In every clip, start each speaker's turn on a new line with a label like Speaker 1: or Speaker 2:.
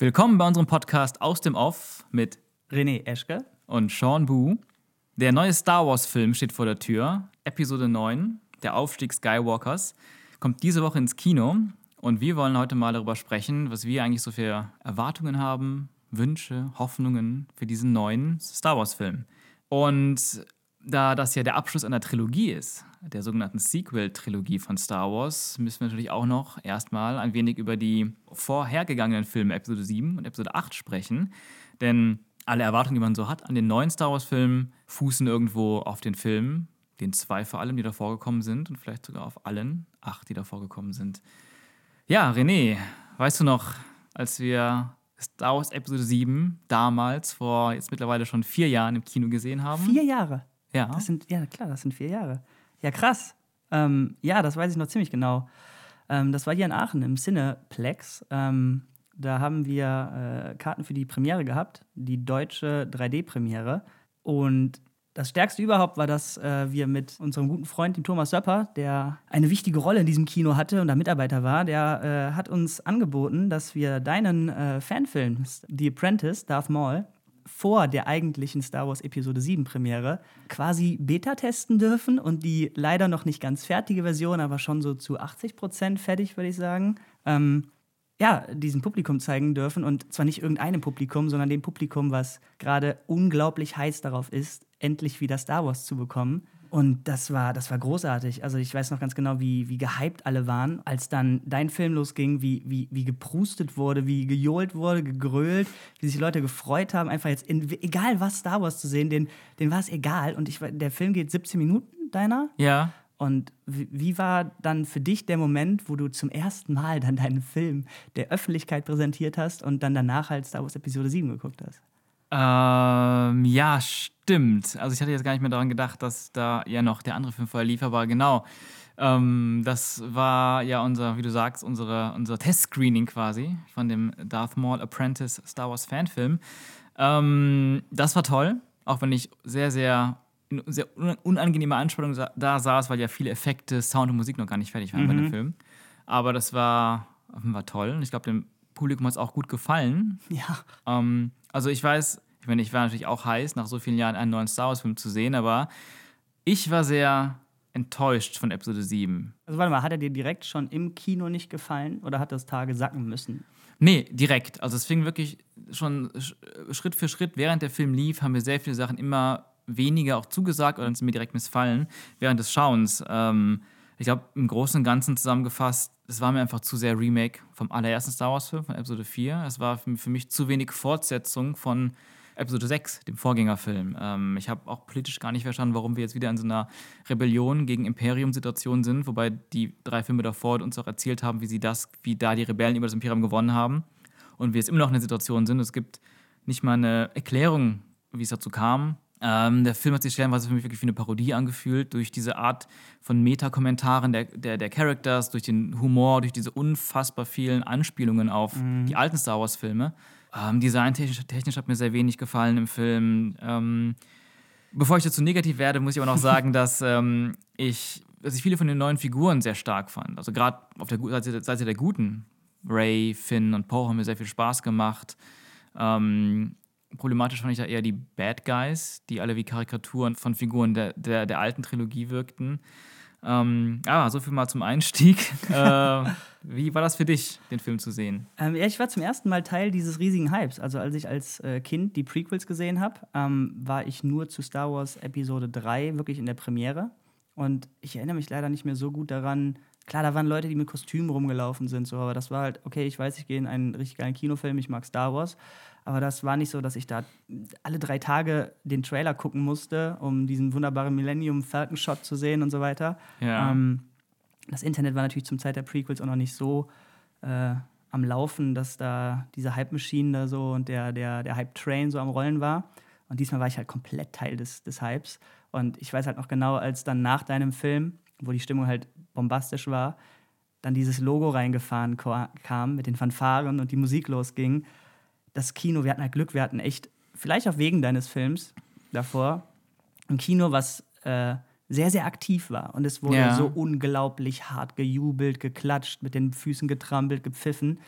Speaker 1: Willkommen bei unserem Podcast aus dem Off mit
Speaker 2: René Eschke
Speaker 1: und Sean Bu. Der neue Star Wars-Film steht vor der Tür. Episode 9, der Aufstieg Skywalkers, kommt diese Woche ins Kino. Und wir wollen heute mal darüber sprechen, was wir eigentlich so für Erwartungen haben, Wünsche, Hoffnungen für diesen neuen Star Wars-Film. Und da das ja der Abschluss einer Trilogie ist, der sogenannten Sequel-Trilogie von Star Wars, müssen wir natürlich auch noch erstmal ein wenig über die vorhergegangenen Filme Episode 7 und Episode 8 sprechen. Denn alle Erwartungen, die man so hat an den neuen Star Wars-Filmen, fußen irgendwo auf den Filmen, den zwei vor allem, die davor gekommen sind und vielleicht sogar auf allen acht, die davor gekommen sind. Ja, René, weißt du noch, als wir Star Wars Episode 7 damals vor jetzt mittlerweile schon vier Jahren im Kino gesehen haben?
Speaker 2: Vier Jahre?
Speaker 1: Ja.
Speaker 2: Das sind, ja, klar, das sind vier Jahre. Ja, krass. Ähm, ja, das weiß ich noch ziemlich genau. Ähm, das war hier in Aachen im Cineplex. Ähm, da haben wir äh, Karten für die Premiere gehabt, die deutsche 3D-Premiere. Und das Stärkste überhaupt war, dass äh, wir mit unserem guten Freund, dem Thomas Söpper, der eine wichtige Rolle in diesem Kino hatte und da Mitarbeiter war, der äh, hat uns angeboten, dass wir deinen äh, Fanfilm, The Apprentice, Darth Maul, vor der eigentlichen Star Wars Episode 7 Premiere quasi Beta testen dürfen und die leider noch nicht ganz fertige Version, aber schon so zu 80 Prozent fertig, würde ich sagen, ähm, ja, diesem Publikum zeigen dürfen und zwar nicht irgendeinem Publikum, sondern dem Publikum, was gerade unglaublich heiß darauf ist, endlich wieder Star Wars zu bekommen. Und das war, das war großartig. Also ich weiß noch ganz genau, wie, wie gehypt alle waren, als dann dein Film losging, wie, wie, wie geprustet wurde, wie gejohlt wurde, gegrölt, wie sich Leute gefreut haben, einfach jetzt, in, egal was Star Wars zu sehen, denen, denen war es egal. Und ich, der Film geht 17 Minuten, deiner?
Speaker 1: Ja.
Speaker 2: Und wie, wie war dann für dich der Moment, wo du zum ersten Mal dann deinen Film der Öffentlichkeit präsentiert hast und dann danach halt Star Wars Episode 7 geguckt hast?
Speaker 1: Ähm, ja, stimmt. Also ich hatte jetzt gar nicht mehr daran gedacht, dass da ja noch der andere Film vorher lief, aber genau. Ähm, das war ja unser, wie du sagst, unsere, unser Testscreening quasi von dem Darth Maul Apprentice Star Wars Fanfilm. Ähm, das war toll, auch wenn ich sehr, sehr in sehr unangenehmer Anspannung da saß, weil ja viele Effekte, Sound und Musik noch gar nicht fertig waren mhm. bei dem mhm. Film. Aber das war, war toll und ich glaube, dem Publikum hat es auch gut gefallen.
Speaker 2: Ja.
Speaker 1: Ähm, also ich weiß, ich meine, ich war natürlich auch heiß, nach so vielen Jahren einen neuen Star Wars-Film zu sehen, aber ich war sehr enttäuscht von Episode 7.
Speaker 2: Also warte mal, hat er dir direkt schon im Kino nicht gefallen oder hat das Tage sacken müssen?
Speaker 1: Nee, direkt. Also es fing wirklich schon Schritt für Schritt, während der Film lief, haben mir sehr viele Sachen immer weniger auch zugesagt oder sind mir direkt missfallen während des Schauens. Ähm, ich glaube, im Großen und Ganzen zusammengefasst, es war mir einfach zu sehr Remake vom allerersten Star Wars-Film, von Episode 4. Es war für mich zu wenig Fortsetzung von Episode 6, dem Vorgängerfilm. Ähm, ich habe auch politisch gar nicht verstanden, warum wir jetzt wieder in so einer Rebellion gegen Imperium-Situation sind, wobei die drei Filme davor uns auch erzählt haben, wie sie das, wie da die Rebellen über das Imperium gewonnen haben. Und wir jetzt immer noch in der Situation sind. Es gibt nicht mal eine Erklärung, wie es dazu kam. Ähm, der Film hat sich stellenweise für mich wirklich wie eine Parodie angefühlt, durch diese Art von Metakommentaren der, der, der Characters, durch den Humor, durch diese unfassbar vielen Anspielungen auf mhm. die alten Star Wars-Filme. Ähm, Designtechnisch technisch hat mir sehr wenig gefallen im Film. Ähm, bevor ich dazu negativ werde, muss ich aber noch sagen, dass ähm, ich, dass ich viele von den neuen Figuren sehr stark fand. Also gerade auf der Seite, Seite der Guten. Ray, Finn und Poe haben mir sehr viel Spaß gemacht. Ähm, Problematisch fand ich da eher die Bad Guys, die alle wie Karikaturen von Figuren der, der, der alten Trilogie wirkten. Ähm, ah, so viel mal zum Einstieg. äh, wie war das für dich, den Film zu sehen?
Speaker 2: Ähm, ja, ich war zum ersten Mal Teil dieses riesigen Hypes. Also als ich als äh, Kind die Prequels gesehen habe, ähm, war ich nur zu Star Wars Episode 3 wirklich in der Premiere. Und ich erinnere mich leider nicht mehr so gut daran. Klar, da waren Leute, die mit Kostümen rumgelaufen sind, so, aber das war halt, okay, ich weiß, ich gehe in einen richtig geilen Kinofilm, ich mag Star Wars. Aber das war nicht so, dass ich da alle drei Tage den Trailer gucken musste, um diesen wunderbaren Millennium Falcon Shot zu sehen und so weiter.
Speaker 1: Ja. Ähm,
Speaker 2: das Internet war natürlich zum Zeit der Prequels auch noch nicht so äh, am Laufen, dass da diese Hype-Maschinen da so und der, der, der Hype-Train so am Rollen war. Und diesmal war ich halt komplett Teil des, des Hypes. Und ich weiß halt noch genau, als dann nach deinem Film, wo die Stimmung halt bombastisch war, dann dieses Logo reingefahren kam mit den Fanfaren und die Musik losging das Kino, wir hatten halt Glück, wir hatten echt, vielleicht auch wegen deines Films davor, ein Kino, was äh, sehr, sehr aktiv war. Und es wurde ja. so unglaublich hart gejubelt, geklatscht, mit den Füßen getrampelt, gepfiffen.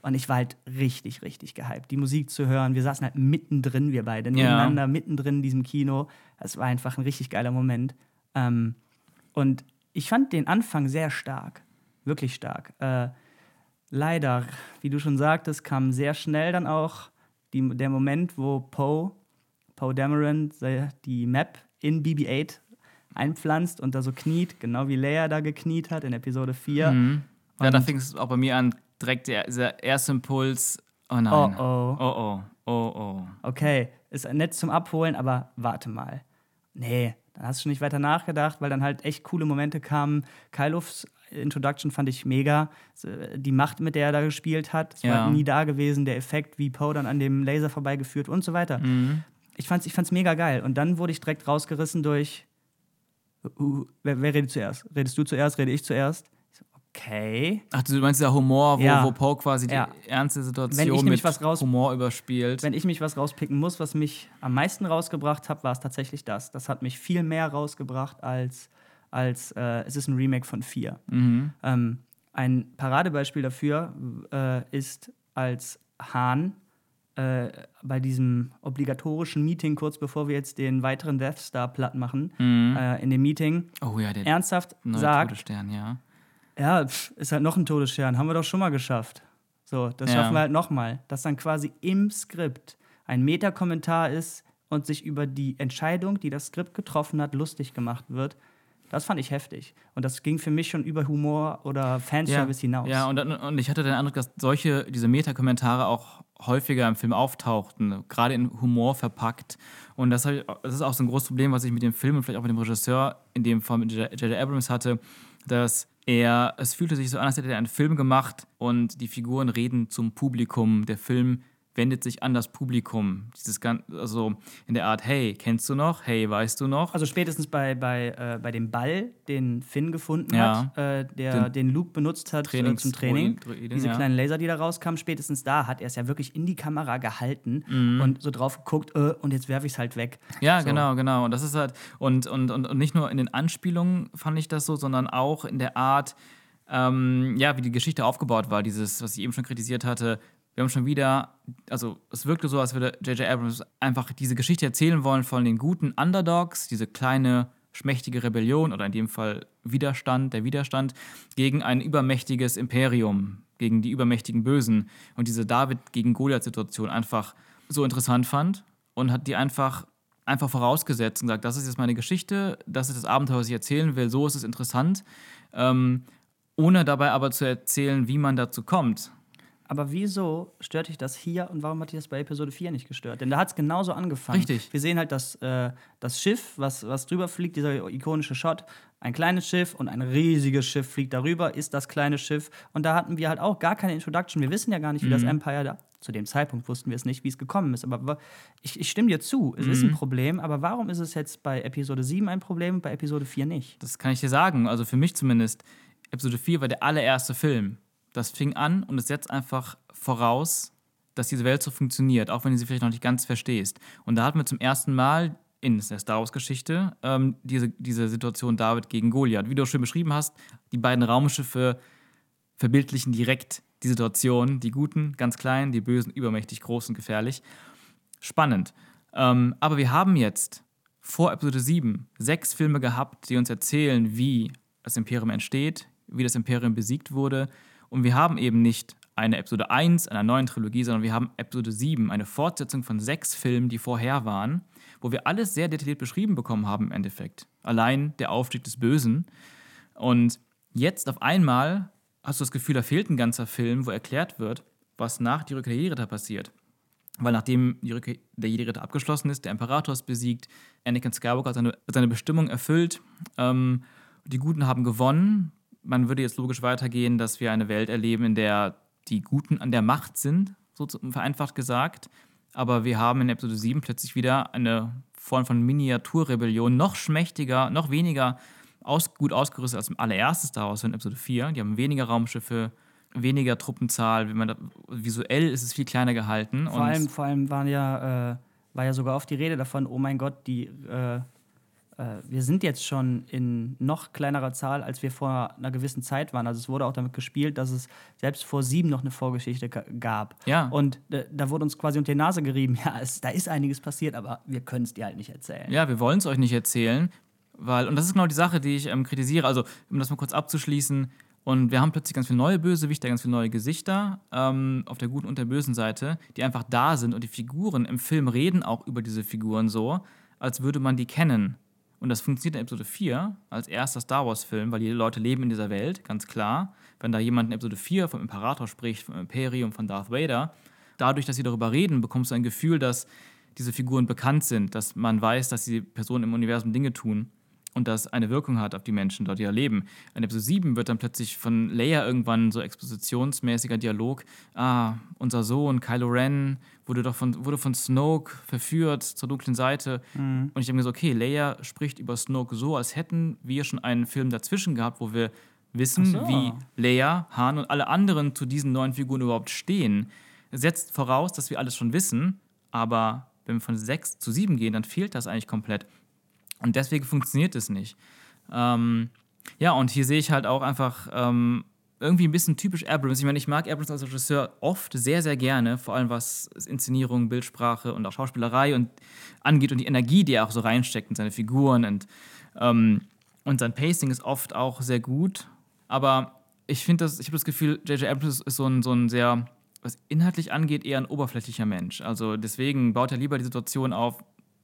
Speaker 2: Und ich war halt richtig, richtig gehypt, die Musik zu hören. Wir saßen halt mittendrin, wir beide,
Speaker 1: Ja.
Speaker 2: nebeneinander, mittendrin in diesem Kino. Es war einfach ein richtig geiler Moment. Ähm, und ich fand den Anfang sehr stark, wirklich stark. Äh, leider, wie du schon sagtest, kam sehr schnell dann auch die, der Moment, wo Poe, Poe Dameron, die Map in BB-8 einpflanzt und da so kniet, genau wie Leia da gekniet hat in Episode 4.
Speaker 1: Mhm. Ja, da fing es auch bei mir an, direkt der, dieser erste Impuls. Oh nein.
Speaker 2: Oh, oh.
Speaker 1: Oh oh. Oh oh.
Speaker 2: Okay, ist nett zum Abholen, aber warte mal. Nee, dann hast du nicht weiter nachgedacht, weil dann halt echt coole Momente kamen. Kylofs Introduction fand ich mega. Die Macht, mit der er da gespielt hat, es
Speaker 1: Ja.
Speaker 2: war nie da gewesen. Der Effekt, wie Poe dann an dem Laser vorbeigeführt und so weiter.
Speaker 1: Mhm.
Speaker 2: Ich fand's, ich fand's mega geil. Und dann wurde ich direkt rausgerissen durch. Uh, wer, wer redet zuerst? Redest du zuerst? Rede ich zuerst? Okay.
Speaker 1: Ach, du meinst der Humor, wo,
Speaker 2: Ja.
Speaker 1: wo Poe quasi
Speaker 2: Ja.
Speaker 1: die ernste Situation
Speaker 2: Wenn ich nämlich
Speaker 1: mit
Speaker 2: was raus-
Speaker 1: Humor überspielt.
Speaker 2: Wenn ich mich was rauspicken muss, was mich am meisten rausgebracht hat, war es tatsächlich das. Das hat mich viel mehr rausgebracht als, als äh, es ist ein Remake von 4.
Speaker 1: mhm.
Speaker 2: Ähm, ein Paradebeispiel dafür äh, ist, als Hahn äh, bei diesem obligatorischen Meeting, kurz bevor wir jetzt den weiteren Death Star platt machen,
Speaker 1: Mhm.
Speaker 2: äh, in dem Meeting
Speaker 1: Oh ja, der
Speaker 2: ernsthaft sagt,
Speaker 1: Todesstern, ja.
Speaker 2: Ja, pf, ist halt noch ein Todesstern, haben wir doch schon mal geschafft. So, das
Speaker 1: Ja.
Speaker 2: schaffen wir halt nochmal. Dass dann quasi im Skript ein Metakommentar ist und sich über die Entscheidung, die das Skript getroffen hat, lustig gemacht wird. Das fand ich heftig. Und das ging für mich schon über Humor oder Fanservice hinaus.
Speaker 1: Ja, und, und ich hatte den Eindruck, dass solche, diese Meta-Kommentare auch häufiger im Film auftauchten, gerade in Humor verpackt. Und das, ich, das ist auch so ein großes Problem, was ich mit dem Film und vielleicht auch mit dem Regisseur, in dem Fall mit J.J. Abrams hatte, dass er, es fühlte sich so an, als hätte er einen Film gemacht und die Figuren reden zum Publikum. Der Film wendet sich an das Publikum. Dieses gan- also in der Art, hey, kennst du noch? Hey, weißt du noch?
Speaker 2: Also spätestens bei, bei, äh, bei dem Ball, den Finn gefunden
Speaker 1: Ja.
Speaker 2: hat, äh, der den, Luke benutzt hat äh, zum Training.
Speaker 1: Droiden,
Speaker 2: Diese
Speaker 1: ja.
Speaker 2: kleinen Laser, die da rauskamen, spätestens da hat er es ja wirklich in die Kamera gehalten
Speaker 1: Mhm.
Speaker 2: und so drauf geguckt, äh, und jetzt werfe ich es halt weg.
Speaker 1: Ja,
Speaker 2: So.
Speaker 1: genau, genau. Und das ist halt, und, und, und, und nicht nur in den Anspielungen fand ich das so, sondern auch in der Art, ähm, ja, wie die Geschichte aufgebaut war, dieses, was ich eben schon kritisiert hatte. Wir haben schon wieder, also es wirkte so, als würde J.J. Abrams einfach diese Geschichte erzählen wollen von den guten Underdogs, diese kleine, schmächtige Rebellion oder in dem Fall Widerstand, der Widerstand gegen ein übermächtiges Imperium, gegen die übermächtigen Bösen. Und diese David gegen Goliath-Situation einfach so interessant fand und hat die einfach einfach vorausgesetzt und gesagt, das ist jetzt meine Geschichte, das ist das Abenteuer, was ich erzählen will, so ist es interessant, ähm, ohne dabei aber zu erzählen, wie man dazu kommt.
Speaker 2: Aber wieso stört dich das hier und warum hat dich das bei Episode 4 nicht gestört? Denn da hat es genauso angefangen.
Speaker 1: Richtig.
Speaker 2: Wir sehen halt das, äh, das Schiff, was, was drüber fliegt, dieser ikonische Shot. Ein kleines Schiff und ein riesiges Schiff fliegt darüber, ist das kleine Schiff. Und da hatten wir halt auch gar keine Introduction. Wir wissen ja gar nicht, wie das Empire da. Zu dem Zeitpunkt wussten wir es nicht, wie es gekommen ist. Aber ich, ich stimme dir zu, es ist ein Problem. Aber warum ist es jetzt bei Episode 7 ein Problem und bei Episode 4 nicht?
Speaker 1: Das kann ich dir sagen, also für mich zumindest. Episode 4 war der allererste Film. Das fing an und es setzt einfach voraus, dass diese Welt so funktioniert, auch wenn du sie vielleicht noch nicht ganz verstehst. Und da hatten wir zum ersten Mal in der Star Wars-Geschichte ähm, diese, diese Situation David gegen Goliath. Wie du schön beschrieben hast, die beiden Raumschiffe verbildlichen direkt die Situation. Die Guten ganz klein, die Bösen übermächtig groß und gefährlich. Spannend. Ähm, aber wir haben jetzt vor Episode 7 sechs Filme gehabt, die uns erzählen, wie das Imperium entsteht, wie das Imperium besiegt wurde. Und wir haben eben nicht eine Episode 1 einer neuen Trilogie, sondern wir haben Episode 7, eine Fortsetzung von sechs Filmen, die vorher waren, wo wir alles sehr detailliert beschrieben bekommen haben im Endeffekt. Allein der Aufstieg des Bösen. Und jetzt auf einmal hast du das Gefühl, da fehlt ein ganzer Film, wo erklärt wird, was nach die Rückkehr der Jedi-Ritter passiert. Weil nachdem die Rückkehr der Jedi-Ritter abgeschlossen ist, der Imperator ist besiegt, Anakin Skywalker hat seine, seine Bestimmung erfüllt, ähm, die Guten haben gewonnen. Man würde jetzt logisch weitergehen, dass wir eine Welt erleben, in der die Guten an der Macht sind, so vereinfacht gesagt. Aber wir haben in Episode 7 plötzlich wieder eine Form von Miniaturrebellion, noch schmächtiger, noch weniger aus, gut ausgerüstet als im allerersten Star Wars in Episode 4. Die haben weniger Raumschiffe, weniger Truppenzahl. Wie man da, visuell ist es viel kleiner gehalten.
Speaker 2: Vor allem, vor allem waren ja, äh, war ja sogar oft die Rede davon, oh mein Gott, die, äh, wir sind jetzt schon in noch kleinerer Zahl, als wir vor einer gewissen Zeit waren. Also es wurde auch damit gespielt, dass es selbst vor sieben noch eine Vorgeschichte gab.
Speaker 1: Ja.
Speaker 2: Und äh, da wurde uns quasi unter die Nase gerieben, ja, es, da ist einiges passiert, aber wir können es dir halt nicht erzählen.
Speaker 1: Ja, wir wollen es euch nicht erzählen, weil, und das ist genau die Sache, die ich ähm, kritisiere. Also, um das mal kurz abzuschließen, und wir haben plötzlich ganz viele neue Bösewichter, ganz viele neue Gesichter ähm, auf der guten und der bösen Seite, die einfach da sind. Und die Figuren im Film reden auch über diese Figuren so, als würde man die kennen. Und das funktioniert in Episode 4 als erster Star Wars-Film, weil die Leute leben in dieser Welt, ganz klar. Wenn da jemand in Episode 4 vom Imperator spricht, vom Imperium, von Darth Vader, dadurch, dass sie darüber reden, bekommst du ein Gefühl, dass diese Figuren bekannt sind, dass man weiß, dass die Personen im Universum Dinge tun und das eine Wirkung hat auf die Menschen dort, die da leben. In Episode 7 wird dann plötzlich von Leia irgendwann so expositionsmäßiger Dialog, ah, unser Sohn Kylo Ren wurde doch von, wurde von Snoke verführt zur dunklen Seite. Mhm. Und ich denke mir so, okay, Leia spricht über Snoke so, als hätten wir schon einen Film dazwischen gehabt, wo wir wissen, so. wie Leia, Han und alle anderen zu diesen neuen Figuren überhaupt stehen. Setzt voraus, dass wir alles schon wissen, aber wenn wir von 6 zu 7 gehen, dann fehlt das eigentlich komplett. Und deswegen funktioniert es nicht. Ähm, ja, und hier sehe ich halt auch einfach ähm, irgendwie ein bisschen typisch Abrams. Ich meine, ich mag Abrams als Regisseur oft sehr, sehr gerne, vor allem was Inszenierung, Bildsprache und auch Schauspielerei und angeht und die Energie, die er auch so reinsteckt in seine Figuren und, ähm, und sein Pacing ist oft auch sehr gut. Aber ich finde das, ich habe das Gefühl, J.J. Abrams ist so ein, so ein sehr, was inhaltlich angeht, eher ein oberflächlicher Mensch. Also deswegen baut er lieber die Situation auf,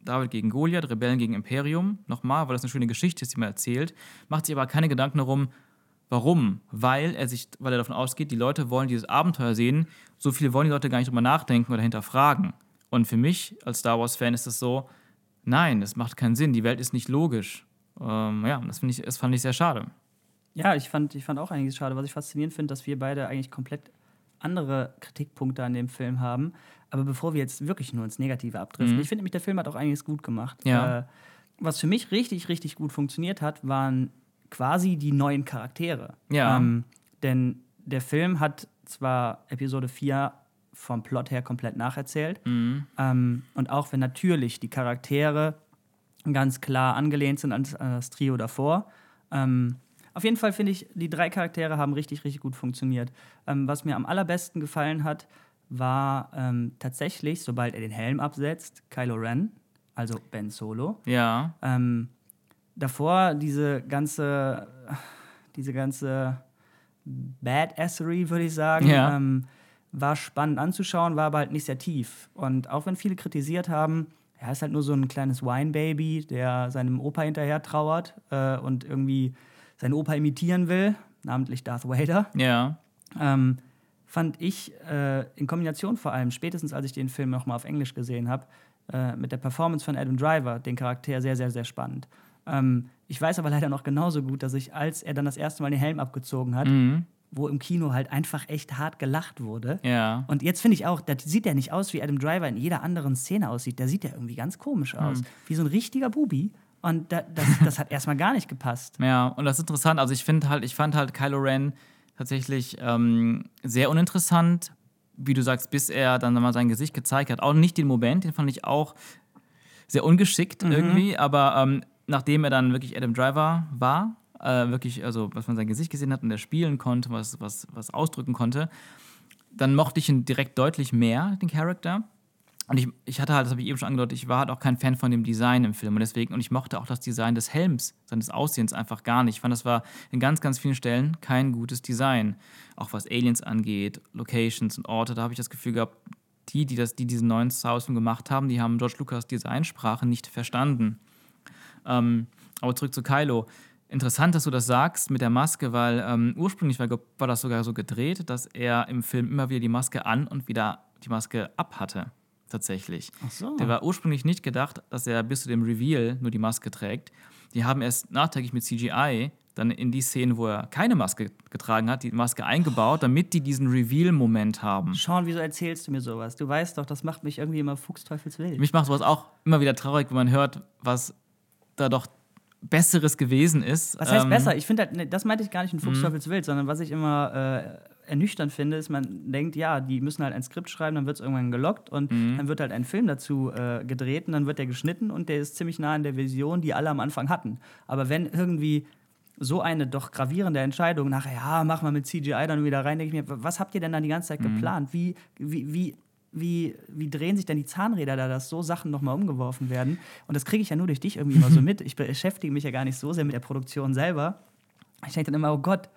Speaker 1: David gegen Goliath, Rebellen gegen Imperium, nochmal, weil das eine schöne Geschichte ist, die man erzählt, macht sich aber keine Gedanken darum, warum. Weil er sich, weil er davon ausgeht, die Leute wollen dieses Abenteuer sehen, so viel wollen die Leute gar nicht drüber nachdenken oder hinterfragen. Und für mich als Star Wars-Fan ist es so, nein, das macht keinen Sinn, die Welt ist nicht logisch. Ähm, ja, das, ich, das fand ich sehr schade.
Speaker 2: Ja, ich fand, ich fand auch einiges schade. Was ich faszinierend finde, dass wir beide eigentlich komplett andere Kritikpunkte an dem Film haben. Aber bevor wir jetzt wirklich nur ins Negative abdriften, mhm. ich finde nämlich, der Film hat auch einiges gut gemacht.
Speaker 1: Ja.
Speaker 2: Äh, was für mich richtig, richtig gut funktioniert hat, waren quasi die neuen Charaktere.
Speaker 1: Ja. Ähm,
Speaker 2: denn der Film hat zwar Episode 4 vom Plot her komplett nacherzählt.
Speaker 1: Mhm.
Speaker 2: Ähm, und auch wenn natürlich die Charaktere ganz klar angelehnt sind an, an das Trio davor, ähm, auf jeden Fall finde ich, die drei Charaktere haben richtig, richtig gut funktioniert. Ähm, was mir am allerbesten gefallen hat, war ähm, tatsächlich, sobald er den Helm absetzt, Kylo Ren, also Ben Solo.
Speaker 1: Ja.
Speaker 2: Ähm, davor diese ganze, diese ganze Badassery, würde ich sagen,
Speaker 1: ja.
Speaker 2: ähm, war spannend anzuschauen, war aber halt nicht sehr tief. Und auch wenn viele kritisiert haben, er ist halt nur so ein kleines Wine-Baby, der seinem Opa hinterher trauert äh, und irgendwie seinen Opa imitieren will, namentlich Darth Vader.
Speaker 1: Ja.
Speaker 2: Ähm, fand ich äh, in Kombination vor allem, spätestens als ich den Film nochmal auf Englisch gesehen habe, äh, mit der Performance von Adam Driver, den Charakter sehr, sehr, sehr spannend. Ähm, ich weiß aber leider noch genauso gut, dass ich, als er dann das erste Mal den Helm abgezogen hat,
Speaker 1: mhm.
Speaker 2: wo im Kino halt einfach echt hart gelacht wurde.
Speaker 1: Ja.
Speaker 2: Und jetzt finde ich auch, da sieht er nicht aus, wie Adam Driver in jeder anderen Szene aussieht. Da sieht er irgendwie ganz komisch aus. Mhm. Wie so ein richtiger Bubi. Und da, das, das hat erstmal gar nicht gepasst.
Speaker 1: Ja, und das ist interessant. Also ich finde halt, ich fand halt Kylo Ren tatsächlich ähm, sehr uninteressant, wie du sagst, bis er dann mal sein Gesicht gezeigt hat. Auch nicht den Moment, den fand ich auch sehr ungeschickt mhm. irgendwie, aber ähm, nachdem er dann wirklich Adam Driver war, äh, wirklich, also was man sein Gesicht gesehen hat und er spielen konnte, was, was, was ausdrücken konnte, dann mochte ich ihn direkt deutlich mehr, den Charakter. Und ich, ich hatte halt, das habe ich eben schon angedeutet, ich war halt auch kein Fan von dem Design im Film. Und deswegen, und ich mochte auch das Design des Helms, seines Aussehens einfach gar nicht. Ich fand, das war in ganz, ganz vielen Stellen kein gutes Design. Auch was Aliens angeht, Locations und Orte, da habe ich das Gefühl gehabt, die, die, das, die diesen neuen Star Film gemacht haben, die haben George Lucas Designsprache nicht verstanden. Ähm, aber zurück zu Kylo. Interessant, dass du das sagst mit der Maske, weil ähm, ursprünglich war, war das sogar so gedreht, dass er im Film immer wieder die Maske an und wieder die Maske ab hatte tatsächlich.
Speaker 2: Ach so.
Speaker 1: Der war ursprünglich nicht gedacht, dass er bis zu dem Reveal nur die Maske trägt. Die haben erst nachträglich mit CGI dann in die Szenen, wo er keine Maske getragen hat, die Maske eingebaut, damit die diesen Reveal-Moment haben.
Speaker 2: Sean, wieso erzählst du mir sowas? Du weißt doch, das macht mich irgendwie immer fuchsteufelswild.
Speaker 1: Mich macht sowas auch immer wieder traurig, wenn man hört, was da doch Besseres gewesen ist.
Speaker 2: Was heißt ähm, besser? Ich finde, halt, ne, das meinte ich gar nicht in Fuchsteufelswild, sondern was ich immer äh, ernüchternd finde, ist, man denkt, ja, die müssen halt ein Skript schreiben, dann wird es irgendwann gelockt und
Speaker 1: Mhm.
Speaker 2: dann wird halt ein Film dazu äh, gedreht und dann wird der geschnitten und der ist ziemlich nah an der Vision, die alle am Anfang hatten. Aber wenn irgendwie so eine doch gravierende Entscheidung nachher, ja, mach mal mit CGI dann wieder rein, denke ich mir, was habt ihr denn dann die ganze Zeit
Speaker 1: Mhm.
Speaker 2: geplant? Wie, wie, wie, wie, wie drehen sich denn die Zahnräder da, dass so Sachen nochmal umgeworfen werden? Und das kriege ich ja nur durch dich irgendwie immer so mit. Ich beschäftige mich ja gar nicht so sehr mit der Produktion selber. Ich denke dann immer, oh Gott,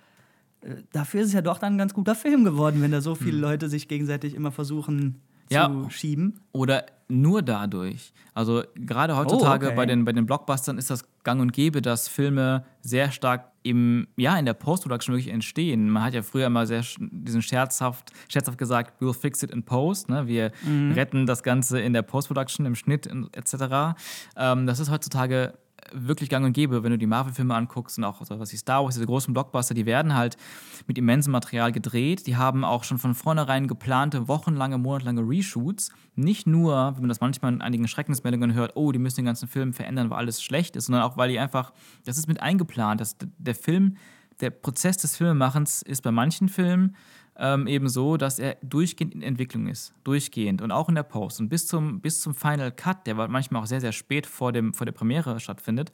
Speaker 2: dafür ist es ja doch dann ein ganz guter Film geworden, wenn da so viele Leute sich gegenseitig immer versuchen
Speaker 1: Ja.
Speaker 2: zu schieben.
Speaker 1: Oder nur dadurch. Also gerade heutzutage
Speaker 2: Oh, okay.
Speaker 1: bei, den, bei den Blockbustern ist das gang und gäbe, dass Filme sehr stark im, ja, in der Post-Production wirklich entstehen. Man hat ja früher immer sehr diesen scherzhaft, scherzhaft gesagt, we'll fix it in Post. Ne? Wir retten das Ganze in der Post-Production, im Schnitt etc. Ähm, das ist heutzutage wirklich gang und gäbe, wenn du die Marvel-Filme anguckst und auch so was wie Star Wars, diese großen Blockbuster, die werden halt mit immensem Material gedreht. Die haben auch schon von vornherein geplante, wochenlange, monatelange Reshoots. Nicht nur, wie man das manchmal in einigen Schreckensmeldungen hört, oh, die müssen den ganzen Film verändern, weil alles schlecht ist, sondern auch, weil die einfach, das ist mit eingeplant. Das, der Film, der Prozess des Filmemachens ist bei manchen Filmen ähm, eben so, dass er durchgehend in Entwicklung ist. Durchgehend und auch in der Post. Und bis zum, bis zum Final Cut, der manchmal auch sehr, sehr spät vor, dem, vor der Premiere stattfindet,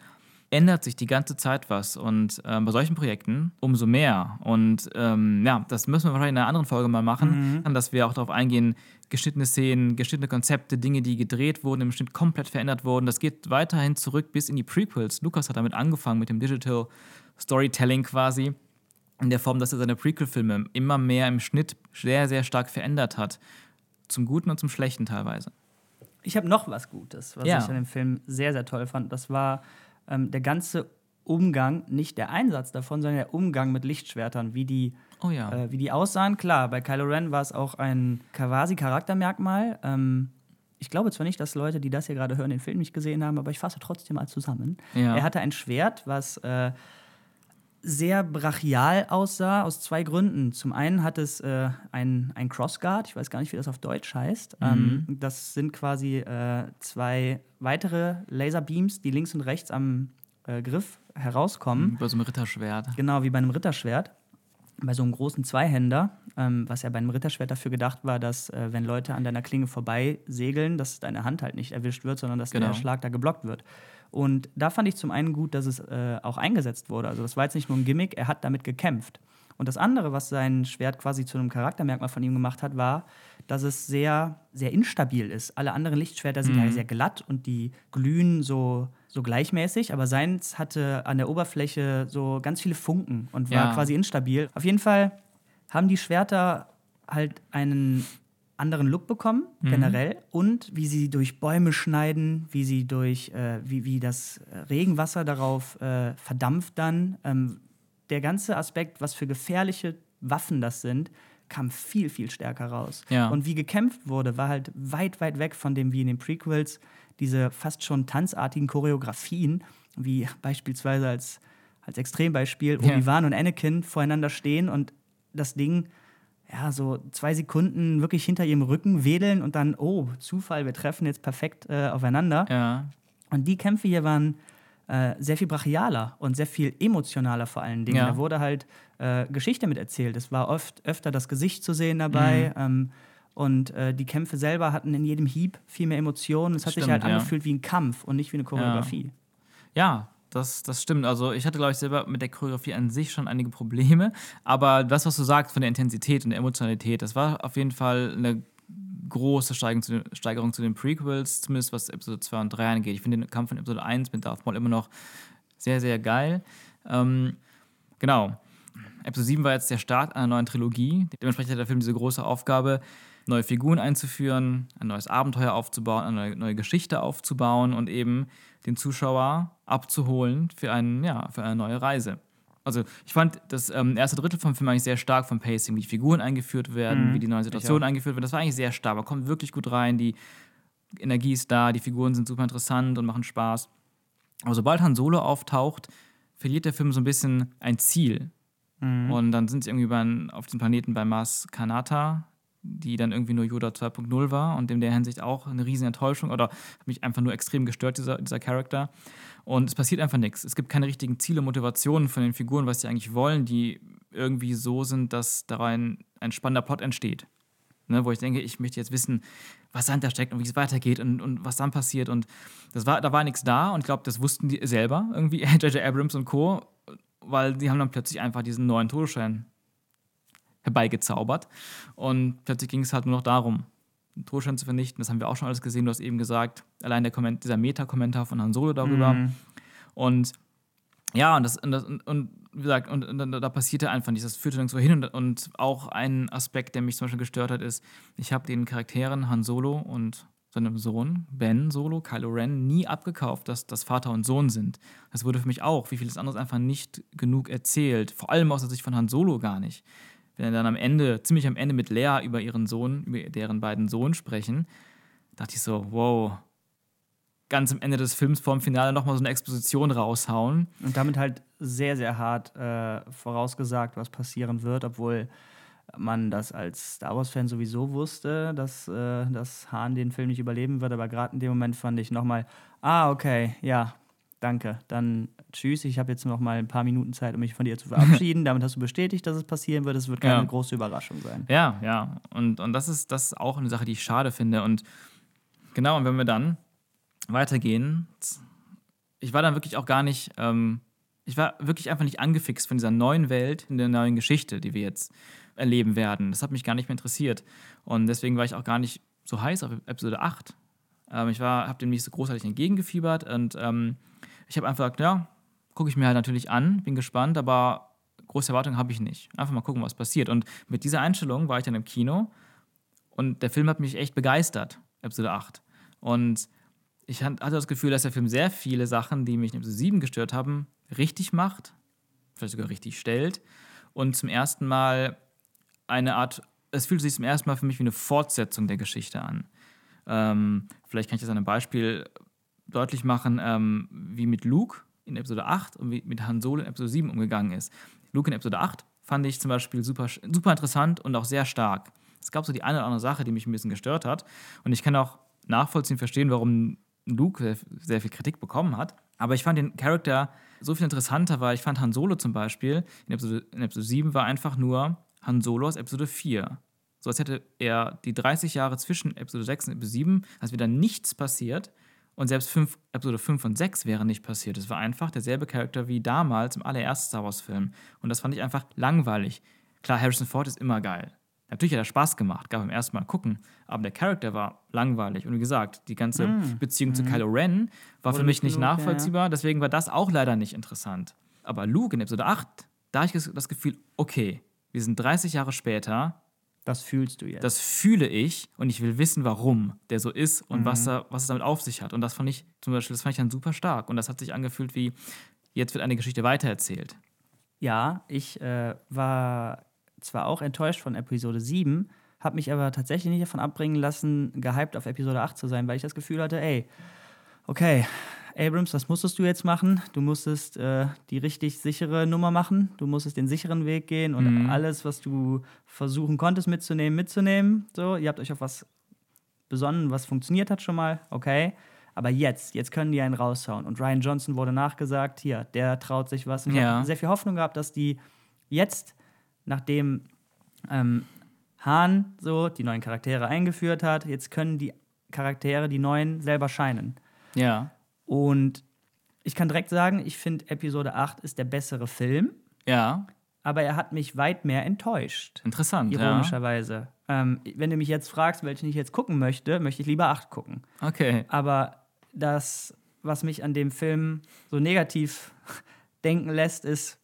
Speaker 1: ändert sich die ganze Zeit was. Und ähm, bei solchen Projekten umso mehr. Und ähm, ja, das müssen wir wahrscheinlich in einer anderen Folge mal machen, dass wir auch darauf eingehen, geschnittene Szenen, geschnittene Konzepte, Dinge, die gedreht wurden, im Schnitt komplett verändert wurden. Das geht weiterhin zurück bis in die Prequels. Lukas hat damit angefangen, mit dem Digital Storytelling quasi in der Form, dass er seine Prequel-Filme immer mehr im Schnitt sehr, sehr stark verändert hat. Zum Guten und zum Schlechten teilweise.
Speaker 2: Ich habe noch was Gutes, was
Speaker 1: Ja.
Speaker 2: ich an dem Film sehr, sehr toll fand. Das war ähm, der ganze Umgang, nicht der Einsatz davon, sondern der Umgang mit Lichtschwertern, wie die,
Speaker 1: Oh ja.
Speaker 2: äh, wie die aussahen. Klar, bei Kylo Ren war es auch ein quasi Charaktermerkmal. Ähm, ich glaube zwar nicht, dass Leute, die das hier gerade hören, den Film nicht gesehen haben, aber ich fasse trotzdem mal zusammen.
Speaker 1: Ja.
Speaker 2: Er hatte ein Schwert, was äh, sehr brachial aussah, aus zwei Gründen. Zum einen hat es äh, ein, ein Crossguard, ich weiß gar nicht, wie das auf Deutsch heißt. Ähm, das sind quasi äh, zwei weitere Laserbeams, die links und rechts am äh, Griff herauskommen.
Speaker 1: Bei so einem Ritterschwert.
Speaker 2: Genau, wie bei einem Ritterschwert. Bei so einem großen Zweihänder, ähm, was ja bei einem Ritterschwert dafür gedacht war, dass, äh, wenn Leute an deiner Klinge vorbei segeln, dass deine Hand halt nicht erwischt wird, sondern dass
Speaker 1: Genau.
Speaker 2: der Schlag da geblockt wird. Und da fand ich zum einen gut, dass es äh, auch eingesetzt wurde. Also, das war jetzt nicht nur ein Gimmick, er hat damit gekämpft. Und das andere, was sein Schwert quasi zu einem Charaktermerkmal von ihm gemacht hat, war, dass es sehr, sehr instabil ist. Alle anderen Lichtschwerter sind ja sehr glatt und die glühen so, so gleichmäßig, aber seins hatte an der Oberfläche so ganz viele Funken und war
Speaker 1: Ja.
Speaker 2: quasi instabil. Auf jeden Fall haben die Schwerter halt einen anderen Look bekommen, generell. Und wie sie durch Bäume schneiden, wie sie durch, äh, wie, wie das Regenwasser darauf äh, verdampft dann. Ähm, der ganze Aspekt, was für gefährliche Waffen das sind, kam viel, viel stärker raus.
Speaker 1: Ja.
Speaker 2: Und wie gekämpft wurde, war halt weit, weit weg von dem, wie in den Prequels, diese fast schon tanzartigen Choreografien, wie beispielsweise als, als Extrembeispiel
Speaker 1: Ja.
Speaker 2: Obi-Wan und Anakin voreinander stehen und das Ding ja, so zwei Sekunden wirklich hinter ihrem Rücken wedeln und dann, oh, Zufall, wir treffen jetzt perfekt äh, aufeinander.
Speaker 1: Ja.
Speaker 2: Und die Kämpfe hier waren äh, sehr viel brachialer und sehr viel emotionaler vor allen Dingen.
Speaker 1: Ja.
Speaker 2: Da wurde halt äh, Geschichte mit erzählt. Es war oft öfter das Gesicht zu sehen dabei.
Speaker 1: Mhm.
Speaker 2: Ähm, und äh, die Kämpfe selber hatten in jedem Hieb viel mehr Emotionen. Es hat sich
Speaker 1: Stimmt,
Speaker 2: halt
Speaker 1: ja.
Speaker 2: angefühlt wie ein Kampf und nicht wie eine Choreografie.
Speaker 1: Ja, das, das stimmt. Also ich hatte, glaube ich, selber mit der Choreografie an sich schon einige Probleme. Aber das, was du sagst von der Intensität und der Emotionalität, das war auf jeden Fall eine große Steigerung zu, den, Steigerung zu den Prequels, zumindest was Episode 2 und 3 angeht. Ich finde den Kampf von Episode 1 mit Darth Maul immer noch sehr, sehr geil. Ähm, genau. Episode 7 war jetzt der Start einer neuen Trilogie. Dementsprechend hat der Film diese große Aufgabe, neue Figuren einzuführen, ein neues Abenteuer aufzubauen, eine neue, neue Geschichte aufzubauen und eben den Zuschauer abzuholen für, einen, ja, für eine neue Reise. Also ich fand das ähm, erste Drittel vom Film eigentlich sehr stark vom Pacing, wie die Figuren eingeführt werden, wie die neuen Situationen eingeführt werden. Das war eigentlich sehr stark. Man kommt wirklich gut rein, die Energie ist da, die Figuren sind super interessant und machen Spaß. Aber sobald Han Solo auftaucht, verliert der Film so ein bisschen ein Ziel. Und dann sind sie irgendwie bei, auf dem Planeten bei Mars Kanata, die dann irgendwie nur Yoda 2.0 war und in der Hinsicht auch eine riesen Enttäuschung oder hat mich einfach nur extrem gestört, dieser, dieser Charakter. Und es passiert einfach nichts. Es gibt keine richtigen Ziele, Motivationen von den Figuren, was sie eigentlich wollen. Die irgendwie so sind, dass darin ein spannender Plot entsteht. Ne, wo ich denke, ich möchte jetzt wissen, was dahinter steckt und wie es weitergeht und, und was dann passiert. Und das war, da war nichts da und ich glaube, das wussten die selber irgendwie, J.J. Abrams und Co., weil die haben dann plötzlich einfach diesen neuen Todesschein herbeigezaubert. Und plötzlich ging es halt nur noch darum, den Todesschein zu vernichten. Das haben wir auch schon alles gesehen. Du hast eben gesagt, allein der Komment dieser Meta-Kommentar von Han Solo darüber. Mhm. Und ja, und, das, und, das, und, und wie gesagt, und, und, da passierte einfach nichts. Das führte nirgendwo hin. Und, und auch ein Aspekt, der mich zum Beispiel gestört hat, ist, ich habe den Charakteren Han Solo und seinem Sohn Ben Solo, Kylo Ren, nie abgekauft, dass das Vater und Sohn sind. Das wurde für mich auch, wie vieles anderes, einfach nicht genug erzählt. Vor allem aus der Sicht von Han Solo gar nicht. Wenn er dann am Ende, ziemlich am Ende mit Lea über ihren Sohn, über deren beiden Sohn sprechen, dachte ich so, wow, ganz am Ende des Films vorm Finale nochmal so eine Exposition raushauen.
Speaker 2: Und damit halt sehr, sehr hart äh, vorausgesagt, was passieren wird, obwohl man das als Star Wars-Fan sowieso wusste, dass, äh, dass Hahn den Film nicht überleben wird. Aber gerade in dem Moment fand ich nochmal, ah, okay, ja, danke. Dann tschüss. Ich habe jetzt noch mal ein paar Minuten Zeit, um mich von dir zu verabschieden. Damit hast du bestätigt, dass es passieren wird. Es wird keine ja. große Überraschung sein.
Speaker 1: Ja, ja. Und, und das, ist, das ist auch eine Sache, die ich schade finde. Und genau, und wenn wir dann weitergehen. Ich war dann wirklich auch gar nicht, ähm, ich war wirklich einfach nicht angefixt von dieser neuen Welt, in der neuen Geschichte, die wir jetzt erleben werden. Das hat mich gar nicht mehr interessiert. Und deswegen war ich auch gar nicht so heiß auf Episode 8. Ähm, ich habe dem nicht so großartig entgegengefiebert und ähm, ich habe einfach gesagt, ja, gucke ich mir halt natürlich an, bin gespannt, aber große Erwartungen habe ich nicht. Einfach mal gucken, was passiert. Und mit dieser Einstellung war ich dann im Kino und der Film hat mich echt begeistert, Episode 8. Und ich hatte das Gefühl, dass der Film sehr viele Sachen, die mich in Episode 7 gestört haben, richtig macht, vielleicht sogar richtig stellt und zum ersten Mal eine Art, es fühlt sich zum ersten Mal für mich wie eine Fortsetzung der Geschichte an. Ähm, vielleicht kann ich das an einem Beispiel deutlich machen, ähm, wie mit Luke in Episode 8 und wie mit Han Solo in Episode 7 umgegangen ist. Luke in Episode 8 fand ich zum Beispiel super, super interessant und auch sehr stark. Es gab so die eine oder andere Sache, die mich ein bisschen gestört hat. Und ich kann auch nachvollziehen, verstehen, warum Luke sehr viel Kritik bekommen hat. Aber ich fand den Charakter so viel interessanter, weil ich fand Han Solo zum Beispiel in Episode, in Episode 7 war einfach nur Han Solo aus Episode 4. So als hätte er die 30 Jahre zwischen Episode 6 und Episode 7, als wäre da nichts passiert. Und selbst 5, Episode 5 und 6 wäre nicht passiert. Es war einfach derselbe Charakter wie damals im allerersten Star Wars-Film. Und das fand ich einfach langweilig. Klar, Harrison Ford ist immer geil. Natürlich hat er Spaß gemacht, gab beim ersten Mal gucken, aber der Charakter war langweilig. Und wie gesagt, die ganze mm. Beziehung mm. zu Kylo Ren war Oder für mich nicht Luke, nachvollziehbar, ja. deswegen war das auch leider nicht interessant. Aber Luke in Episode 8, da habe ich das Gefühl, okay, wir sind 30 Jahre später.
Speaker 2: Das fühlst du jetzt.
Speaker 1: Das fühle ich und ich will wissen, warum der so ist und mhm. was, er, was es damit auf sich hat. Und das fand ich zum Beispiel, das fand ich dann super stark. Und das hat sich angefühlt wie, jetzt wird eine Geschichte weitererzählt.
Speaker 2: Ja, ich äh, war zwar auch enttäuscht von Episode 7, habe mich aber tatsächlich nicht davon abbringen lassen, gehypt auf Episode 8 zu sein, weil ich das Gefühl hatte, ey, okay, Abrams, das musstest du jetzt machen. Du musstest äh, die richtig sichere Nummer machen. Du musstest den sicheren Weg gehen und mhm. alles, was du versuchen konntest mitzunehmen, mitzunehmen. So, ihr habt euch auf was besonnen, was funktioniert hat schon mal, okay. Aber jetzt, jetzt können die einen raushauen. Und Ryan Johnson wurde nachgesagt, hier, der traut sich was. Und ich ja. habe sehr viel Hoffnung gehabt, dass die jetzt nachdem ähm, Hahn so die neuen Charaktere eingeführt hat, jetzt können die Charaktere, die neuen, selber scheinen.
Speaker 1: Ja.
Speaker 2: Und ich kann direkt sagen, ich finde Episode 8 ist der bessere Film.
Speaker 1: Ja.
Speaker 2: Aber er hat mich weit mehr enttäuscht.
Speaker 1: Interessant.
Speaker 2: Ironischerweise. Ja. Ähm, wenn du mich jetzt fragst, welchen ich jetzt gucken möchte, möchte ich lieber 8 gucken.
Speaker 1: Okay.
Speaker 2: Aber das, was mich an dem Film so negativ denken lässt, ist,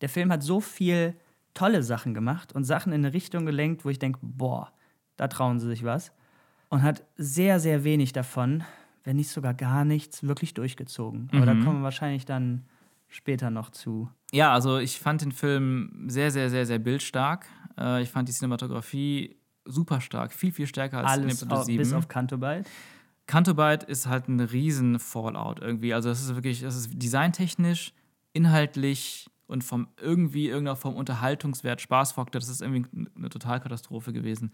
Speaker 2: der Film hat so viel tolle Sachen gemacht und Sachen in eine Richtung gelenkt, wo ich denke, boah, da trauen sie sich was. Und hat sehr, sehr wenig davon, wenn nicht sogar gar nichts, wirklich durchgezogen. Aber mhm. da kommen wir wahrscheinlich dann später noch zu.
Speaker 1: Ja, also ich fand den Film sehr, sehr, sehr, sehr bildstark. Äh, ich fand die Cinematografie super stark, viel, viel stärker als
Speaker 2: Alles in Episode 7. Bis auf Cantobite.
Speaker 1: Cantobite ist halt ein riesen Fallout irgendwie. Also es ist wirklich, das ist designtechnisch, inhaltlich und vom irgendwie irgendeiner Form Unterhaltungswert, Spaßfaktor, das ist irgendwie eine Totalkatastrophe gewesen.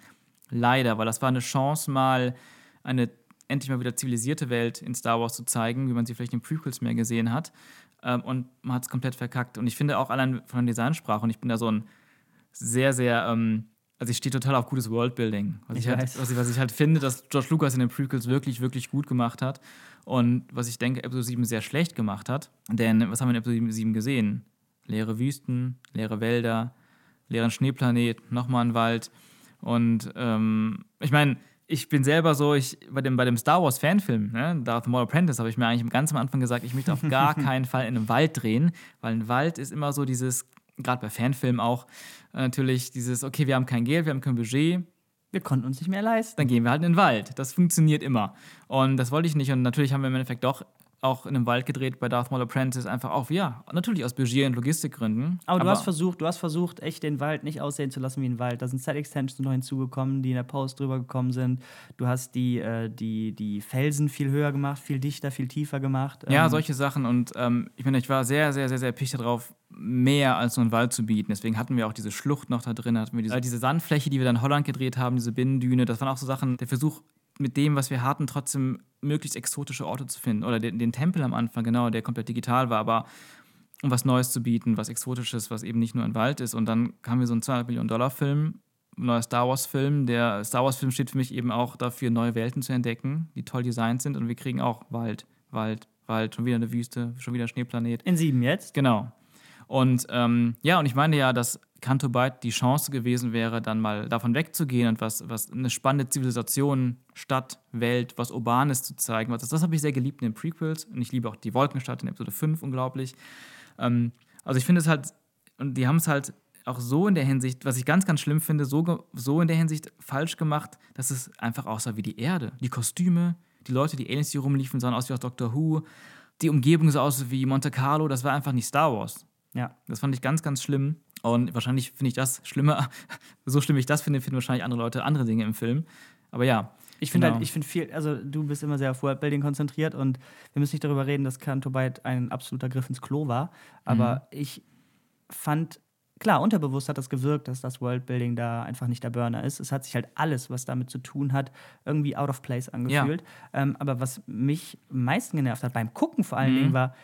Speaker 1: Leider, weil das war eine Chance, mal eine endlich mal wieder zivilisierte Welt in Star Wars zu zeigen, wie man sie vielleicht in Prequels mehr gesehen hat. ähm, und man hat es komplett verkackt. Und ich finde auch allein von der Designsprache, und ich bin da so ein sehr, sehr, ähm, also ich stehe total auf gutes Worldbuilding. Was ich,
Speaker 2: Ich
Speaker 1: halt, was, ich, was ich halt finde, dass George Lucas in den Prequels wirklich, wirklich gut gemacht hat. Und was ich denke, Episode 7 sehr schlecht gemacht hat. Denn was haben wir in Episode 7 gesehen? Leere Wüsten, leere Wälder, leeren Schneeplanet, nochmal ein Wald. Und ähm, ich meine, ich bin selber so, ich bei dem, bei dem Star Wars Fanfilm, ne, Darth Maul Apprentice, habe ich mir eigentlich ganz am Anfang gesagt, ich möchte auf gar keinen Fall in einem Wald drehen, weil ein Wald ist immer so dieses, gerade bei Fanfilmen auch, äh, natürlich dieses, okay, wir haben kein Geld, wir haben kein Budget,
Speaker 2: Wir konnten uns nicht mehr leisten.
Speaker 1: dann gehen wir halt in den Wald. Das funktioniert immer. Und das wollte ich nicht. Und natürlich haben wir im Endeffekt doch auch in einem Wald gedreht bei Darth Maul Apprentice, einfach auch, ja, natürlich aus Budget- und Logistikgründen.
Speaker 2: Aber, du hast versucht, du hast versucht, echt den Wald nicht aussehen zu lassen wie ein Wald. Da sind Set-Extensions noch hinzugekommen, die in der Post drüber gekommen sind. Du hast die, äh, die, die Felsen viel höher gemacht, viel dichter, viel tiefer gemacht.
Speaker 1: Ja,
Speaker 2: Ähm,
Speaker 1: solche Sachen. Und ähm, ich meine, ich war sehr, sehr, sehr, sehr picht darauf, mehr als nur einen Wald zu bieten. Deswegen hatten wir auch diese Schlucht noch da drin, hatten wir diese, äh, diese Sandfläche, die wir dann in Holland gedreht haben, diese Binnendüne. Das waren auch so Sachen, der Versuch, mit dem, was wir hatten, trotzdem möglichst exotische Orte zu finden. Oder den, den Tempel am Anfang, genau, der komplett digital war, aber um was Neues zu bieten, was Exotisches, was eben nicht nur ein Wald ist. Und dann haben wir so einen 200 Millionen Dollar Film, ein neuer Star Wars Film. Der Star Wars Film steht für mich eben auch dafür, neue Welten zu entdecken, die toll designt sind. Und wir kriegen auch Wald, Wald, Wald, schon wieder eine Wüste, schon wieder Schneeplanet.
Speaker 2: In sieben jetzt.
Speaker 1: Genau. Und ähm, ja, und ich meine ja, dass Canto Bight die Chance gewesen wäre, dann mal davon wegzugehen und was, was eine spannende Zivilisation, Stadt, Welt, was Urbanes zu zeigen. Das, das habe ich sehr geliebt in den Prequels und ich liebe auch die Wolkenstadt in Episode 5 unglaublich. Ähm, also ich finde es halt, und die haben es halt auch so in der Hinsicht, was ich ganz, ganz schlimm finde, so, so in der Hinsicht falsch gemacht, dass es einfach aussah wie die Erde. Die Kostüme, die Leute, die Aliens, die rumliefen, sahen aus wie aus Doctor Who. Die Umgebung sah aus wie Monte Carlo. Das war einfach nicht Star Wars.
Speaker 2: Ja.
Speaker 1: Das fand ich ganz, ganz schlimm. Und wahrscheinlich finde ich das schlimmer. so schlimm ich das finde, finden wahrscheinlich andere Leute andere Dinge im Film. Aber ja.
Speaker 2: Ich finde
Speaker 1: genau.
Speaker 2: halt, ich finde viel, also du bist immer sehr auf Worldbuilding konzentriert und wir müssen nicht darüber reden, dass Canto Bight ein absoluter Griff ins Klo war. Aber
Speaker 1: Mhm.
Speaker 2: ich fand, klar, unterbewusst hat das gewirkt, dass das Worldbuilding da einfach nicht der Burner ist. Es hat sich halt alles, was damit zu tun hat, irgendwie out of place angefühlt. Ähm, aber was mich am meisten genervt hat beim Gucken vor allen
Speaker 1: Mhm.
Speaker 2: Dingen war,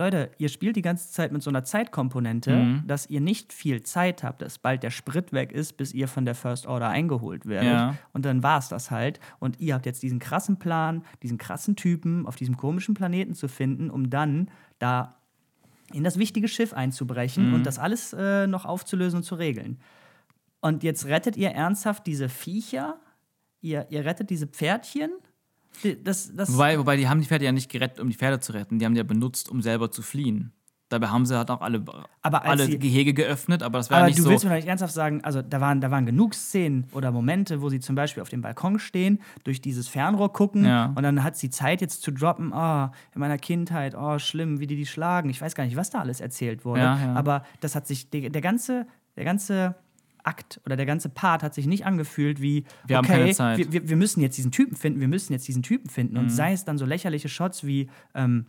Speaker 2: Leute, ihr spielt die ganze Zeit mit so einer Zeitkomponente,
Speaker 1: Mhm.
Speaker 2: dass ihr nicht viel Zeit habt, dass bald der Sprit weg ist, bis ihr von der First Order eingeholt werdet.
Speaker 1: Ja.
Speaker 2: Und dann war es das halt. Und ihr habt jetzt diesen krassen Plan, diesen krassen Typen auf diesem komischen Planeten zu finden, um dann da in das wichtige Schiff einzubrechen
Speaker 1: Mhm.
Speaker 2: und das alles äh, noch aufzulösen und zu regeln. Und jetzt rettet ihr ernsthaft diese Viecher? Ihr, ihr rettet diese Pferdchen? Das, das,
Speaker 1: Wobei, wobei, die haben die Pferde ja nicht gerettet, um die Pferde zu retten. Die haben die ja benutzt, um selber zu fliehen. Dabei haben sie halt auch alle,
Speaker 2: Aber
Speaker 1: alle
Speaker 2: sie-
Speaker 1: Gehege geöffnet, aber das war ja
Speaker 2: aber
Speaker 1: nicht
Speaker 2: du
Speaker 1: so.
Speaker 2: willst mir doch nicht ernsthaft sagen, also da waren, da waren genug Szenen oder Momente, wo sie zum Beispiel auf dem Balkon stehen, durch dieses Fernrohr gucken
Speaker 1: Ja.
Speaker 2: und dann hat sie Zeit jetzt zu droppen, oh, in meiner Kindheit, oh, schlimm, wie die die schlagen. Ich weiß gar nicht, was da alles erzählt wurde.
Speaker 1: Ja, ja.
Speaker 2: Aber das hat sich, der, der ganze, der ganze Akt oder der ganze Part hat sich nicht angefühlt wie,
Speaker 1: Wir
Speaker 2: okay. Wir, wir, wir müssen jetzt diesen Typen finden, wir müssen jetzt diesen Typen finden.
Speaker 1: Mhm.
Speaker 2: Und sei es dann so lächerliche Shots wie, ähm,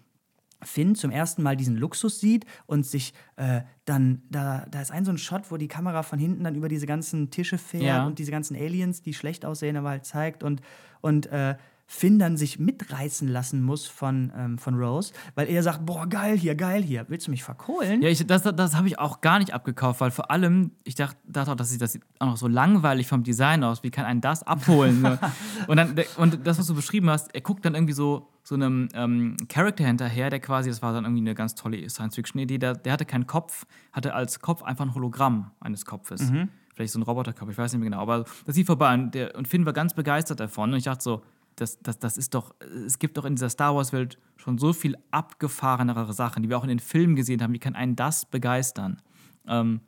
Speaker 2: Finn zum ersten Mal diesen Luxus sieht und sich äh, dann, da, da ist ein so ein Shot, wo die Kamera von hinten dann über diese ganzen Tische fährt
Speaker 1: Ja.
Speaker 2: und diese ganzen Aliens, die schlecht aussehen, aber halt zeigt und, und äh, Finn dann sich mitreißen lassen muss von, ähm, von Rose, weil er sagt, boah, geil hier, geil hier, willst du mich verkohlen?
Speaker 1: Ja, ich, das, das, das habe ich auch gar nicht abgekauft, weil vor allem, ich dachte, dachte auch, dass sieht das sieht auch noch so langweilig vom Design aus. Wie kann einen das abholen? ne? und, dann, und das, was du beschrieben hast, er guckt dann irgendwie so, so einem ähm, Charakter hinterher, der quasi, das war dann irgendwie eine ganz tolle Science-Fiction-Idee, der, der hatte keinen Kopf, hatte als Kopf einfach ein Hologramm eines Kopfes. Vielleicht so ein Roboterkopf, ich weiß nicht mehr genau. Aber das lief vorbei und, der, und Finn war ganz begeistert davon. Und ich dachte so, das, das, das ist doch, es gibt doch in dieser Star Wars-Welt schon so viel abgefahrenere Sachen, die wir auch in den Filmen gesehen haben. Wie kann einen das begeistern? Ähm,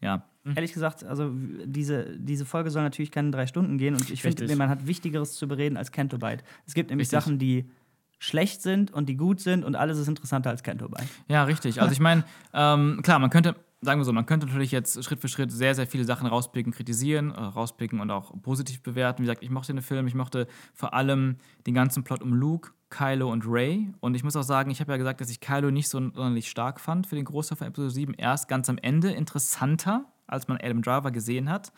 Speaker 1: ja.
Speaker 2: Ehrlich gesagt, also diese, diese Folge soll natürlich keine drei Stunden gehen und ich finde, man hat Wichtigeres zu bereden als Canto Bight. Es gibt nämlich
Speaker 1: Richtig.
Speaker 2: Sachen, die schlecht sind und die gut sind und alles ist interessanter als Canto Bight.
Speaker 1: Ja, richtig. Also ich meine, ähm, klar, man könnte, sagen wir so, man könnte natürlich jetzt Schritt für Schritt sehr, sehr viele Sachen rauspicken, kritisieren, äh, rauspicken und auch positiv bewerten. Wie gesagt, ich mochte den Film, ich mochte vor allem den ganzen Plot um Luke, Kylo und Ray. Und ich muss auch sagen, ich habe ja gesagt, dass ich Kylo nicht so sonderlich stark fand für den Großteil von Episode 7. Erst ganz am Ende interessanter, als man Adam Driver gesehen hat.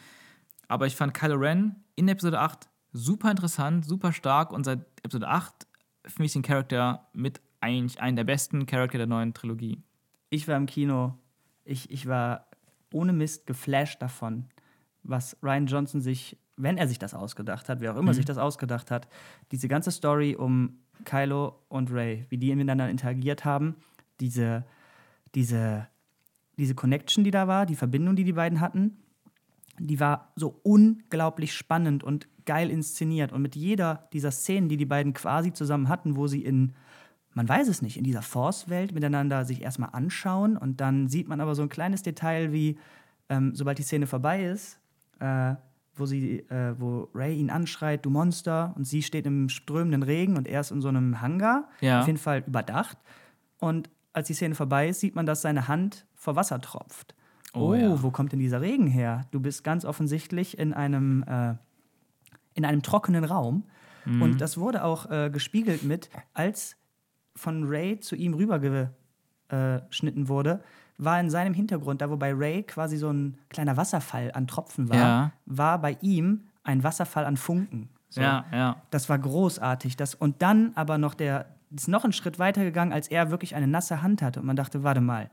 Speaker 1: Aber ich fand Kylo Ren in Episode 8 super interessant, super stark und seit Episode 8 finde ich den Charakter mit eigentlich einen der besten Charakter der neuen Trilogie.
Speaker 2: Ich war im Kino, ich, ich war ohne Mist geflasht davon, was Ryan Johnson sich, wenn er sich das ausgedacht hat, wer auch immer
Speaker 1: Mhm.
Speaker 2: sich das ausgedacht hat, diese ganze Story um Kylo und Ray, wie die miteinander interagiert haben, diese, diese, diese Connection, die da war, die Verbindung, die die beiden hatten, die war so unglaublich spannend und geil inszeniert. Und mit jeder dieser Szenen, die die beiden quasi zusammen hatten, wo sie in, man weiß es nicht, in dieser Force-Welt miteinander sich erstmal anschauen und dann sieht man aber so ein kleines Detail wie, ähm, sobald die Szene vorbei ist, äh, wo, sie, äh, wo Ray ihn anschreit, du Monster, und sie steht im strömenden Regen und er ist in so einem Hangar,
Speaker 1: Ja.
Speaker 2: auf jeden Fall überdacht. Und als die Szene vorbei ist, sieht man, dass seine Hand vor Wasser tropft.
Speaker 1: Oh,
Speaker 2: Oh,
Speaker 1: ja.
Speaker 2: wo kommt denn dieser Regen her? Du bist ganz offensichtlich in einem, äh, in einem trockenen Raum.
Speaker 1: Mhm.
Speaker 2: Und das wurde auch äh, gespiegelt mit, als von Ray zu ihm rübergeschnitten wurde, war in seinem Hintergrund, da wo bei Ray quasi so ein kleiner Wasserfall an Tropfen war,
Speaker 1: Ja.
Speaker 2: war bei ihm ein Wasserfall an Funken. So.
Speaker 1: Ja, ja.
Speaker 2: Das war großartig. Das, und dann aber noch der, ist noch einen Schritt weiter gegangen, als er wirklich eine nasse Hand hatte. Und man dachte, warte mal,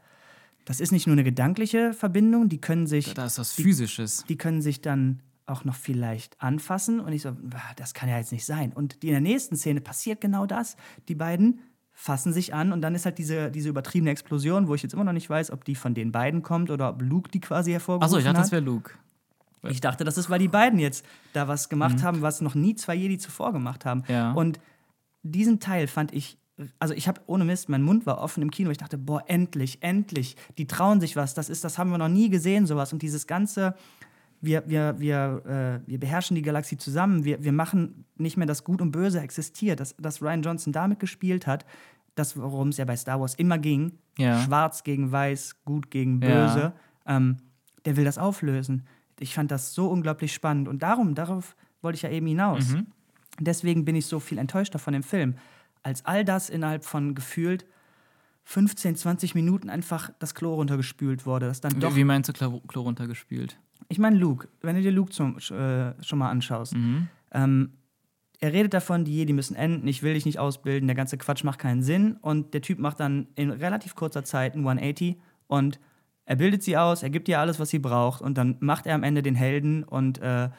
Speaker 2: das ist nicht nur eine gedankliche Verbindung, die können sich,
Speaker 1: Da ist was Physisches.
Speaker 2: die können sich dann auch noch vielleicht anfassen. Und ich so, "Ah, das kann ja jetzt nicht sein. Und die, in der nächsten Szene passiert genau das. Die beiden fassen sich an und dann ist halt diese, diese übertriebene Explosion, wo ich jetzt immer noch nicht weiß, ob die von den beiden kommt oder ob Luke die quasi hervorgerufen
Speaker 1: Achso, ich dachte,
Speaker 2: hat.
Speaker 1: das wäre Luke.
Speaker 2: Ich dachte, das ist, weil die beiden jetzt da was gemacht haben, was noch nie zwei Jedi zuvor gemacht haben.
Speaker 1: Mhm. Ja.
Speaker 2: Und diesen Teil fand ich, also ich habe ohne Mist, mein Mund war offen im Kino. Ich dachte, boah, endlich, endlich, die trauen sich was. Das ist, das haben wir noch nie gesehen, sowas. Und dieses ganze, wir, wir, wir, äh, wir beherrschen die Galaxie zusammen. Wir, wir machen nicht mehr, dass Gut und Böse existiert. Dass, dass Ryan Johnson damit gespielt hat, das, worum es ja bei Star Wars immer ging,
Speaker 1: Ja.
Speaker 2: schwarz gegen weiß, gut gegen
Speaker 1: Ja.
Speaker 2: böse, ähm, der will das auflösen. Ich fand das so unglaublich spannend und darum, darauf wollte ich ja eben hinaus.
Speaker 1: Mhm.
Speaker 2: Deswegen bin ich so viel enttäuschter von dem Film. Als all das innerhalb von gefühlt 15, 20 Minuten einfach das Klo runtergespült wurde. Das dann doch.
Speaker 1: Wie, wie meinst du Klo, Klo runtergespült?
Speaker 2: Ich meine, Luke, wenn du dir Luke zum, äh, schon mal anschaust,
Speaker 1: Mhm.
Speaker 2: ähm, er redet davon, die Jedi müssen enden, ich will dich nicht ausbilden, der ganze Quatsch macht keinen Sinn. Und der Typ macht dann in relativ kurzer Zeit ein 180 und er bildet sie aus, er gibt ihr alles, was sie braucht und dann macht er am Ende den Helden und äh,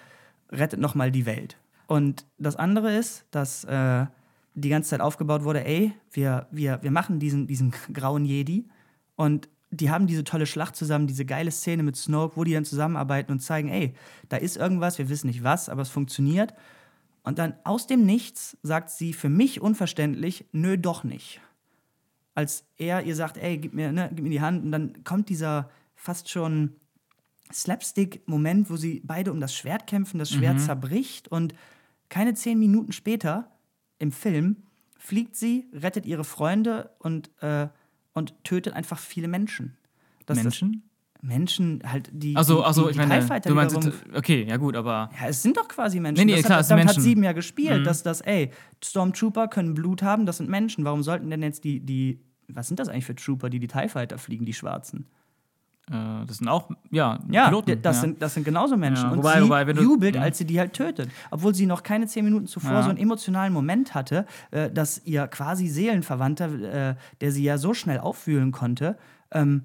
Speaker 2: rettet nochmal die Welt. Und das andere ist, dass äh, die ganze Zeit aufgebaut wurde, ey, wir, wir, wir machen diesen, diesen grauen Jedi und die haben diese tolle Schlacht zusammen, diese geile Szene mit Snoke, wo die dann zusammenarbeiten und zeigen, ey, da ist irgendwas, wir wissen nicht was, aber es funktioniert. Und dann aus dem Nichts sagt sie für mich unverständlich, nö, doch nicht. Als er ihr sagt, ey, gib mir, ne, gib mir die Hand, und dann kommt dieser fast schon Slapstick-Moment, wo sie beide um das Schwert kämpfen, das Schwert zerbricht und keine zehn Minuten später im Film fliegt sie, rettet ihre Freunde und, äh, und tötet einfach viele Menschen. Das,
Speaker 1: Menschen?
Speaker 2: Menschen halt, die,
Speaker 1: Achso,
Speaker 2: die,
Speaker 1: achso,
Speaker 2: die,
Speaker 1: ich
Speaker 2: die
Speaker 1: meine, du meinst, jetzt- okay, ja gut, aber
Speaker 2: ja, es sind doch quasi Menschen.
Speaker 1: Nee, nee,
Speaker 2: das
Speaker 1: klar,
Speaker 2: hat, damit hat
Speaker 1: Menschen.
Speaker 2: sieben ja gespielt,
Speaker 1: Mhm.
Speaker 2: dass das, ey, Stormtrooper können Blut haben, das sind Menschen. Warum sollten denn jetzt die, die, was sind das eigentlich für Trooper, die die TIE Fighter fliegen, die Schwarzen?
Speaker 1: Äh, das sind auch, ja,
Speaker 2: Ja,
Speaker 1: Piloten.
Speaker 2: das,
Speaker 1: ja.
Speaker 2: Sind, das sind genauso Menschen.
Speaker 1: Ja,
Speaker 2: Und
Speaker 1: wobei-
Speaker 2: sie
Speaker 1: wobei, du-
Speaker 2: jubelt,
Speaker 1: Mhm.
Speaker 2: als sie die halt tötet. Obwohl sie noch keine zehn Minuten zuvor
Speaker 1: Ja.
Speaker 2: so einen emotionalen Moment hatte, äh, dass ihr quasi Seelenverwandter, äh, der sie ja so schnell auffühlen konnte, ähm,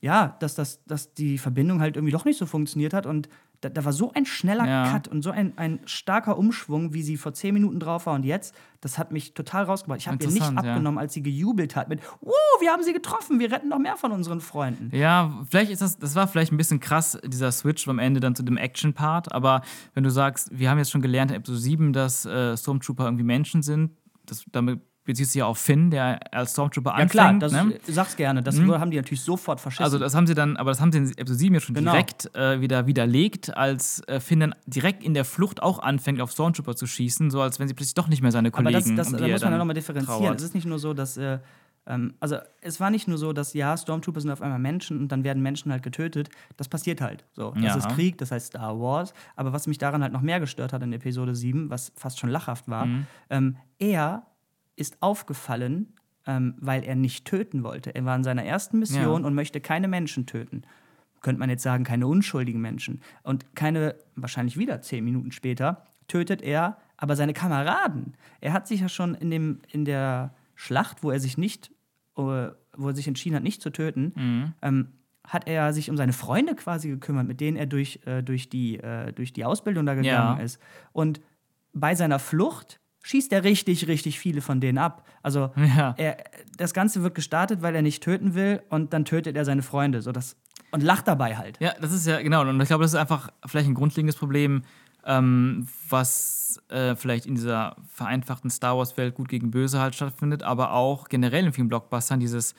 Speaker 2: ja, dass, das, dass die Verbindung halt irgendwie doch nicht so funktioniert hat. Und da, da war so ein schneller
Speaker 1: Ja.
Speaker 2: Cut und so ein, ein starker Umschwung, wie sie vor zehn Minuten drauf war und jetzt, das hat mich total rausgebracht. Ich habe ihr nicht
Speaker 1: Interessant, ja.
Speaker 2: abgenommen, als sie gejubelt hat mit, wow, wir haben sie getroffen, wir retten noch mehr von unseren Freunden.
Speaker 1: Ja, vielleicht ist das, das war vielleicht ein bisschen krass, dieser Switch am Ende dann zu dem Action-Part, aber wenn du sagst, wir haben jetzt schon gelernt in Episode 7, dass äh, Stormtrooper irgendwie Menschen sind, das, damit beziehst du ja auf Finn, der als Stormtrooper
Speaker 2: Ja
Speaker 1: anfängt.
Speaker 2: klar, das,
Speaker 1: ne?
Speaker 2: sag's gerne. Das haben die natürlich sofort verschissen.
Speaker 1: Also das haben sie dann, aber das haben sie in Episode 7 ja schon
Speaker 2: Genau.
Speaker 1: direkt äh, wieder widerlegt, als äh, Finn dann direkt in der Flucht auch anfängt, auf Stormtrooper zu schießen, so als wenn sie plötzlich doch nicht mehr seine
Speaker 2: Aber
Speaker 1: Kollegen
Speaker 2: das, das,
Speaker 1: um
Speaker 2: da muss man ja nochmal differenzieren.
Speaker 1: trauert.
Speaker 2: Es ist nicht nur so, dass. Äh, ähm, also, es war nicht nur so, dass ja, Stormtrooper sind auf einmal Menschen und dann werden Menschen halt getötet. Das passiert halt. So. Das
Speaker 1: Ja.
Speaker 2: ist Krieg, das heißt Star Wars. Aber was mich daran halt noch mehr gestört hat in Episode 7, was fast schon lachhaft war,
Speaker 1: Mhm.
Speaker 2: ähm, er ist aufgefallen, ähm, weil er nicht töten wollte. Er war in seiner ersten Mission
Speaker 1: Ja.
Speaker 2: und möchte keine Menschen töten. Könnte man jetzt sagen, keine unschuldigen Menschen. Und keine, wahrscheinlich wieder zehn Minuten später, tötet er aber seine Kameraden. Er hat sich ja schon in, dem, in der Schlacht, wo er sich nicht, äh, wo er sich entschieden hat, nicht zu töten,
Speaker 1: Mhm.
Speaker 2: ähm, hat er sich um seine Freunde quasi gekümmert, mit denen er durch, äh, durch, die, äh, durch die Ausbildung da gegangen
Speaker 1: Ja.
Speaker 2: ist. Und bei seiner Flucht schießt er richtig, richtig viele von denen ab. Also
Speaker 1: Ja.
Speaker 2: er, das Ganze wird gestartet, weil er nicht töten will und dann tötet er seine Freunde. So das, und lacht dabei halt.
Speaker 1: Ja, das ist ja, genau. Und ich glaube, das ist einfach vielleicht ein grundlegendes Problem, ähm, was äh, vielleicht in dieser vereinfachten Star Wars-Welt gut gegen böse halt stattfindet, aber auch generell in vielen Blockbustern dieses,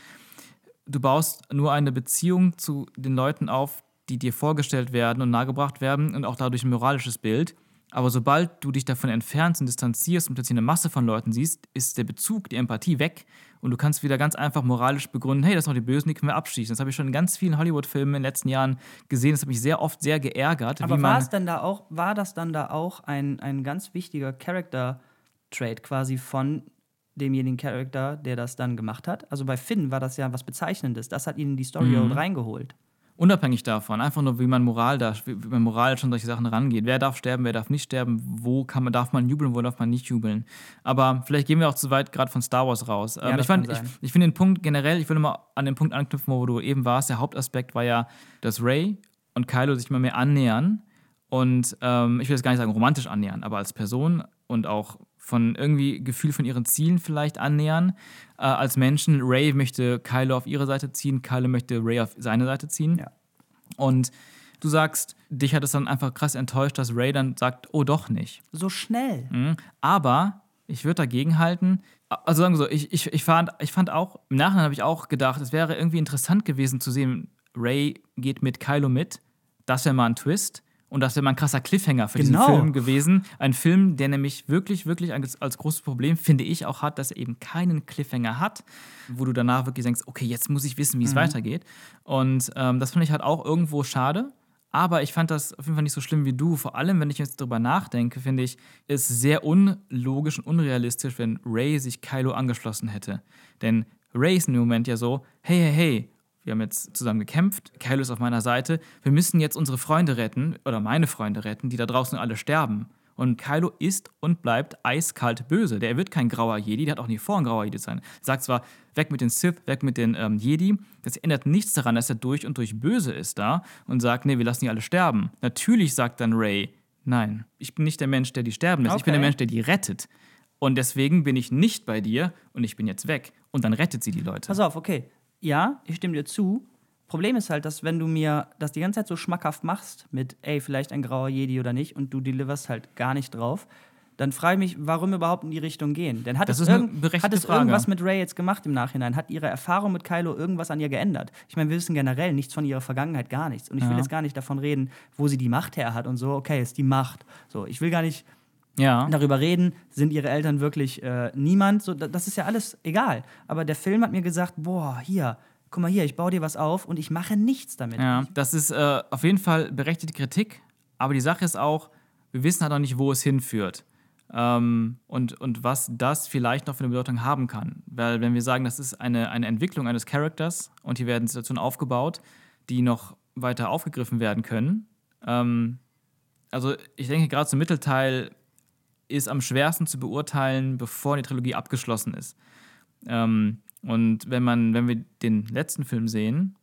Speaker 1: du baust nur eine Beziehung zu den Leuten auf, die dir vorgestellt werden und nahegebracht werden und auch dadurch ein moralisches Bild. Aber sobald du dich davon entfernst und distanzierst und plötzlich eine Masse von Leuten siehst, ist der Bezug, die Empathie weg und du kannst wieder ganz einfach moralisch begründen, hey, das sind doch die Bösen, die können wir abschießen. Das habe ich schon in ganz vielen Hollywood-Filmen in den letzten Jahren gesehen. Das hat mich sehr oft sehr geärgert.
Speaker 2: Aber war es dann da auch, war das dann da auch ein, ein ganz wichtiger Character-Trait quasi von demjenigen Charakter, der das dann gemacht hat? Also bei Finn war das ja was Bezeichnendes. Das hat ihn in die Story
Speaker 1: Mhm.
Speaker 2: reingeholt.
Speaker 1: Unabhängig davon, einfach nur, wie man Moral da, wie man moralisch an solche Sachen rangeht. Wer darf sterben, wer darf nicht sterben, wo kann man, darf man jubeln, wo darf man nicht jubeln. Aber vielleicht gehen wir auch zu weit gerade von Star Wars raus. Ähm,
Speaker 2: das
Speaker 1: ich fand, ich, ich finde den Punkt generell, ich will mal an den Punkt anknüpfen, wo du eben warst. Der Hauptaspekt war ja, dass Ray und Kylo sich immer mehr annähern. Und ähm, ich will jetzt gar nicht sagen romantisch annähern, aber als Person und auch von irgendwie Gefühl von ihren Zielen vielleicht annähern. Äh, als Menschen, Ray möchte Kylo auf ihre Seite ziehen, Kylo möchte Ray auf seine Seite ziehen.
Speaker 2: Ja.
Speaker 1: Und du sagst, dich hat es dann einfach krass enttäuscht, dass Ray dann sagt, oh doch nicht.
Speaker 2: So schnell.
Speaker 1: Mhm. Aber ich würde dagegen halten, also sagen wir so, ich, ich, ich, fand, ich fand auch, im Nachhinein habe ich auch gedacht, es wäre irgendwie interessant gewesen zu sehen, Ray geht mit Kylo mit, das wäre mal ein Twist. Und das wäre mal ein krasser Cliffhanger für
Speaker 2: Genau.
Speaker 1: diesen Film gewesen. Ein Film, der nämlich wirklich, wirklich als, als großes Problem, finde ich, auch hat, dass er eben keinen Cliffhanger hat, wo du danach wirklich denkst, okay, jetzt muss ich wissen, wie es weitergeht. Und ähm, das finde ich halt auch irgendwo schade. Aber ich fand das auf jeden Fall nicht so schlimm wie du. Vor allem, wenn ich jetzt darüber nachdenke, finde ich es sehr unlogisch und unrealistisch, wenn Ray sich Kylo angeschlossen hätte. Denn Ray ist im Moment ja so, hey, hey, hey, wir haben jetzt zusammen gekämpft, Kylo ist auf meiner Seite, wir müssen jetzt unsere Freunde retten, oder meine Freunde retten, die da draußen alle sterben. Und Kylo ist und bleibt eiskalt böse. Der wird kein grauer Jedi, der hat auch nie vor, ein grauer Jedi zu sein. Sagt zwar, weg mit den Sith, weg mit den ähm, Jedi. Das ändert nichts daran, dass er durch und durch böse ist da und sagt, nee, wir lassen die alle sterben. Natürlich sagt dann Ray, nein, ich bin nicht der Mensch, der die sterben lässt, ich bin der
Speaker 2: Okay.
Speaker 1: Mensch, der die rettet. Und deswegen bin ich nicht bei dir und ich bin jetzt weg. Und dann rettet sie die Leute.
Speaker 2: Pass auf, okay. Ja, ich stimme dir zu. Problem ist halt, dass wenn du mir das die ganze Zeit so schmackhaft machst mit, ey, vielleicht ein grauer Jedi oder nicht und du deliverst halt gar nicht drauf, dann frage ich mich, warum überhaupt in die Richtung gehen? Denn hat
Speaker 1: Das
Speaker 2: es, irgend- hat es irgendwas mit Ray jetzt gemacht im Nachhinein? Hat ihre Erfahrung mit Kylo irgendwas an ihr geändert? Ich meine, wir wissen generell nichts von ihrer Vergangenheit, gar nichts. Und ich will
Speaker 1: Ja.
Speaker 2: jetzt gar nicht davon reden, wo sie die Macht her hat und so. Okay, ist die Macht. So, ich will gar nicht
Speaker 1: ja.
Speaker 2: darüber reden, sind ihre Eltern wirklich äh, niemand. So, da- das ist ja alles egal. Aber der Film hat mir gesagt, boah, hier, guck mal hier, ich baue dir was auf und ich mache nichts damit.
Speaker 1: Ja, das ist äh, auf jeden Fall berechtigte Kritik, aber die Sache ist auch, wir wissen halt noch nicht, wo es hinführt. Ähm, und, und was das vielleicht noch für eine Bedeutung haben kann. Weil, wenn wir sagen, das ist eine, eine Entwicklung eines Charakters und hier werden Situationen aufgebaut, die noch weiter aufgegriffen werden können. Ähm, also, ich denke, gerade zum Mittelteil ist am schwersten zu beurteilen, bevor die Trilogie abgeschlossen ist. Ähm, und wenn man, wenn wir den letzten Film sehen,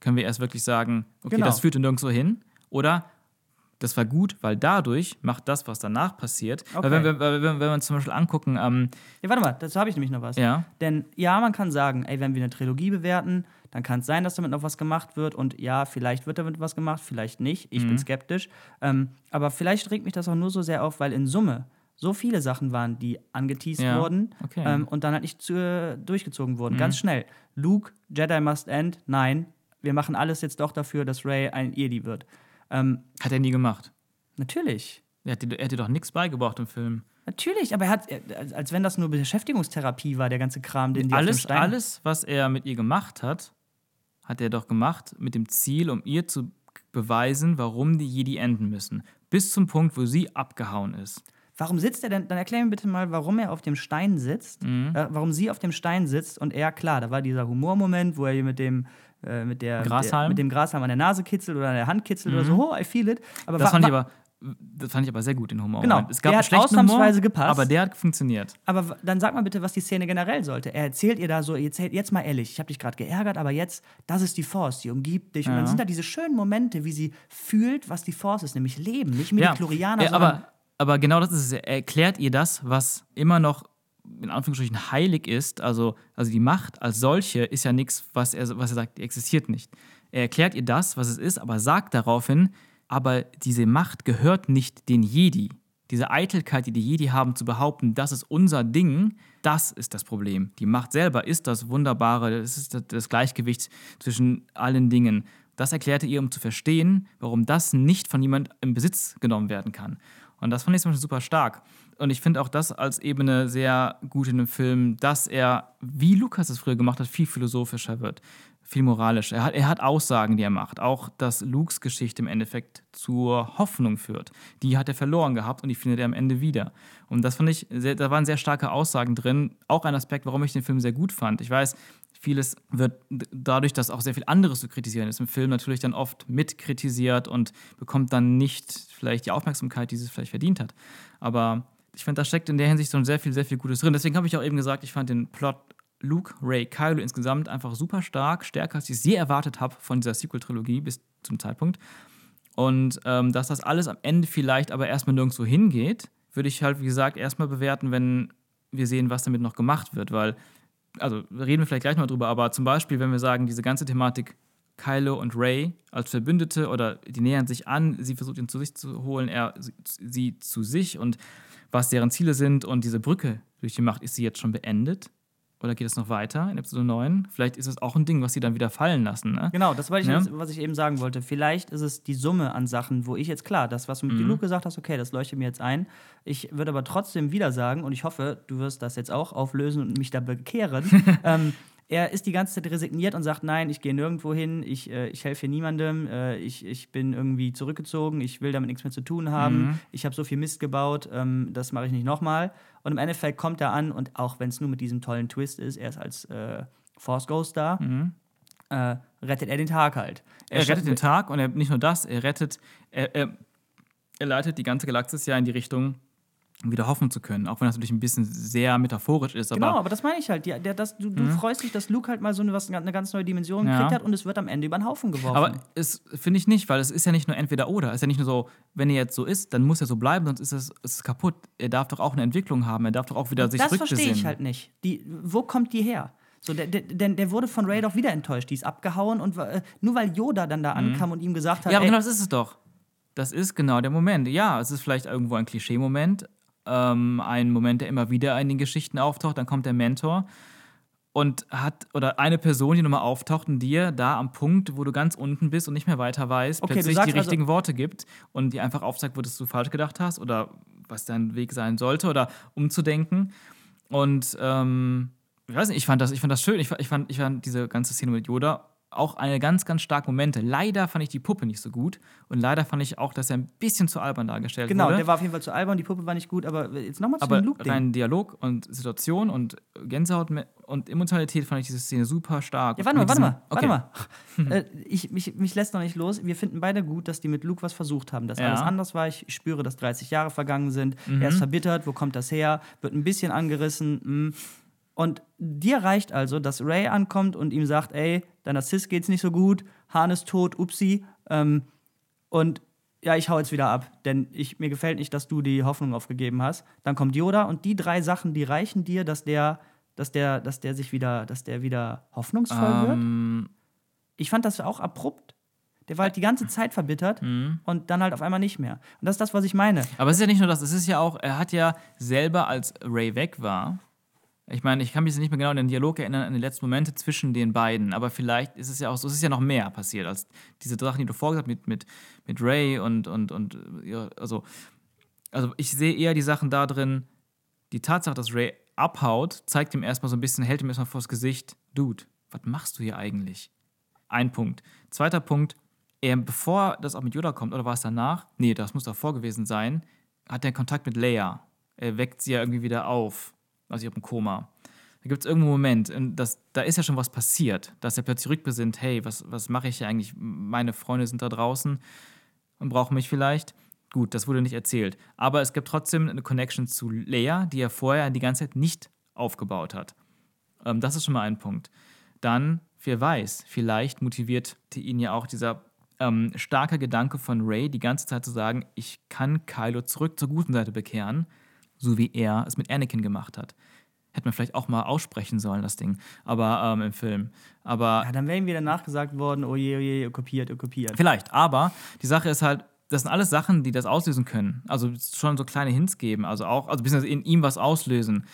Speaker 1: können wir erst wirklich sagen, okay,
Speaker 2: Genau.
Speaker 1: das führte nirgendwo hin. Oder das war gut, weil dadurch macht das, was danach passiert.
Speaker 2: Okay.
Speaker 1: Weil wenn, wir- wenn, wenn wir uns zum Beispiel angucken, ähm,
Speaker 2: Ja, warte mal, dazu habe ich nämlich noch was.
Speaker 1: ja,
Speaker 2: Denn ja, man kann sagen, ey, wenn wir eine Trilogie bewerten, dann kann es sein, dass damit noch was gemacht wird. Und ja, vielleicht wird damit was gemacht, vielleicht nicht. Ich
Speaker 1: Mhm.
Speaker 2: bin skeptisch. Ähm, aber vielleicht regt mich das auch nur so sehr auf, weil in Summe so viele Sachen waren, die angeteased
Speaker 1: Ja,
Speaker 2: wurden
Speaker 1: okay.
Speaker 2: ähm, und dann halt nicht zu, durchgezogen wurden.
Speaker 1: Mhm.
Speaker 2: Ganz schnell. Luke, Jedi must end. Nein, wir machen alles jetzt doch dafür, dass Ray ein Jedi wird. Ähm,
Speaker 1: hat er nie gemacht.
Speaker 2: natürlich.
Speaker 1: Er hat, dir, er hat dir doch nichts beigebracht im Film.
Speaker 2: Natürlich, aber er hat, er- als wenn das nur Beschäftigungstherapie war, der ganze Kram, den die
Speaker 1: Alles,
Speaker 2: Stein
Speaker 1: alles, was er mit ihr gemacht hat, hat er doch gemacht mit dem Ziel, um ihr zu beweisen, warum die Jedi enden müssen. Bis zum Punkt, wo sie abgehauen ist.
Speaker 2: Warum sitzt er denn? Dann erklär mir bitte mal, warum er auf dem Stein sitzt.
Speaker 1: Mhm.
Speaker 2: Äh, warum sie auf dem Stein sitzt und er, klar, da war dieser Humormoment, wo er hier mit dem, äh, mit der,
Speaker 1: Grashalm?
Speaker 2: Mit, der, mit dem Grashalm an der Nase kitzelt oder an der Hand kitzelt oder so, oh, I feel it. Aber
Speaker 1: Mhm. Das fand ich aber das fand ich aber sehr gut, den Humor.
Speaker 2: Genau.
Speaker 1: Es gab
Speaker 2: Der hat ausnahmsweise
Speaker 1: Humor,
Speaker 2: gepasst.
Speaker 1: aber der hat funktioniert.
Speaker 2: Aber dann sag mal bitte, was die Szene generell sollte. Er erzählt ihr da so, jetzt, jetzt mal ehrlich, ich habe dich gerade geärgert, aber jetzt, das ist die Force, die umgibt dich. Und dann
Speaker 1: Ja.
Speaker 2: sind da diese schönen Momente, wie sie fühlt, was die Force ist, nämlich Leben. Nicht Midichlorianer,
Speaker 1: Ja,
Speaker 2: sondern
Speaker 1: aber, aber genau das ist es. Er erklärt ihr das, was immer noch in Anführungsstrichen heilig ist. Also, also die Macht als solche ist ja nichts, was er, was er sagt, existiert nicht. Er erklärt ihr das, was es ist, aber sagt daraufhin, aber diese Macht gehört nicht den Jedi. Diese Eitelkeit, die die Jedi haben, zu behaupten, das ist unser Ding, das ist das Problem. Die Macht selber ist das Wunderbare, das ist das- Gleichgewicht zwischen allen Dingen. Das erklärte ihr, um zu verstehen, warum das nicht von jemand in Besitz genommen werden kann. Und das fand ich zum Beispiel super stark. Und ich finde auch das als Ebene sehr gut in dem Film, dass er, wie Lukas es früher gemacht hat, viel philosophischer wird, viel moralischer. Er hat, er hat Aussagen, die er macht. Auch, dass Lukes Geschichte im Endeffekt zur Hoffnung führt. Die hat er verloren gehabt und die findet er am Ende wieder. Und das fand ich, sehr, da waren sehr starke Aussagen drin. Auch ein Aspekt, warum ich den Film sehr gut fand. Ich weiß, vieles wird dadurch, dass auch sehr viel anderes zu kritisieren ist im Film, natürlich dann oft mitkritisiert und bekommt dann nicht vielleicht die Aufmerksamkeit, die es vielleicht verdient hat. Aber ich finde, da steckt in der Hinsicht so sehr viel, sehr viel Gutes drin. Deswegen habe ich auch eben gesagt, ich fand den Plot Luke, Ray, Kylo insgesamt einfach super stark, stärker als ich je erwartet habe von dieser Sequel-Trilogie bis zum Zeitpunkt. Und ähm, dass das alles am Ende vielleicht aber erstmal nirgendwo hingeht, würde ich halt, wie gesagt, erstmal bewerten, wenn wir sehen, was damit noch gemacht wird. Weil, also reden wir vielleicht gleich mal drüber, aber zum Beispiel, wenn wir sagen, diese ganze Thematik Kylo und Ray als Verbündete oder die nähern sich an, sie versucht ihn zu sich zu holen, er sie, sie zu sich und was deren Ziele sind und diese Brücke durch die Macht, ist sie jetzt schon beendet? Oder geht es noch weiter in Episode 9? Vielleicht ist es auch ein Ding, was sie dann wieder fallen lassen. Ne?
Speaker 2: Genau, das war ich
Speaker 1: Ja.
Speaker 2: jetzt, was ich eben sagen wollte. Vielleicht ist es die Summe an Sachen, wo ich jetzt klar, das, was du mit
Speaker 1: Mhm.
Speaker 2: Luke gesagt hast, okay, das leuchtet mir jetzt ein. Ich würde aber trotzdem wieder sagen, und ich hoffe, du wirst das jetzt auch auflösen und mich da bekehren. ähm, er ist die ganze Zeit resigniert und sagt, nein, ich gehe nirgendwo hin, ich, äh, ich helfe hier niemandem, äh, ich, ich bin irgendwie zurückgezogen, ich will damit nichts mehr zu tun haben,
Speaker 1: Mhm.
Speaker 2: ich habe so viel Mist gebaut, ähm, das mache ich nicht nochmal. Und im Endeffekt kommt er an und auch wenn es nur mit diesem tollen Twist ist, er ist als äh, Force Ghost da, äh, rettet er den Tag halt.
Speaker 1: Er rettet
Speaker 2: sch-
Speaker 1: den Tag und er, nicht nur das, er rettet, er, er, er leitet die ganze Galaxis ja in die Richtung, wieder hoffen zu können. Auch wenn das natürlich ein bisschen sehr metaphorisch ist. Aber
Speaker 2: Genau, aber das meine ich halt. Ja, der, das, du, du freust dich, dass Luke halt mal so eine, was, eine ganz neue Dimension
Speaker 1: Ja.
Speaker 2: gekriegt hat und es wird am Ende über den Haufen geworfen.
Speaker 1: Aber es finde ich nicht, weil es ist ja nicht nur entweder oder. Es ist ja nicht nur so, wenn er jetzt so ist, dann muss er so bleiben, sonst ist es, es ist kaputt. Er darf doch auch eine Entwicklung haben. Er darf doch auch wieder sich
Speaker 2: das verstehe
Speaker 1: rückbesinnen.
Speaker 2: ich halt nicht. Die, wo kommt die her? So, der, der, denn der wurde von Ray doch wieder enttäuscht. Die ist abgehauen und äh, nur weil Yoda dann da ankam und ihm gesagt hat,
Speaker 1: Mhm. Ja, aber genau das ist es doch. Das ist genau der Moment. Ja, es ist vielleicht irgendwo ein Klischee-Moment, ähm, ein Moment, der immer wieder in den Geschichten auftaucht. Dann kommt der Mentor und hat, oder eine Person, die nochmal auftaucht und dir da am Punkt, wo du ganz unten bist und nicht mehr weiter weißt,
Speaker 2: Okay,
Speaker 1: plötzlich die
Speaker 2: also-
Speaker 1: richtigen Worte gibt und dir einfach aufzeigt, wo du falsch gedacht hast oder was dein Weg sein sollte oder umzudenken. Und ähm, ich weiß nicht, ich fand das, ich fand das schön. Ich, fand, ich fand diese ganze Szene mit Yoda auch eine ganz, ganz starke Momente. Leider fand ich die Puppe nicht so gut und leider fand ich auch, dass er ein bisschen zu albern dargestellt
Speaker 2: genau,
Speaker 1: wurde.
Speaker 2: der war auf jeden Fall zu albern, die Puppe war nicht gut, aber jetzt nochmal zu
Speaker 1: aber
Speaker 2: dem Luke-Ding.
Speaker 1: rein Dialog und Situation und Gänsehaut und Emotionalität fand ich diese Szene super stark.
Speaker 2: Ja, warte mal, warte mal,
Speaker 1: okay.
Speaker 2: warte mal. äh, ich, mich, mich lässt noch nicht los. Wir finden beide gut, dass die mit Luke was versucht haben, dass
Speaker 1: Ja.
Speaker 2: alles anders war. Ich spüre, dass 30 Jahre vergangen sind. Er
Speaker 1: Mhm.
Speaker 2: ist verbittert. Wo kommt das her? Wird ein bisschen angerissen. mm. Und dir reicht also, dass Ray ankommt und ihm sagt, ey, deiner Sis geht's nicht so gut, Han ist tot, upsi. Ähm, und ja, ich hau jetzt wieder ab, denn ich, mir gefällt nicht, dass du die Hoffnung aufgegeben hast. Dann kommt Yoda und die drei Sachen, die reichen dir, dass der, dass der, dass der sich wieder, dass der wieder hoffnungsvoll wird.
Speaker 1: Ähm,
Speaker 2: Ich fand das auch abrupt. Der war halt die ganze Zeit verbittert
Speaker 1: Mhm.
Speaker 2: und dann halt auf einmal nicht mehr. Und das ist das, was ich meine.
Speaker 1: aber es ist ja nicht nur das, es ist ja auch, er hat ja selber, als Ray weg war, ich meine, ich kann mich nicht mehr genau an den Dialog erinnern, an die letzten Momente zwischen den beiden, aber vielleicht ist es ja auch so, es ist ja noch mehr passiert als diese Sachen, die du vorgesagt hast mit, mit, mit Ray und, und, und ja, also, also ich sehe eher die Sachen da drin, die Tatsache, dass Ray abhaut, zeigt ihm erstmal so ein bisschen, hält ihm erstmal vors Gesicht, Dude, was machst du hier eigentlich? Ein Punkt. Zweiter Punkt, er, bevor das auch mit Yoda kommt, oder war es danach? Nee, das muss davor gewesen sein, hat er Kontakt mit Leia. Er weckt sie ja irgendwie wieder auf, aus ihrem Koma. Da gibt es irgendeinen Moment, und das, da ist ja schon was passiert, dass er plötzlich rückbesinnt, hey, was, was mache ich hier eigentlich? Meine Freunde sind da draußen und brauchen mich vielleicht. Gut, das wurde nicht erzählt. Aber es gibt trotzdem eine Connection zu Leia, die er vorher die ganze Zeit nicht aufgebaut hat. Ähm, das ist schon mal ein Punkt. Dann, wer weiß, vielleicht motivierte ihn ja auch dieser ähm, starke Gedanke von Ray, die ganze Zeit zu sagen, ich kann Kylo zurück zur guten Seite bekehren, so wie er es mit Anakin gemacht hat. Hätte man vielleicht auch mal aussprechen sollen, das Ding, aber ähm, im Film. Aber
Speaker 2: Ja, dann wäre ihm wieder nachgesagt worden, oh je, oh je, kopiert, oh, kopiert.
Speaker 1: Vielleicht, aber die Sache ist halt, das sind alles Sachen, die das auslösen können. Also schon so kleine Hints geben, also auch, also beziehungsweise in ihm was auslösen.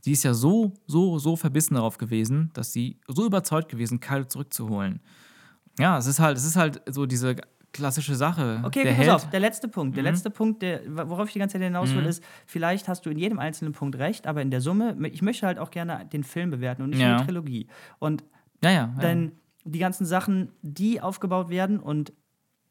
Speaker 1: Sie ist ja so, so, so verbissen darauf gewesen, dass sie so überzeugt gewesen, Kylo zurückzuholen. Ja, es ist halt, es ist halt so diese klassische Sache.
Speaker 2: Okay,
Speaker 1: der
Speaker 2: okay, pass
Speaker 1: Held,
Speaker 2: auf, der letzte Punkt. Der letzte Punkt, der, worauf ich die ganze Zeit hinaus will, ist, vielleicht hast du in jedem einzelnen Punkt recht, aber in der Summe, ich möchte halt auch gerne den Film bewerten und nicht
Speaker 1: Ja.
Speaker 2: nur die Trilogie. Und
Speaker 1: Ja, ja.
Speaker 2: dann die ganzen Sachen, die aufgebaut werden und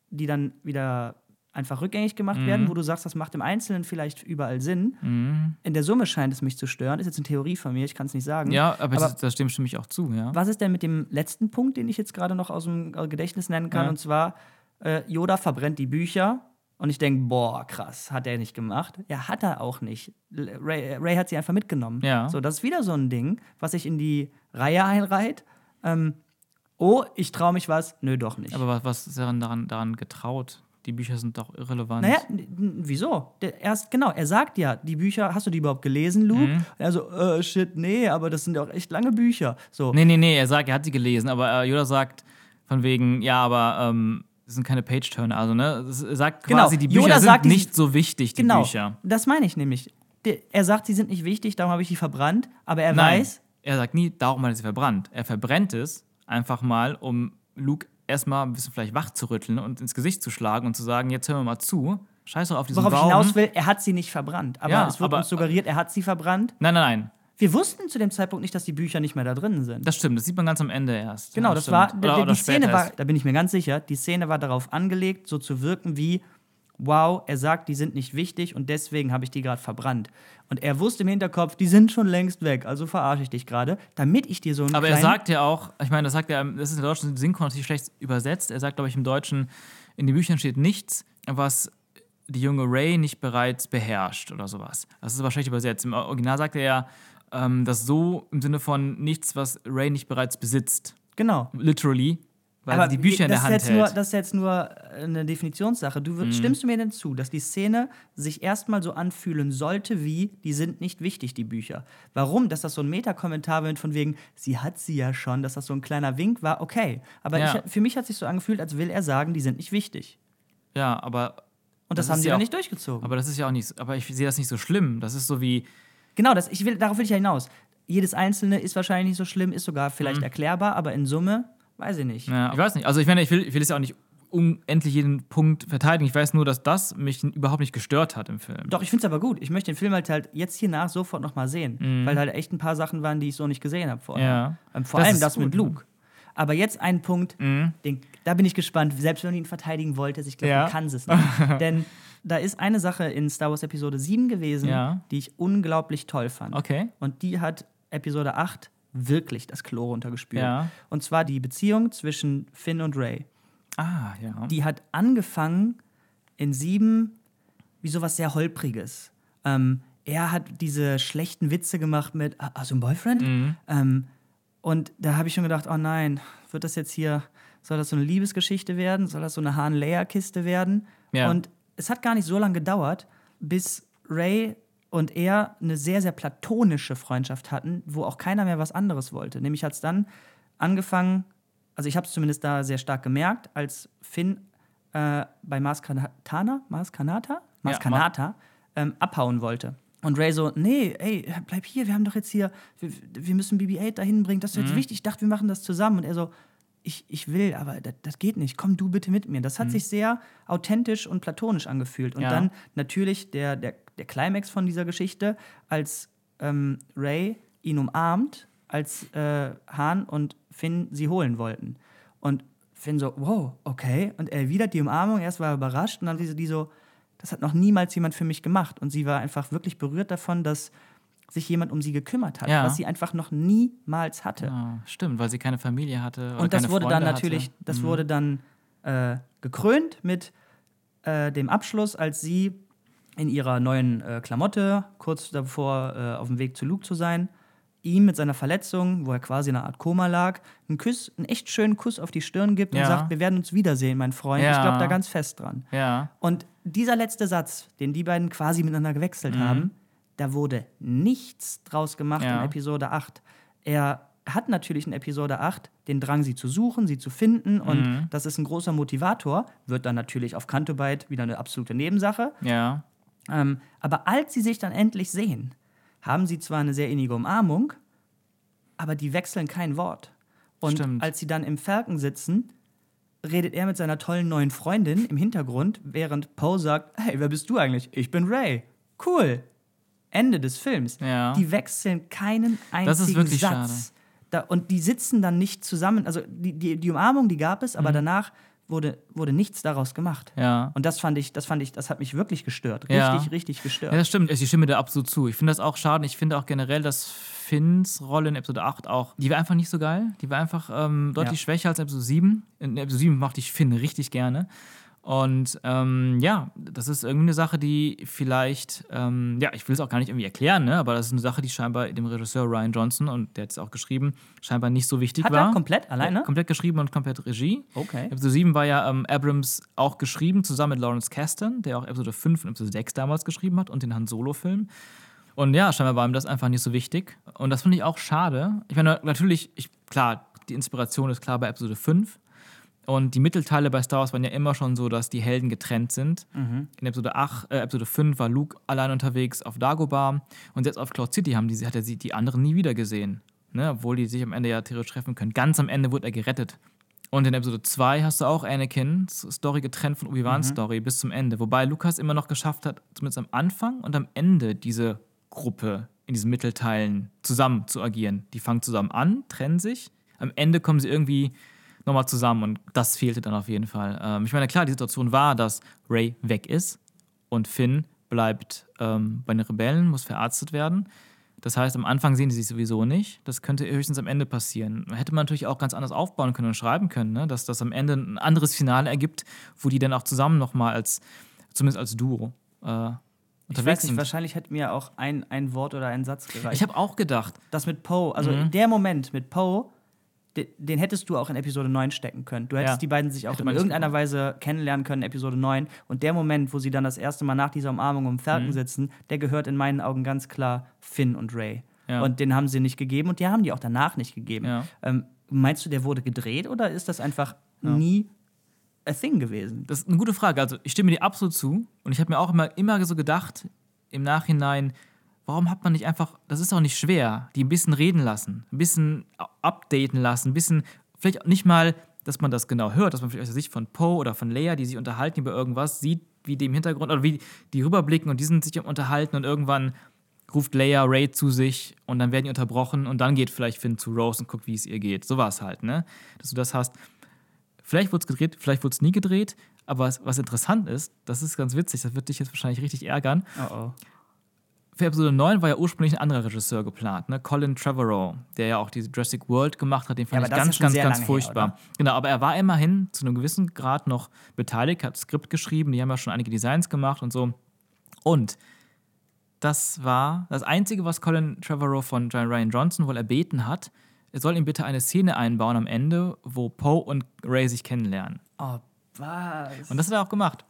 Speaker 2: die dann wieder einfach rückgängig gemacht
Speaker 1: Mhm.
Speaker 2: werden, wo du sagst, das macht im Einzelnen vielleicht überall Sinn. In der Summe scheint es mich zu stören. Ist jetzt eine Theorie von mir, ich kann es nicht sagen.
Speaker 1: ja, aber,
Speaker 2: aber-
Speaker 1: das, das stimmt stimme ich auch zu, ja.
Speaker 2: Was ist denn mit dem letzten Punkt, den ich jetzt gerade noch aus dem Gedächtnis nennen kann?
Speaker 1: Ja.
Speaker 2: Und zwar, äh, Yoda verbrennt die Bücher. Und ich denke, boah, krass, hat er nicht gemacht. Ja, hat er auch nicht. Ray, Ray hat sie einfach mitgenommen.
Speaker 1: Ja.
Speaker 2: So, das ist wieder so ein Ding, was sich in die Reihe einreiht. Ähm, oh, ich traue mich was. Nö, doch nicht.
Speaker 1: Aber was, was ist daran, daran, daran getraut? Die Bücher sind doch irrelevant.
Speaker 2: naja, wieso? Der, erst, genau, er sagt ja, die Bücher, hast du die überhaupt gelesen, Luke?
Speaker 1: Mhm.
Speaker 2: Er so, äh, shit, nee, aber das sind ja auch echt lange Bücher. So,
Speaker 1: Nee, nee, nee, er sagt, er hat sie gelesen, aber äh, Yoda sagt von wegen, ja, aber ähm, das sind keine Page-Turner. Also, ne, er sagt
Speaker 2: Genau,
Speaker 1: quasi, die Bücher
Speaker 2: Yoda
Speaker 1: sind
Speaker 2: sagt, die
Speaker 1: nicht
Speaker 2: sind-
Speaker 1: so wichtig, die
Speaker 2: Genau,
Speaker 1: Bücher.
Speaker 2: das meine ich nämlich. Er sagt, sie sind nicht wichtig, darum habe ich die verbrannt, aber er
Speaker 1: Nein,
Speaker 2: weiß,
Speaker 1: er sagt nie, darum hat er sie verbrannt. Er verbrennt es einfach mal, um Luke erstmal ein bisschen vielleicht wach zu rütteln und ins Gesicht zu schlagen und zu sagen, jetzt hören wir mal zu. Scheiß doch auf diesen
Speaker 2: worauf ich
Speaker 1: Baum.
Speaker 2: hinaus will, er hat sie nicht verbrannt. Aber
Speaker 1: Ja,
Speaker 2: es wird
Speaker 1: aber-
Speaker 2: uns suggeriert, er hat sie verbrannt.
Speaker 1: Nein, nein, nein.
Speaker 2: Wir wussten zu dem Zeitpunkt nicht, dass die Bücher nicht mehr da drin sind.
Speaker 1: Das stimmt, das sieht man ganz am Ende erst.
Speaker 2: genau,
Speaker 1: Ja,
Speaker 2: das
Speaker 1: stimmt.
Speaker 2: war,
Speaker 1: Oder,
Speaker 2: die,
Speaker 1: oder
Speaker 2: die Szene war, da bin ich mir ganz sicher, die Szene war darauf angelegt, so zu wirken wie, wow, er sagt, die sind nicht wichtig und deswegen habe ich die gerade verbrannt. Und er wusste im Hinterkopf, die sind schon längst weg, also verarsche ich dich gerade, damit ich dir so einen
Speaker 1: Aber er sagt ja auch, ich meine, das sagt er, das ist in der deutschen Synchron natürlich schlecht übersetzt. Er sagt, glaube ich, im Deutschen, in den Büchern steht nichts, was die junge Ray nicht bereits beherrscht oder sowas. Das ist aber schlecht übersetzt. Im Original sagt er ja, ähm, das so im Sinne von nichts, was Ray nicht bereits besitzt.
Speaker 2: Genau.
Speaker 1: Literally, weil sie die Bücher in der Hand
Speaker 2: jetzt Nur,
Speaker 1: hält.
Speaker 2: das ist jetzt nur eine Definitionssache. Du würd, stimmst du mir denn zu, dass die Szene sich erstmal so anfühlen sollte, wie die sind nicht wichtig, die Bücher? Warum? Dass das so ein Metakommentar wird von wegen, sie hat sie ja schon, dass das so ein kleiner Wink war, okay. Aber
Speaker 1: Ja.
Speaker 2: ich, für mich hat sich so angefühlt, als will er sagen, die sind nicht wichtig.
Speaker 1: ja, aber,
Speaker 2: Und das,
Speaker 1: Das
Speaker 2: haben sie
Speaker 1: ja auch-
Speaker 2: nicht durchgezogen.
Speaker 1: aber das ist ja auch nicht, aber ich sehe das nicht so schlimm. Das ist so wie,
Speaker 2: Genau, das, ich will, darauf will ich ja hinaus. Jedes Einzelne ist wahrscheinlich nicht so schlimm, ist sogar
Speaker 1: Mhm.
Speaker 2: vielleicht erklärbar, aber in Summe, weiß ich nicht.
Speaker 1: Ja, ich weiß nicht. Also ich meine, ich will, ich will es ja auch nicht unendlich jeden Punkt verteidigen. Ich weiß nur, dass das mich überhaupt nicht gestört hat im Film.
Speaker 2: Doch, ich finde es aber gut. Ich möchte den Film halt, halt jetzt hiernach sofort nochmal sehen. Weil halt echt ein paar Sachen waren, die ich so nicht gesehen habe vorher.
Speaker 1: Mhm. Ja.
Speaker 2: Ähm, vor
Speaker 1: Das
Speaker 2: allem das mit
Speaker 1: gut,
Speaker 2: Luke. Aber jetzt ein Punkt,
Speaker 1: Mhm.
Speaker 2: den, da bin ich gespannt, selbst wenn du ihn verteidigen wolltest, ich glaube,
Speaker 1: Ja.
Speaker 2: du kannst es nicht. Denn da ist eine Sache in Star Wars Episode 7 gewesen,
Speaker 1: Ja.
Speaker 2: die ich unglaublich toll fand.
Speaker 1: Okay.
Speaker 2: Und die hat Episode 8 wirklich das Klo runtergespült.
Speaker 1: Ja.
Speaker 2: Und zwar die Beziehung zwischen Finn und Ray.
Speaker 1: Ah, ja.
Speaker 2: Die hat angefangen in sieben wie sowas sehr Holpriges. Ähm, er hat diese schlechten Witze gemacht mit, "Ah, hast du einen Boyfriend?
Speaker 1: Mhm.
Speaker 2: Ähm, und da habe ich schon gedacht, oh nein, wird das jetzt hier, soll das so eine Liebesgeschichte werden? Soll das so eine Han-Leia-Kiste werden?
Speaker 1: Ja.
Speaker 2: Und es hat gar nicht so lange gedauert, bis Ray und er eine sehr, sehr platonische Freundschaft hatten, wo auch keiner mehr was anderes wollte. Nämlich hat es dann angefangen, also ich habe es zumindest da sehr stark gemerkt, als Finn äh, bei Mars Kanata, Mars Kanata, Mars
Speaker 1: Ja,
Speaker 2: Kanata ähm, abhauen wollte. Und Ray so, nee, ey, bleib hier, wir haben doch jetzt hier, wir, wir müssen BB-8 dahin bringen, das ist jetzt wichtig, ich dachte, wir machen das zusammen. Und er so, ich, ich will, aber das, das geht nicht, komm du bitte mit mir. Das hat sich sehr authentisch und platonisch angefühlt. Und
Speaker 1: Ja.
Speaker 2: dann natürlich der, der, der Climax von dieser Geschichte, als ähm, Ray ihn umarmt, als äh, Han und Finn sie holen wollten. Und Finn so, wow, okay. Und er erwidert die Umarmung, erst war er überrascht und dann diese die so, das hat noch niemals jemand für mich gemacht. Und sie war einfach wirklich berührt davon, dass sich jemand um sie gekümmert hat,
Speaker 1: Ja.
Speaker 2: was sie einfach noch niemals hatte.
Speaker 1: Ah, stimmt, weil sie keine Familie hatte. Oder
Speaker 2: Und das wurde dann
Speaker 1: Freunde
Speaker 2: natürlich,
Speaker 1: Hatte.
Speaker 2: das
Speaker 1: Mhm.
Speaker 2: wurde dann äh, gekrönt mit äh, dem Abschluss, als sie in ihrer neuen äh, Klamotte, kurz davor äh, auf dem Weg zu Luke zu sein, ihm mit seiner Verletzung, wo er quasi in einer Art Koma lag, einen Kuss, einen echt schönen Kuss auf die Stirn gibt
Speaker 1: Ja.
Speaker 2: und sagt, wir werden uns wiedersehen, mein Freund.
Speaker 1: Ja.
Speaker 2: Ich glaube da ganz fest dran.
Speaker 1: Ja.
Speaker 2: Und dieser letzte Satz, den die beiden quasi miteinander gewechselt
Speaker 1: Mhm.
Speaker 2: haben, da wurde nichts draus gemacht
Speaker 1: Ja.
Speaker 2: in Episode 8. Er hat natürlich in Episode 8 den Drang, sie zu suchen, sie zu finden und
Speaker 1: Mhm.
Speaker 2: das ist ein großer Motivator, wird dann natürlich auf Kantobite wieder eine absolute Nebensache.
Speaker 1: Ja.
Speaker 2: Ähm, aber als sie sich dann endlich sehen, haben sie zwar eine sehr innige Umarmung, aber die wechseln kein Wort. Und
Speaker 1: Stimmt.
Speaker 2: als sie dann im Falken sitzen, redet er mit seiner tollen neuen Freundin im Hintergrund, während Poe sagt: Hey, wer bist du eigentlich? Ich bin Ray. Cool. Ende des Films.
Speaker 1: Ja.
Speaker 2: Die wechseln keinen einzigen
Speaker 1: Das ist wirklich
Speaker 2: Satz.
Speaker 1: schade.
Speaker 2: Da, und die sitzen dann nicht zusammen. Also die, die, die Umarmung, die gab es,
Speaker 1: Mhm.
Speaker 2: aber danach wurde, wurde nichts daraus gemacht.
Speaker 1: Ja.
Speaker 2: Und das fand ich, das fand ich, das hat mich wirklich gestört. Richtig,
Speaker 1: Ja.
Speaker 2: richtig gestört.
Speaker 1: Ja, das stimmt. Ich stimme dir absolut zu. Ich finde das auch schade. Ich finde auch generell, dass Finns Rolle in Episode 8 auch, die war einfach nicht so geil. Die war einfach ähm, deutlich
Speaker 2: Ja.
Speaker 1: schwächer als Episode 7. In Episode 7 mochte ich Finn richtig gerne. Und ähm, ja, das ist irgendwie eine Sache, die vielleicht, ähm, ja, ich will es auch gar nicht irgendwie erklären, ne? aber das ist eine Sache, die scheinbar dem Regisseur Ryan Johnson, und der hat es auch geschrieben, scheinbar nicht so wichtig
Speaker 2: Hat
Speaker 1: war.
Speaker 2: er komplett alleine?
Speaker 1: Ja, komplett geschrieben und komplett Regie.
Speaker 2: Okay.
Speaker 1: Episode 7 war ja ähm, Abrams auch geschrieben, zusammen mit Lawrence Kasdan, der auch Episode 5 und Episode 6 damals geschrieben hat und den Han Solo-Film. Und ja, scheinbar war ihm das einfach nicht so wichtig. Und das finde ich auch schade. Ich meine, natürlich, ich, klar, die Inspiration ist klar bei Episode 5. Und die Mittelteile bei Star Wars waren ja immer schon so, dass die Helden getrennt sind. In Episode 8, äh, Episode 5 war Luke allein unterwegs auf Dagobah. Und jetzt auf Cloud City haben die, hat er sie, die anderen nie wieder gesehen. Ne? Obwohl die sich am Ende ja theoretisch treffen können. Ganz am Ende wurde er gerettet. Und in Episode 2 hast du auch Anakin's Story getrennt von Obi-Wan's Story bis zum Ende. Wobei Lukas immer noch geschafft hat, zumindest am Anfang und am Ende diese Gruppe in diesen Mittelteilen zusammen zu agieren. Die fangen zusammen an, trennen sich. Am Ende kommen sie irgendwie nochmal zusammen und das fehlte dann auf jeden Fall. Ähm, ich meine, klar, die Situation war, dass Ray weg ist und Finn bleibt ähm, bei den Rebellen, muss verarztet werden. Das heißt, am Anfang sehen sie sich sowieso nicht. Das könnte höchstens am Ende passieren. Hätte man natürlich auch ganz anders aufbauen können und schreiben können, ne? dass das am Ende ein anderes Finale ergibt, wo die dann auch zusammen nochmal als, zumindest als Duo, äh,
Speaker 2: Ich weiß
Speaker 1: unterwegs
Speaker 2: nicht,
Speaker 1: sind.
Speaker 2: wahrscheinlich hätte mir auch ein, ein Wort oder ein Satz gereicht.
Speaker 1: Ich habe auch gedacht,
Speaker 2: das mit Poe, also
Speaker 1: Mhm.
Speaker 2: der Moment mit Poe, den hättest du auch in Episode 9 stecken können. Du hättest
Speaker 1: Ja.
Speaker 2: die beiden sich auch
Speaker 1: Hätte
Speaker 2: in irgendeiner Weise kennenlernen können, Episode 9. Und der Moment, wo sie dann das erste Mal nach dieser Umarmung um Falcon
Speaker 1: Mhm.
Speaker 2: sitzen, der gehört in meinen Augen ganz klar Finn und Ray.
Speaker 1: Ja.
Speaker 2: Und den haben sie nicht gegeben und die haben die auch danach nicht gegeben.
Speaker 1: Ja.
Speaker 2: Ähm, meinst du, der wurde gedreht oder ist das einfach nie a thing gewesen?
Speaker 1: Das ist eine gute Frage. Also, ich stimme dir absolut zu. Und ich habe mir auch immer, immer so gedacht, im Nachhinein, warum hat man nicht einfach, das ist auch nicht schwer, die ein bisschen reden lassen, ein bisschen updaten lassen, ein bisschen, vielleicht nicht mal, dass man das genau hört, dass man vielleicht aus der Sicht von Poe oder von Leia, die sich unterhalten über irgendwas, sieht, wie die im Hintergrund, oder wie die rüberblicken und die sind sich unterhalten und irgendwann ruft Leia Ray zu sich und dann werden die unterbrochen und dann geht vielleicht Finn zu Rose und guckt, wie es ihr geht. So war es halt, ne? Dass du das hast. Vielleicht wurde es gedreht, vielleicht wurde es nie gedreht, aber was, was interessant ist, das ist ganz witzig, das wird dich jetzt wahrscheinlich richtig ärgern.
Speaker 2: Oh oh.
Speaker 1: Für Episode 9 war ja ursprünglich ein anderer Regisseur geplant, ne? Colin Trevorrow, der ja auch diese Jurassic World gemacht hat, den fand
Speaker 2: Ja,
Speaker 1: ich ganz, ganz, ganz
Speaker 2: her,
Speaker 1: furchtbar.
Speaker 2: oder?
Speaker 1: genau, aber er war immerhin zu einem gewissen Grad noch beteiligt, hat Skript geschrieben, die haben ja schon einige Designs gemacht und so. Und das war das Einzige, was Colin Trevorrow von Ryan Johnson wohl erbeten hat. Er soll ihm bitte eine Szene einbauen am Ende, wo Poe und Ray sich kennenlernen.
Speaker 2: Oh, was?
Speaker 1: Und das hat er auch gemacht.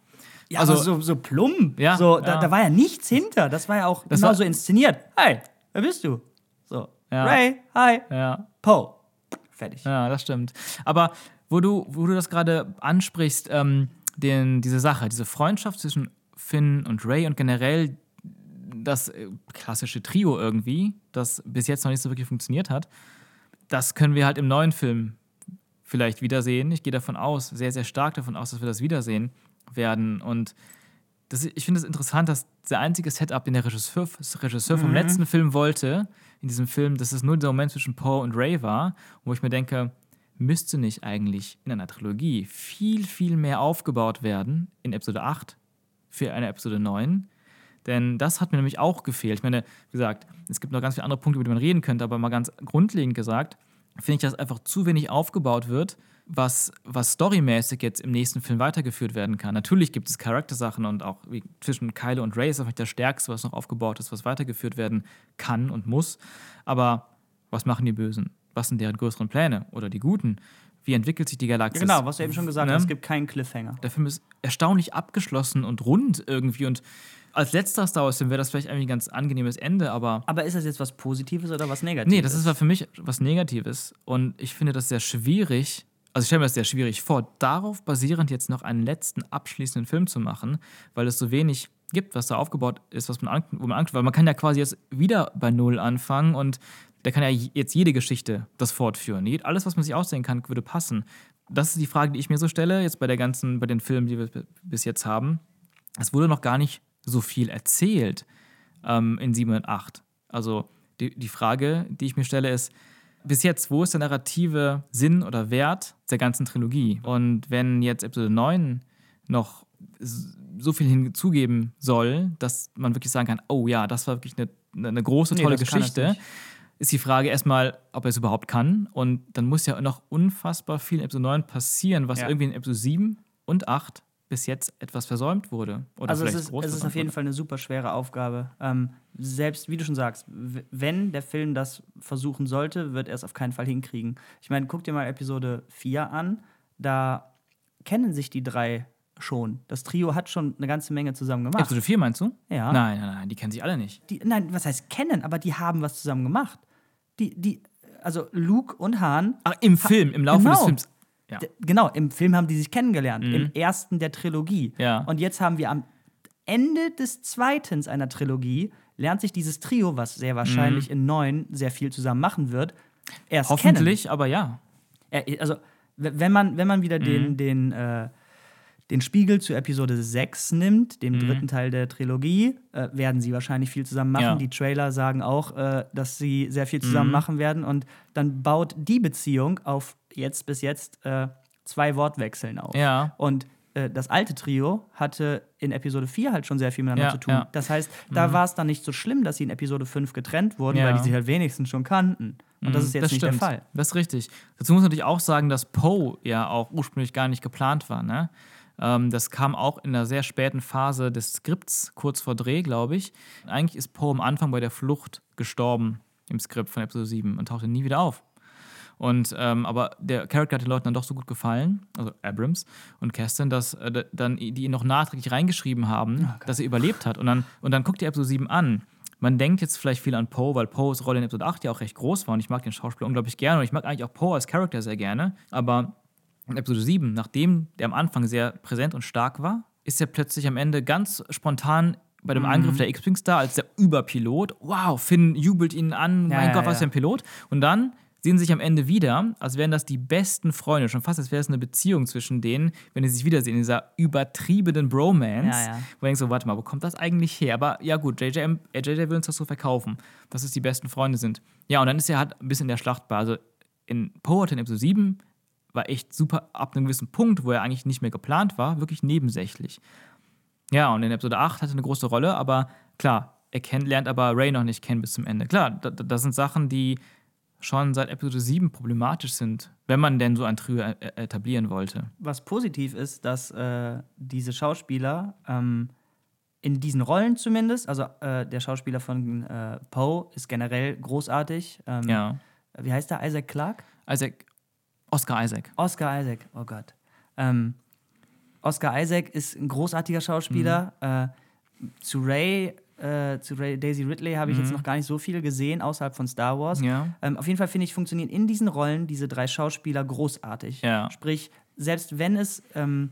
Speaker 2: Ja,
Speaker 1: Also-
Speaker 2: so, so plump.
Speaker 1: Ja,
Speaker 2: so, da,
Speaker 1: ja.
Speaker 2: da war ja nichts hinter. Das war ja auch
Speaker 1: Das
Speaker 2: genau
Speaker 1: war-
Speaker 2: so inszeniert. Hi, wer bist du? So,
Speaker 1: Ja.
Speaker 2: Ray, hi,
Speaker 1: Ja,
Speaker 2: Poe. Fertig.
Speaker 1: ja, das stimmt. Aber wo du, wo du das gerade ansprichst, ähm, den, diese Sache, diese Freundschaft zwischen Finn und Ray und generell das äh, klassische Trio irgendwie, das bis jetzt noch nicht so wirklich funktioniert hat, das können wir halt im neuen Film vielleicht wiedersehen. Ich gehe davon aus, sehr, sehr stark davon aus, dass wir das wiedersehen werden. Und das, ich finde es interessant, dass der einzige Setup, den der Regisseur, Regisseur vom letzten Film wollte, in diesem Film, dass es nur dieser Moment zwischen Poe und Ray war, wo ich mir denke, müsste nicht eigentlich in einer Trilogie viel, viel mehr aufgebaut werden in Episode 8 für eine Episode 9. Denn das hat mir nämlich auch gefehlt. Ich meine, wie gesagt, es gibt noch ganz viele andere Punkte, über die man reden könnte, aber mal ganz grundlegend gesagt, finde ich, dass einfach zu wenig aufgebaut wird, was, was storymäßig jetzt im nächsten Film weitergeführt werden kann. Natürlich gibt es Charaktersachen und auch wie zwischen Kylo und Ray ist einfach das Stärkste, was noch aufgebaut ist, was weitergeführt werden kann und muss. Aber was machen die Bösen? Was sind deren größeren Pläne? Oder die Guten? Wie entwickelt sich die Galaxis?
Speaker 2: Genau, was du eben schon gesagt
Speaker 1: Ne?
Speaker 2: hast, es gibt keinen Cliffhanger.
Speaker 1: Der Film ist erstaunlich abgeschlossen und rund irgendwie. Und als letzter Star Wars-Film wäre das vielleicht irgendwie ein ganz angenehmes Ende, aber
Speaker 2: Aber ist das jetzt was Positives oder was Negatives?
Speaker 1: Nee, das ist für mich was Negatives. Und ich finde das sehr schwierig. Also ich stelle mir das sehr schwierig vor, darauf basierend jetzt noch einen letzten abschließenden Film zu machen, weil es so wenig gibt, was da aufgebaut ist, was man, an, wo man anknüpft. Weil man kann ja quasi jetzt wieder bei Null anfangen und der kann ja jetzt jede Geschichte das fortführen. Alles, was man sich ausdenken kann, würde passen. Das ist die Frage, die ich mir so stelle, jetzt bei der ganzen, bei den Filmen, die wir bis jetzt haben. Es wurde noch gar nicht so viel erzählt ähm, in 7 und 8. Also die, die Frage, die ich mir stelle, ist, bis jetzt, wo ist der narrative Sinn oder Wert der ganzen Trilogie? Und wenn jetzt Episode 9 noch so viel hinzugeben soll, dass man wirklich sagen kann, oh ja, das war wirklich eine, eine große,
Speaker 2: Nee,
Speaker 1: tolle
Speaker 2: es
Speaker 1: Geschichte, ist die Frage erstmal, ob er es überhaupt kann. Und dann muss ja noch unfassbar viel in Episode 9 passieren, was
Speaker 2: Ja.
Speaker 1: irgendwie in Episode 7 und 8 bis jetzt etwas versäumt wurde. Oder
Speaker 2: also es
Speaker 1: vielleicht
Speaker 2: ist, es ist auf jeden. Fall eine super schwere Aufgabe. Ähm, selbst, wie du schon sagst, wenn der Film das versuchen sollte, wird er es auf keinen Fall hinkriegen. Ich meine, guck dir mal Episode 4 an. Da kennen sich die drei schon. Das Trio hat schon eine ganze Menge zusammen gemacht.
Speaker 1: Episode 4 meinst du?
Speaker 2: Ja.
Speaker 1: Nein, nein, nein, die kennen sich alle nicht.
Speaker 2: Die, nein, was heißt kennen, aber die haben was zusammen gemacht. Die, die, also Luke und Han.
Speaker 1: Ach, im Film, im Laufe
Speaker 2: genau.
Speaker 1: des Films. Ja.
Speaker 2: Genau, im Film haben die sich kennengelernt, im ersten der Trilogie.
Speaker 1: Ja.
Speaker 2: Und jetzt haben wir am Ende des zweiten einer Trilogie, lernt sich dieses Trio, was sehr wahrscheinlich in neun sehr viel zusammen machen wird, erst
Speaker 1: Hoffentlich, aber ja.
Speaker 2: kennen. Also, wenn man, wenn man wieder
Speaker 1: Mhm.
Speaker 2: den, den, äh, den Spiegel zu Episode 6 nimmt, dem dritten Teil der Trilogie, äh, werden sie wahrscheinlich viel zusammen machen.
Speaker 1: Mhm. Ja.
Speaker 2: Die Trailer sagen auch, äh, dass sie sehr viel
Speaker 1: Mhm.
Speaker 2: zusammen machen werden. Und dann baut die Beziehung auf jetzt bis jetzt äh, zwei Wortwechseln auf.
Speaker 1: Ja.
Speaker 2: Und äh, das alte Trio hatte in Episode 4 halt schon sehr viel miteinander
Speaker 1: Ja,
Speaker 2: zu tun.
Speaker 1: ja. Mhm.
Speaker 2: Das heißt, da war es dann nicht so schlimm, dass sie in Episode 5 getrennt wurden, weil die sich halt wenigstens schon kannten. Und das ist jetzt
Speaker 1: das
Speaker 2: nicht
Speaker 1: stimmt.
Speaker 2: der Fall.
Speaker 1: Das ist richtig. Dazu muss man natürlich auch sagen, dass Poe ja auch ursprünglich gar nicht geplant war. Ne? Ähm, das kam auch in einer sehr späten Phase des Skripts, kurz vor Dreh, glaube ich. Eigentlich ist Poe am Anfang bei der Flucht gestorben im Skript von Episode 7 und tauchte nie wieder auf. Und, ähm, aber der Charakter hat den Leuten dann doch so gut gefallen, also Abrams und Kerstin, dass äh, dann die ihn noch nachträglich reingeschrieben haben, dass er überlebt hat. Und dann, und dann guckt ihr Episode 7 an. Man denkt jetzt vielleicht viel an Poe, weil Poes Rolle in Episode 8 ja auch recht groß war und ich mag den Schauspieler unglaublich gerne und ich mag eigentlich auch Poe als Charakter sehr gerne. Aber in Episode 7, nachdem der am Anfang sehr präsent und stark war, ist er plötzlich am Ende ganz spontan bei dem Angriff der X-Wing Star als der Überpilot. Wow, Finn jubelt ihn an,
Speaker 2: Ja,
Speaker 1: mein
Speaker 2: ja,
Speaker 1: Gott, was für ein Pilot. Und dann sehen sie sich am Ende wieder, als wären das die besten Freunde. Schon fast, als wäre es eine Beziehung zwischen denen, wenn sie sich wiedersehen, in dieser übertriebenen Bromance.
Speaker 2: Ja, ja.
Speaker 1: Wo man denkt so, warte mal, wo kommt das eigentlich her? Aber ja gut, JJ, JJ will uns das so verkaufen, dass es die besten Freunde sind. Ja, und dann ist er halt ein bisschen in der. In Poe hat in Episode 7 war echt super ab einem gewissen Punkt, wo er eigentlich nicht mehr geplant war, wirklich nebensächlich. Ja, und in Episode 8 hatte eine große Rolle, aber klar, er kennt, lernt aber Ray noch nicht kennen bis zum Ende. Klar, da- da- das sind Sachen, die schon seit Episode 7 problematisch sind, wenn man denn so ein Trio äh, etablieren wollte.
Speaker 2: Was positiv ist, dass äh, diese Schauspieler ähm, in diesen Rollen zumindest, also äh, der Schauspieler von äh, Poe ist generell großartig. Ähm,
Speaker 1: Ja.
Speaker 2: Wie heißt der? Isaac Clarke?
Speaker 1: Isaac, Oscar Isaac.
Speaker 2: Oscar Isaac, oh Gott. Ähm, Oscar Isaac ist ein großartiger Schauspieler.
Speaker 1: Mhm.
Speaker 2: Äh, zu Ray, äh, zu Ray Daisy Ridley habe ich jetzt noch gar nicht so viel gesehen außerhalb von Star Wars.
Speaker 1: Mhm. Ja.
Speaker 2: Ähm, auf jeden Fall finde ich, funktionieren in diesen Rollen diese drei Schauspieler großartig.
Speaker 1: Ja.
Speaker 2: Sprich, selbst wenn es ähm,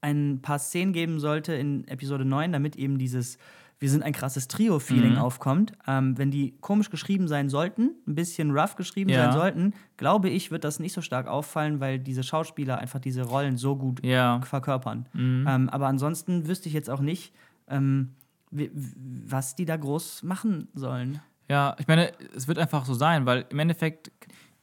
Speaker 2: ein paar Szenen geben sollte in Episode 9, damit eben dieses wir sind ein krasses Trio-Feeling
Speaker 1: Mhm.
Speaker 2: aufkommt, ähm, wenn die komisch geschrieben sein sollten, ein bisschen rough geschrieben
Speaker 1: Ja.
Speaker 2: sein sollten, glaube ich, wird das nicht so stark auffallen, weil diese Schauspieler einfach diese Rollen so gut
Speaker 1: Ja.
Speaker 2: verkörpern.
Speaker 1: Mhm.
Speaker 2: Ähm, aber ansonsten wüsste ich jetzt auch nicht, ähm, was die da groß machen sollen.
Speaker 1: Ja, ich meine, es wird einfach so sein, weil im Endeffekt,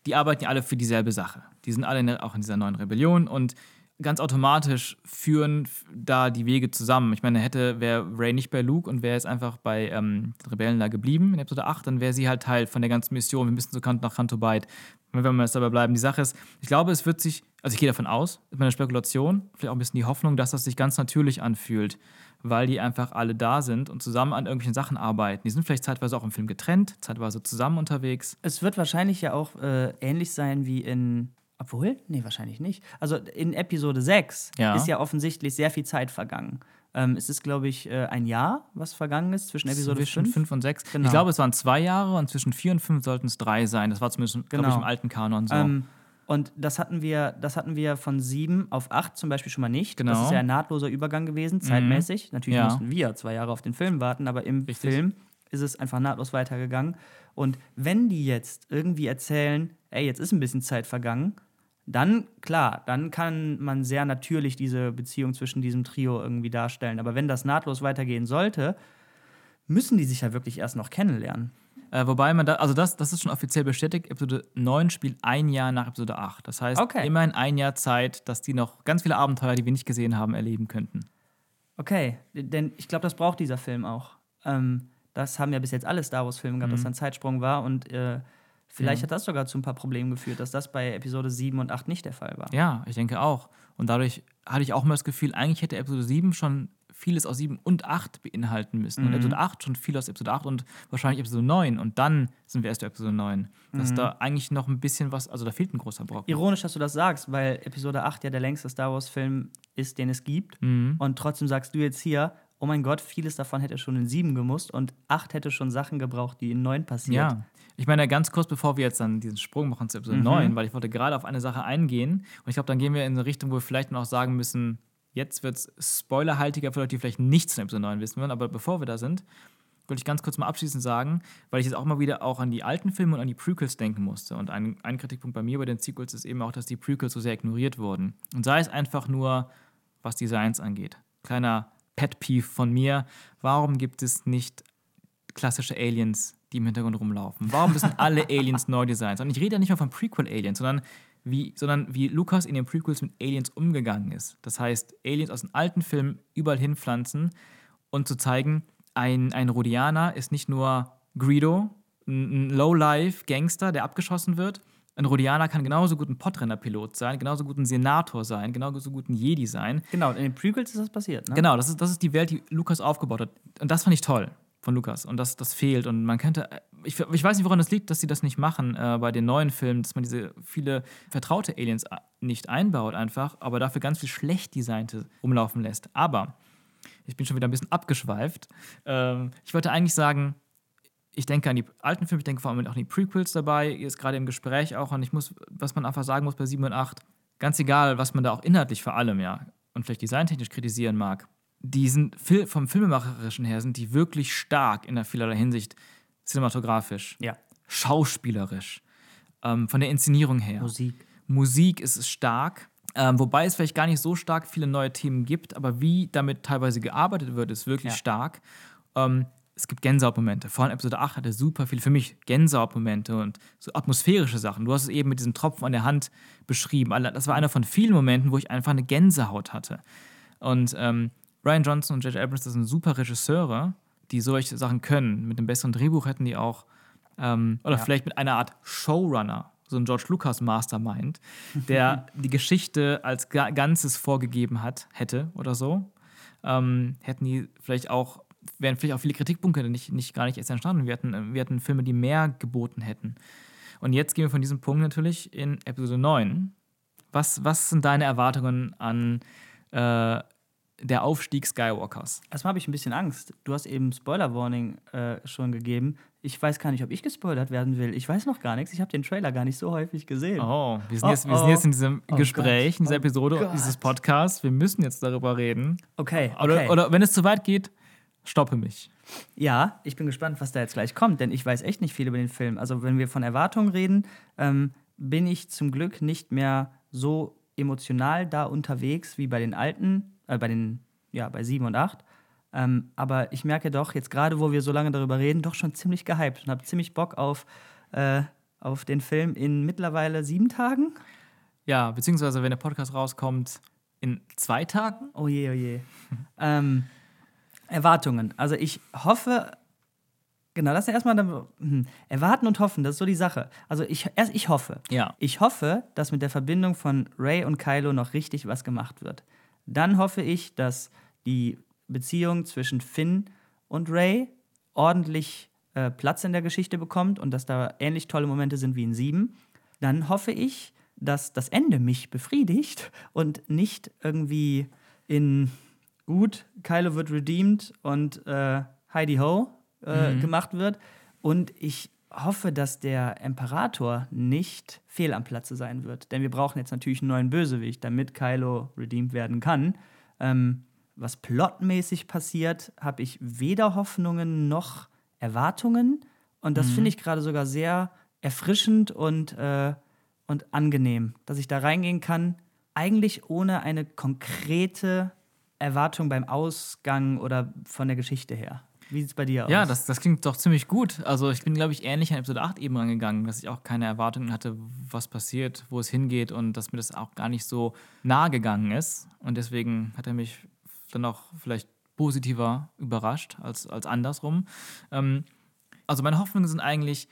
Speaker 1: die arbeiten ja alle für dieselbe Sache. Die sind alle in der, auch in dieser neuen Rebellion und ganz automatisch führen da die Wege zusammen. Ich meine, hätte, wäre Ray nicht bei Luke und wäre jetzt einfach bei ähm, Rebellen da geblieben in Episode 8, dann wäre sie halt Teil von der ganzen Mission. Wir müssen so Kant nach Kanto Byte, wenn wir jetzt dabei bleiben. Die Sache ist, ich glaube, es wird sich, also ich gehe davon aus, ist meine Spekulation, vielleicht auch ein bisschen die Hoffnung, dass das sich ganz natürlich anfühlt, weil die einfach alle da sind und zusammen an irgendwelchen Sachen arbeiten. Die sind vielleicht zeitweise auch im Film getrennt, zeitweise zusammen unterwegs.
Speaker 2: Es wird wahrscheinlich ja auch äh, ähnlich sein wie in obwohl? Nee, wahrscheinlich nicht. Also in Episode 6
Speaker 1: Ja.
Speaker 2: ist ja offensichtlich sehr viel Zeit vergangen. Ähm, es ist, glaube ich, äh, ein Jahr, was vergangen ist zwischen Episode
Speaker 1: zwischen
Speaker 2: 5.
Speaker 1: 5 und 6.
Speaker 2: Genau.
Speaker 1: Ich glaube, es waren zwei Jahre und zwischen 4 und 5 sollten es drei sein. Das war zumindest, glaube ich,
Speaker 2: Genau.
Speaker 1: im alten Kanon so.
Speaker 2: Ähm, und das hatten wir, das hatten wir von 7 auf 8 zum Beispiel schon mal nicht.
Speaker 1: Genau. Mhm.
Speaker 2: Das ist ja ein nahtloser Übergang gewesen, zeitmäßig. Natürlich
Speaker 1: Ja.
Speaker 2: mussten wir zwei Jahre auf den Film warten, aber im
Speaker 1: Richtig.
Speaker 2: Film ist es einfach nahtlos weitergegangen. Und wenn die jetzt irgendwie erzählen, ey, jetzt ist ein bisschen Zeit vergangen, dann, klar, dann kann man sehr natürlich diese Beziehung zwischen diesem Trio irgendwie darstellen. Aber wenn das nahtlos weitergehen sollte, müssen die sich ja wirklich erst noch kennenlernen.
Speaker 1: Äh, wobei man da, also das, das ist schon offiziell bestätigt, Episode 9 spielt ein Jahr nach Episode 8. Das heißt,
Speaker 2: Okay.
Speaker 1: immerhin ein Jahr Zeit, dass die noch ganz viele Abenteuer, die wir nicht gesehen haben, erleben könnten.
Speaker 2: Okay, denn ich glaube, das braucht dieser Film auch. Ähm, das haben ja bis jetzt alle Star Wars-Filme gehabt, dass da ein Zeitsprung war und äh, vielleicht
Speaker 1: Ja.
Speaker 2: hat das sogar zu ein paar Problemen geführt, dass das bei Episode 7 und 8 nicht der Fall war.
Speaker 1: Ja, ich denke auch. Und dadurch hatte ich auch mal das Gefühl, eigentlich hätte Episode 7 schon vieles aus 7 und 8 beinhalten müssen. Und
Speaker 2: Mhm.
Speaker 1: Episode 8 schon viel aus Episode 8 und wahrscheinlich Episode 9. Und dann sind wir erst bei Episode 9. Dass
Speaker 2: Mhm.
Speaker 1: da eigentlich noch ein bisschen was, also da fehlt ein großer Brocken.
Speaker 2: Ironisch, dass du das sagst, weil Episode 8 ja der längste Star Wars-Film ist, den es gibt.
Speaker 1: Mhm.
Speaker 2: Und trotzdem sagst du jetzt hier, oh mein Gott, vieles davon hätte schon in 7 gemusst und 8 hätte schon Sachen gebraucht, die in 9 passiert.
Speaker 1: Ja. Ich meine, ganz kurz bevor wir jetzt dann diesen Sprung machen zu Episode
Speaker 2: Mhm.
Speaker 1: 9, weil ich wollte gerade auf eine Sache eingehen. Und ich glaube, dann gehen wir in eine Richtung, wo wir vielleicht noch sagen müssen, jetzt wird es spoilerhaltiger für Leute, die vielleicht nichts von Episode 9 wissen wollen. Aber bevor wir da sind, wollte ich ganz kurz mal abschließend sagen, weil ich jetzt auch mal wieder auch an die alten Filme und an die Prequels denken musste. Und ein, ein Kritikpunkt bei mir bei den Sequels ist eben auch, dass die Prequels so sehr ignoriert wurden. Und sei es einfach nur, was Designs angeht. Kleiner Pet Peeve von mir. Warum gibt es nicht klassische Aliens, die im Hintergrund rumlaufen? Warum müssen alle Aliens neu designt sein? Und ich rede ja nicht mal von Prequel-Aliens, sondern wie, sondern wie Lucas in den Prequels mit Aliens umgegangen ist. Das heißt, Aliens aus den alten Filmen überall hinpflanzen und zu zeigen, ein, ein Rhodianer ist nicht nur Greedo, ein, Low-Life-Gangster, der abgeschossen wird. Ein Rhodianer kann genauso gut ein Podrenner-Pilot sein, genauso gut ein Senator sein, genauso gut ein Jedi sein.
Speaker 2: Genau, in den Prequels ist das passiert, ne?
Speaker 1: Genau, das ist, das ist die Welt, die Lukas aufgebaut hat. Und das fand ich toll von Lukas. Und das, das fehlt. Und man könnte, ich, ich weiß nicht, woran das liegt, dass sie das nicht machen äh, bei den neuen Filmen, dass man diese viele vertraute Aliens a- nicht einbaut einfach, aber dafür ganz viel schlecht designte rumlaufen lässt. Aber ich bin schon wieder ein bisschen abgeschweift. Ähm, ich wollte eigentlich sagen, ich denke an die alten Filme, ich denke vor allem auch an die Prequels dabei, ist gerade im Gespräch auch. Und ich muss, was man einfach sagen muss bei 7 und 8, ganz egal, was man da auch inhaltlich vor allem, ja, und vielleicht designtechnisch kritisieren mag, die sind vom Filmemacherischen her sind die wirklich stark in der vielerlei Hinsicht cinematografisch,
Speaker 2: Ja.
Speaker 1: schauspielerisch, ähm, von der Inszenierung her.
Speaker 2: Musik.
Speaker 1: Musik ist es stark, ähm, wobei es vielleicht gar nicht so stark viele neue Themen gibt, aber wie damit teilweise gearbeitet wird, ist wirklich
Speaker 2: Ja.
Speaker 1: stark. Ähm, es gibt Gänsehautmomente. Vor allem Episode 8 hatte super viel für mich Gänsehautmomente und so atmosphärische Sachen. Du hast es eben mit diesem Tropfen an der Hand beschrieben. Das war einer von vielen Momenten, wo ich einfach eine Gänsehaut hatte. Und ähm, Ryan Johnson und J.J. Abrams, das sind super Regisseure, die solche Sachen können. Mit einem besseren Drehbuch hätten die auch, ähm, oder
Speaker 2: Ja.
Speaker 1: vielleicht mit einer Art Showrunner, so ein George Lucas Mastermind, der die Geschichte als Ga Ganzes vorgegeben hat, hätte oder so, ähm, hätten die vielleicht auch, wären vielleicht auch viele Kritikpunkte nicht, nicht gar nicht erst entstanden. Wir hatten, wir hatten Filme, die mehr geboten hätten. Und jetzt gehen wir von diesem Punkt natürlich in Episode 9. Was, was sind deine Erwartungen an äh, der Aufstieg Skywalkers?
Speaker 2: Erstmal habe ich ein bisschen Angst. Du hast eben Spoiler-Warning äh, schon gegeben. Ich weiß gar nicht, ob ich gespoilert werden will. Ich weiß noch gar nichts. Ich habe den Trailer gar nicht so häufig gesehen.
Speaker 1: Oh, wir sind,
Speaker 2: Oh,
Speaker 1: jetzt, wir sind
Speaker 2: oh.
Speaker 1: jetzt in diesem
Speaker 2: Oh
Speaker 1: Gespräch,
Speaker 2: Gott.
Speaker 1: in dieser
Speaker 2: Oh
Speaker 1: Episode
Speaker 2: Gott.
Speaker 1: dieses Podcasts. Wir müssen jetzt darüber reden.
Speaker 2: Okay, okay.
Speaker 1: Oder, oder wenn es zu weit geht, stoppe mich.
Speaker 2: Ja, ich bin gespannt, was da jetzt gleich kommt, denn ich weiß echt nicht viel über den Film. Also, wenn wir von Erwartungen reden, ähm, bin ich zum Glück nicht mehr so emotional da unterwegs wie bei den alten, äh, bei den, ja, bei 7 und 8. Ähm, aber ich merke doch, jetzt gerade, wo wir so lange darüber reden, doch schon ziemlich gehypt und habe ziemlich Bock auf, äh, auf den Film in mittlerweile sieben Tagen.
Speaker 1: Ja, beziehungsweise wenn der Podcast rauskommt, in zwei Tagen?
Speaker 2: Oh je, oh je. ähm, Erwartungen. Also ich hoffe, genau, das ist erstmal hm, erwarten und hoffen, das ist so die Sache. Also ich erst ich hoffe.
Speaker 1: Ja.
Speaker 2: Ich hoffe, dass mit der Verbindung von Ray und Kylo noch richtig was gemacht wird. Dann hoffe ich, dass die Beziehung zwischen Finn und Ray ordentlich äh, Platz in der Geschichte bekommt und dass da ähnlich tolle Momente sind wie in Sieben. Dann hoffe ich, dass das Ende mich befriedigt und nicht irgendwie in gut, Kylo wird redeemed und äh, Heidi Ho äh,
Speaker 1: Mhm.
Speaker 2: gemacht wird. Und ich hoffe, dass der Imperator nicht fehl am Platze sein wird. Denn wir brauchen jetzt natürlich einen neuen Bösewicht, damit Kylo redeemed werden kann. Ähm, was plotmäßig passiert, habe ich weder Hoffnungen noch Erwartungen. Und das finde ich gerade sogar sehr erfrischend und, äh, und angenehm, dass ich da reingehen kann, eigentlich ohne eine konkrete Erwartung beim Ausgang oder von der Geschichte her. Wie sieht es bei dir aus?
Speaker 1: Ja, das, das klingt doch ziemlich gut. Also ich bin, glaube ich, ähnlich an Episode 8 eben rangegangen, dass ich auch keine Erwartungen hatte, was passiert, wo es hingeht und dass mir das auch gar nicht so nahe gegangen ist. Und deswegen hat er mich dann auch vielleicht positiver überrascht als, als andersrum. Ähm, also meine Hoffnungen sind eigentlich,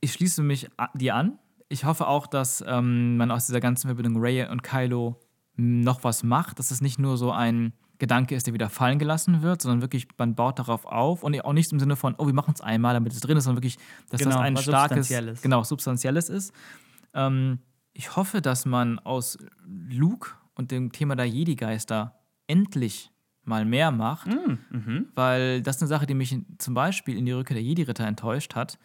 Speaker 1: ich schließe mich dir an. Ich hoffe auch, dass ähm, man aus dieser ganzen Verbindung Ray und Kylo noch was macht, dass es nicht nur so ein Gedanke ist, der wieder fallen gelassen wird, sondern wirklich, man baut darauf auf und auch nicht im Sinne von, oh, wir machen es einmal, damit es drin ist, sondern wirklich, dass
Speaker 2: Genau,
Speaker 1: das ein starkes,
Speaker 2: Substanzielles.
Speaker 1: genau, substanzielles ist. Ähm, ich hoffe, dass man aus Luke und dem Thema der Jedi-Geister endlich mal mehr macht,
Speaker 2: mhm.
Speaker 1: weil das ist eine Sache, die mich zum Beispiel in die Rückkehr der Jedi-Ritter enttäuscht hat.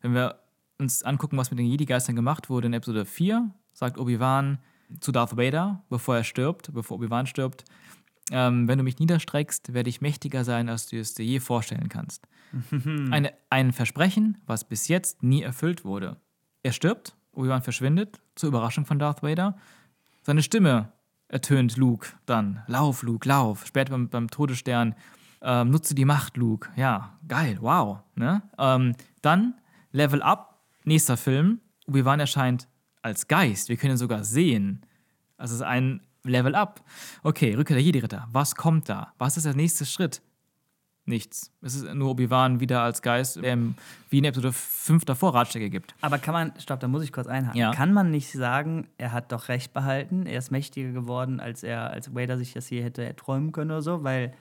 Speaker 1: Wenn wir uns angucken, was mit den Jedi-Geistern gemacht wurde in Episode 4, sagt Obi-Wan zu Darth Vader, bevor er stirbt, bevor Obi-Wan stirbt, ähm, wenn du mich niederstreckst, werde ich mächtiger sein, als du es dir je vorstellen kannst. Eine, ein Versprechen, was bis jetzt nie erfüllt wurde. Er stirbt, Obi-Wan verschwindet, zur Überraschung von Darth Vader. Seine Stimme ertönt Luke dann. Lauf, Luke, lauf. Später beim, beim Todesstern. Ähm, nutze die Macht, Luke. Ja, geil, wow. Ne? Ähm, dann Level Up, nächster Film. Obi-Wan erscheint als Geist. Wir können ihn sogar sehen. Also es ist ein Level Up. Okay, Rückkehr der Jedi-Ritter. Was kommt da? Was ist der nächste Schritt? Nichts. Es ist nur Obi-Wan wieder als Geist, der ihm wie in Episode 5 davor Ratschläge gibt.
Speaker 2: Aber kann man, stopp, da muss ich kurz einhaken.
Speaker 1: Ja.
Speaker 2: Kann man nicht sagen, er hat doch recht behalten, er ist mächtiger geworden, als er, als Vader sich das hier hätte erträumen können oder so, weil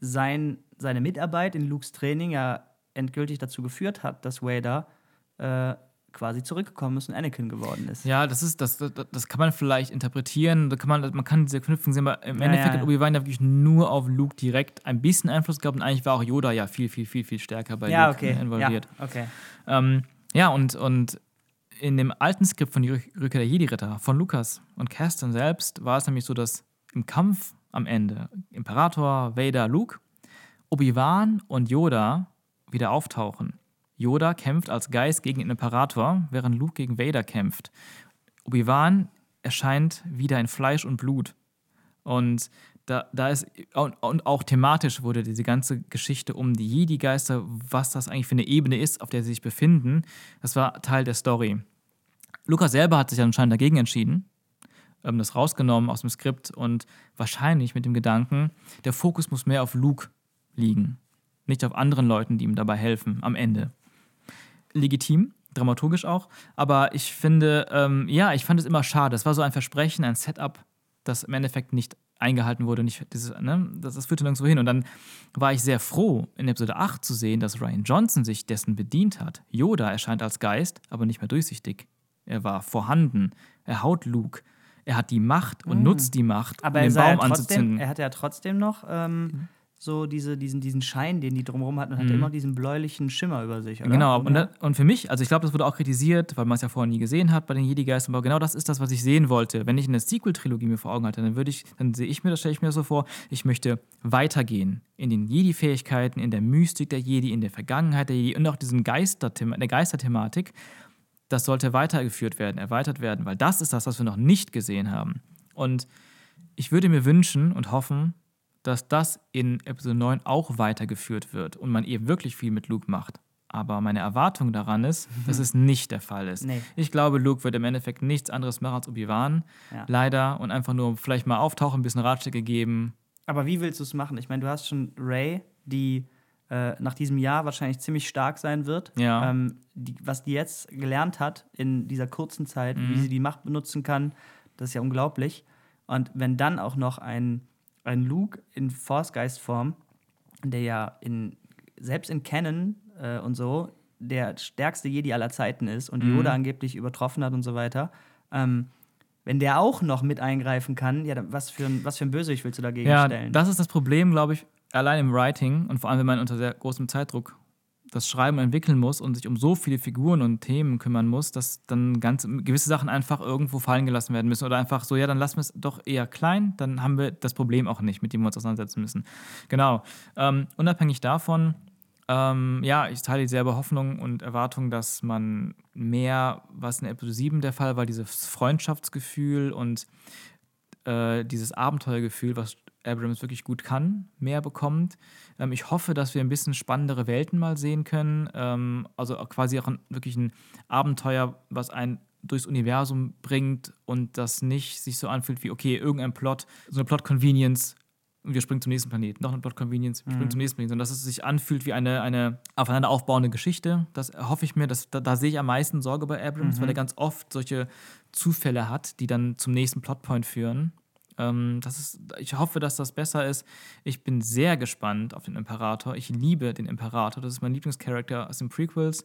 Speaker 2: sein, seine Mitarbeit in Lukes Training ja endgültig dazu geführt hat, dass Vader äh, quasi zurückgekommen ist und Anakin geworden ist.
Speaker 1: Ja, das ist, das, das, das kann man vielleicht interpretieren. Da kann man, man kann diese Verknüpfung sehen, aber im
Speaker 2: Ja,
Speaker 1: Endeffekt
Speaker 2: ja.
Speaker 1: hat Obi-Wan ja wirklich nur auf Luke direkt ein bisschen Einfluss gehabt und eigentlich war auch Yoda ja viel, viel, viel, viel stärker bei
Speaker 2: Ja,
Speaker 1: Luke
Speaker 2: okay.
Speaker 1: involviert.
Speaker 2: Ja, okay.
Speaker 1: Ähm, ja, und, und in dem alten Skript von die Rück- Rückkehr der Jedi-Ritter von Lukas und Caston selbst war es nämlich so, dass im Kampf am Ende Imperator, Vader, Luke, Obi-Wan und Yoda wieder auftauchen. Yoda kämpft als Geist gegen den Imperator, während Luke gegen Vader kämpft. Obi-Wan erscheint wieder in Fleisch und Blut. Und da, da ist, und, auch thematisch wurde diese ganze Geschichte um die Jedi-Geister, was das eigentlich für eine Ebene ist, auf der sie sich befinden, das war Teil der Story. Lukas selber hat sich anscheinend dagegen entschieden, ähm, das rausgenommen aus dem Skript und wahrscheinlich mit dem Gedanken, der Fokus muss mehr auf Luke liegen, nicht auf anderen Leuten, die ihm dabei helfen am Ende. Legitim, dramaturgisch auch, aber ich finde, ähm, ja, ich fand es immer schade. Es war so ein Versprechen, ein Setup, das im Endeffekt nicht eingehalten wurde. Nicht dieses, ne, das, das führte nirgendwo hin. Und dann war ich sehr froh, in Episode 8 zu sehen, dass Ryan Johnson sich dessen bedient hat. Yoda erscheint als Geist, aber nicht mehr durchsichtig. Er war vorhanden. Er haut Luke. Er hat die Macht und nutzt die Macht,
Speaker 2: Aber
Speaker 1: um den
Speaker 2: sah ja
Speaker 1: Baum
Speaker 2: trotzdem,
Speaker 1: anzuzünden.
Speaker 2: er hatte ja trotzdem noch ähm, so diese, diesen, diesen Schein, den die drumherum hatten und hatte immer diesen bläulichen Schimmer über sich. Oder?
Speaker 1: Mhm. Genau, und, da, und für mich, also ich glaube, das wurde auch kritisiert, weil man es ja vorher nie gesehen hat bei den Jedi-Geistern, aber genau das ist das, was ich sehen wollte. Wenn ich eine Sequel-Trilogie mir vor Augen hatte, dann würde ich, dann sehe ich mir, das stelle ich mir so vor, ich möchte weitergehen in den Jedi-Fähigkeiten, in der Mystik der Jedi, in der Vergangenheit der Jedi und auch diesen Geister der Geisterthematik. Das sollte weitergeführt werden, erweitert werden, weil das ist das, was wir noch nicht gesehen haben. Und ich würde mir wünschen und hoffen, dass das in Episode 9 auch weitergeführt wird und man eben wirklich viel mit Luke macht. Aber meine Erwartung daran ist, dass es nicht der Fall ist.
Speaker 2: Nee.
Speaker 1: Ich glaube, Luke wird im Endeffekt nichts anderes machen als Obi-Wan.
Speaker 2: Ja.
Speaker 1: Leider. Und einfach nur vielleicht mal auftauchen, ein bisschen Ratschläge geben.
Speaker 2: Aber wie willst du es machen? Ich meine, du hast schon Ray, die äh, nach diesem Jahr wahrscheinlich ziemlich stark sein wird.
Speaker 1: Ja.
Speaker 2: Ähm, die, was die jetzt gelernt hat in dieser kurzen Zeit,
Speaker 1: Mhm.
Speaker 2: wie sie die Macht benutzen kann, das ist ja unglaublich. Und wenn dann auch noch ein, ein Luke in Force-Geist-Form, der ja in, selbst in Canon äh, und so der stärkste Jedi aller Zeiten ist und
Speaker 1: Mhm.
Speaker 2: Yoda angeblich übertroffen hat und so weiter, ähm, wenn der auch noch mit eingreifen kann, ja, was für ein, was für ein Bösewicht willst du dagegen
Speaker 1: Ja,
Speaker 2: stellen?
Speaker 1: das ist das Problem, glaube ich, allein im Writing und vor allem, wenn man unter sehr großem Zeitdruck das Schreiben entwickeln muss und sich um so viele Figuren und Themen kümmern muss, dass dann ganz gewisse Sachen einfach irgendwo fallen gelassen werden müssen oder einfach so, ja, dann lassen wir es doch eher klein, dann haben wir das Problem auch nicht, mit dem wir uns auseinandersetzen müssen. Genau. Ähm, unabhängig davon, ähm, ja, ich teile dieselbe Hoffnung und Erwartung, dass man mehr, was in Episode 7 der Fall war, dieses Freundschaftsgefühl und äh, dieses Abenteuergefühl, was Abrams wirklich gut kann, mehr bekommt. Ähm, ich hoffe, dass wir ein bisschen spannendere Welten mal sehen können. Ähm, also quasi auch ein, wirklich ein Abenteuer, was einen durchs Universum bringt und das nicht sich so anfühlt wie, okay, irgendein Plot, so eine Plot-Convenience und wir springen zum nächsten Planeten. Noch eine Plot-Convenience, wir springen zum nächsten Planeten. Sondern dass es sich anfühlt wie eine, eine aufeinander aufbauende Geschichte. Das hoffe ich mir, dass, da, da sehe ich am meisten Sorge bei Abrams, weil er ganz oft solche Zufälle hat, die dann zum nächsten Plotpoint führen. Ähm, das ist, ich hoffe, dass das besser ist. Ich bin sehr gespannt auf den Imperator. Ich liebe den Imperator. Das ist mein Lieblingscharakter aus den Prequels.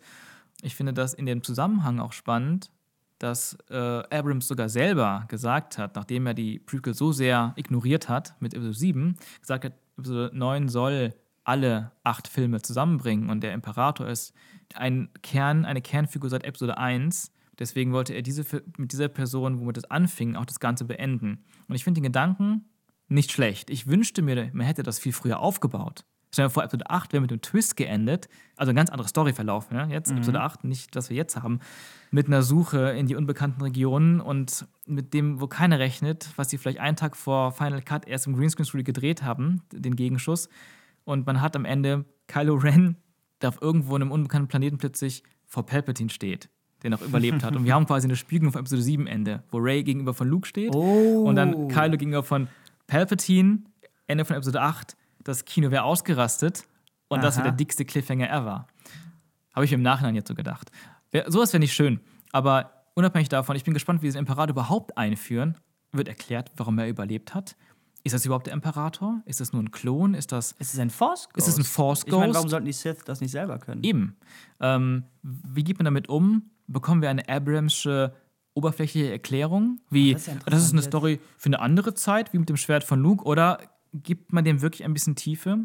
Speaker 1: Ich finde das in dem Zusammenhang auch spannend, dass äh, Abrams sogar selber gesagt hat, nachdem er die Prequel so sehr ignoriert hat mit Episode 7, gesagt hat, Episode 9 soll alle acht Filme zusammenbringen und der Imperator ist ein Kern, eine Kernfigur seit Episode 1. Deswegen wollte er diese, mit dieser Person, womit es anfing, auch das Ganze beenden. Und ich finde den Gedanken nicht schlecht. Ich wünschte mir, man hätte das viel früher aufgebaut. Stell dir vor, Episode 8 wäre mit dem Twist geendet. Also ein ganz anderer Storyverlauf. Ja? Jetzt, Episode 8, nicht das wir jetzt haben. Mit einer Suche in die unbekannten Regionen und mit dem, wo keiner rechnet, was sie vielleicht einen Tag vor Final Cut erst im Greenscreen Studio gedreht haben, den Gegenschuss. Und man hat am Ende Kylo Ren, der auf irgendwo in einem unbekannten Planeten plötzlich vor Palpatine steht, der noch überlebt hat. Und wir haben quasi eine Spiegelung von Episode 7 Ende, wo Ray gegenüber von Luke steht
Speaker 2: Oh.
Speaker 1: und dann Kylo gegenüber von Palpatine, Ende von Episode 8, das Kino wäre ausgerastet und das
Speaker 2: Aha.
Speaker 1: wäre der dickste Cliffhanger ever. Habe ich mir im Nachhinein jetzt so gedacht. Wär, sowas wäre nicht schön, aber unabhängig davon, ich bin gespannt, wie sie den Imperator überhaupt einführen. Wird erklärt, warum er überlebt hat. Ist das überhaupt der Imperator? Ist das nur ein Klon? Ist das
Speaker 2: Ist es ein Force Ghost?
Speaker 1: Ist es ein Force
Speaker 2: Ich meine,
Speaker 1: Ghost?
Speaker 2: warum sollten die Sith das nicht selber können?
Speaker 1: Eben. Ähm, wie geht man damit um? Bekommen wir eine Abramsche oberflächliche Erklärung? Wie,
Speaker 2: das ist ja
Speaker 1: das ist eine Story für eine andere Zeit, wie mit dem Schwert von Luke? Oder gibt man dem wirklich ein bisschen Tiefe?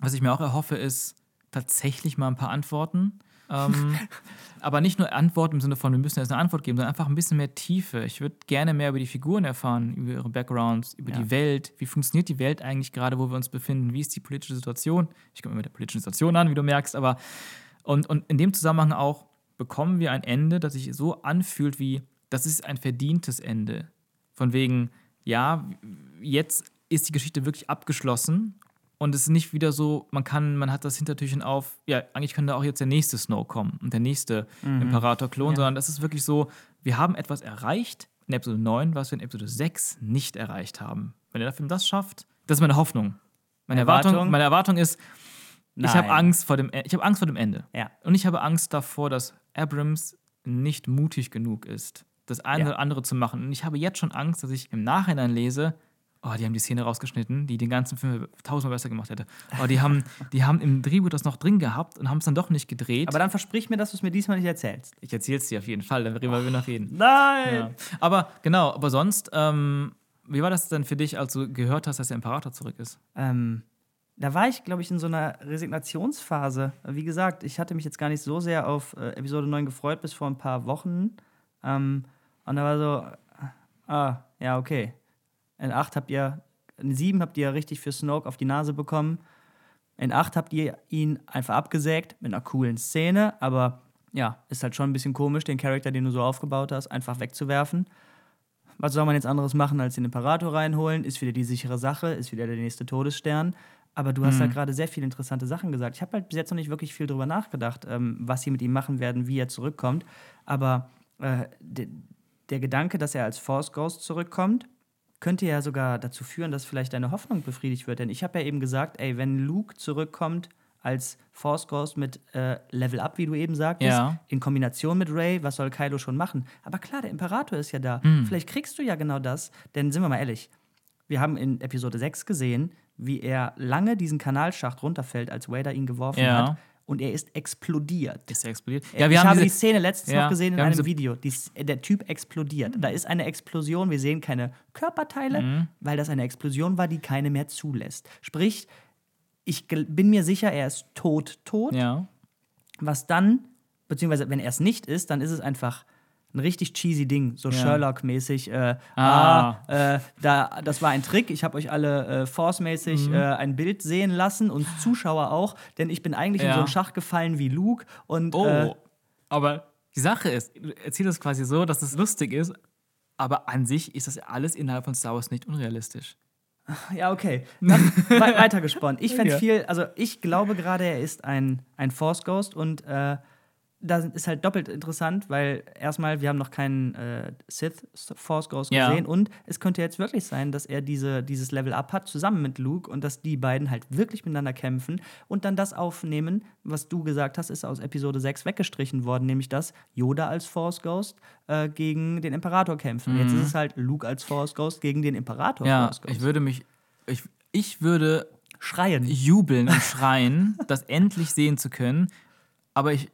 Speaker 1: Was ich mir auch erhoffe, ist tatsächlich mal ein paar Antworten. Ähm, aber nicht nur Antworten im Sinne von, wir müssen jetzt eine Antwort geben, sondern einfach ein bisschen mehr Tiefe. Ich würde gerne mehr über die Figuren erfahren, über ihre Backgrounds, über
Speaker 2: Ja.
Speaker 1: die Welt. Wie funktioniert die Welt eigentlich gerade, wo wir uns befinden? Wie ist die politische Situation? Ich komme immer mit der politischen Situation an, wie du merkst, aber und, und in dem Zusammenhang auch bekommen wir ein Ende, das sich so anfühlt wie, das ist ein verdientes Ende. Von wegen, ja, jetzt ist die Geschichte wirklich abgeschlossen und es ist nicht wieder so, man kann, man hat das Hintertürchen auf, ja, eigentlich könnte auch jetzt der nächste Snow kommen und der nächste Imperator-Klon,
Speaker 2: Ja.
Speaker 1: sondern das ist wirklich so, wir haben etwas erreicht in Episode 9, was wir in Episode 6 nicht erreicht haben. Wenn der Film das schafft, das ist meine Hoffnung. Meine Erwartung,
Speaker 2: Erwartung?
Speaker 1: meine Erwartung ist, ich
Speaker 2: Nein.
Speaker 1: habe Angst vor dem, E- ich habe Angst vor dem Ende.
Speaker 2: Ja.
Speaker 1: Und ich habe Angst davor, dass Abrams nicht mutig genug ist, das eine
Speaker 2: Ja.
Speaker 1: oder andere zu machen. Und ich habe jetzt schon Angst, dass ich im Nachhinein lese, oh, die haben die Szene rausgeschnitten, die den ganzen Film tausendmal besser gemacht hätte. Oh, die haben, die haben im Drehbuch das noch drin gehabt und haben es dann doch nicht gedreht.
Speaker 2: Aber dann versprich mir, dass du es mir diesmal nicht erzählst.
Speaker 1: ich erzähle es dir auf jeden Fall, darüber wir noch reden.
Speaker 2: Nein!
Speaker 1: Ja. Aber genau, aber sonst, ähm, wie war das denn für dich, als du gehört hast, dass der Imperator zurück ist?
Speaker 2: Ähm, da war ich, glaube ich, in so einer Resignationsphase. Wie gesagt, ich hatte mich jetzt gar nicht so sehr auf äh, Episode 9 gefreut bis vor ein paar Wochen. Ähm, und da war so, ah, ja, okay. In 8 habt ihr, in 7 habt ihr richtig für Snoke auf die Nase bekommen. In 8 habt ihr ihn einfach abgesägt mit einer coolen Szene, aber ja, ist halt schon ein bisschen komisch, den Charakter, den du so aufgebaut hast, einfach wegzuwerfen. Was soll man jetzt anderes machen, als den Imperator reinholen? Ist wieder die sichere Sache, ist wieder der nächste Todesstern. Aber du hast halt gerade sehr viele interessante Sachen gesagt. Ich habe halt bis jetzt noch nicht wirklich viel drüber nachgedacht, ähm, was sie mit ihm machen werden, wie er zurückkommt. Aber äh, de, der Gedanke, dass er als Force Ghost zurückkommt, könnte ja sogar dazu führen, dass vielleicht deine Hoffnung befriedigt wird. Denn ich habe ja eben gesagt, ey, wenn Luke zurückkommt als Force Ghost mit äh, Level Up, wie du eben sagtest,
Speaker 1: Ja.
Speaker 2: in Kombination mit Ray, was soll Kylo schon machen? Aber klar, der Imperator ist ja da.
Speaker 1: Hm.
Speaker 2: Vielleicht kriegst du ja genau das, denn sind wir mal ehrlich, wir haben in Episode 6 gesehen, wie er lange diesen Kanalschacht runterfällt, als Vader ihn geworfen
Speaker 1: Ja.
Speaker 2: hat. Und er ist explodiert.
Speaker 1: Ist er explodiert?
Speaker 2: Ja, ich habe die Szene letztens
Speaker 1: Ja,
Speaker 2: noch gesehen in
Speaker 1: wir haben
Speaker 2: einem Video. Die, S- der Typ explodiert. Da ist eine Explosion. Wir sehen keine Körperteile,
Speaker 1: Mhm.
Speaker 2: weil das eine Explosion war, die keine mehr zulässt. Sprich, ich bin mir sicher, er ist tot, tot.
Speaker 1: Ja.
Speaker 2: Was dann, beziehungsweise wenn er es nicht ist, dann ist es einfach ein richtig cheesy Ding, so
Speaker 1: Ja.
Speaker 2: Sherlock-mäßig. Äh,
Speaker 1: Ah.
Speaker 2: ah, äh, da, das war ein Trick. Ich habe euch alle äh, Force-mäßig
Speaker 1: Mhm.
Speaker 2: äh, ein Bild sehen lassen und Zuschauer auch, denn ich bin eigentlich in
Speaker 1: Ja.
Speaker 2: so einen Schach gefallen wie Luke und
Speaker 1: Oh,
Speaker 2: äh,
Speaker 1: aber die Sache ist, du erzählst es quasi so, dass es lustig ist, aber an sich ist das alles innerhalb von Star Wars nicht unrealistisch.
Speaker 2: Ja, okay. Dann we weiter gesponnen. Ich fände
Speaker 1: Ja.
Speaker 2: viel, also ich glaube gerade, er ist ein, ein Force Ghost und äh, das ist halt doppelt interessant, weil erstmal, wir haben noch keinen äh, Sith Force Ghost
Speaker 1: Ja.
Speaker 2: gesehen und es könnte jetzt wirklich sein, dass er diese, dieses Level Up hat, zusammen mit Luke und dass die beiden halt wirklich miteinander kämpfen und dann das aufnehmen, was du gesagt hast, ist aus Episode 6 weggestrichen worden, nämlich dass Yoda als Force Ghost äh, gegen den Imperator kämpfen. Jetzt ist es halt Luke als Force Ghost gegen den Imperator
Speaker 1: Mhm. Ja,
Speaker 2: Force Ghost.
Speaker 1: ich würde mich, ich, ich würde
Speaker 2: Schreien.
Speaker 1: jubeln und schreien, das endlich sehen zu können, aber ich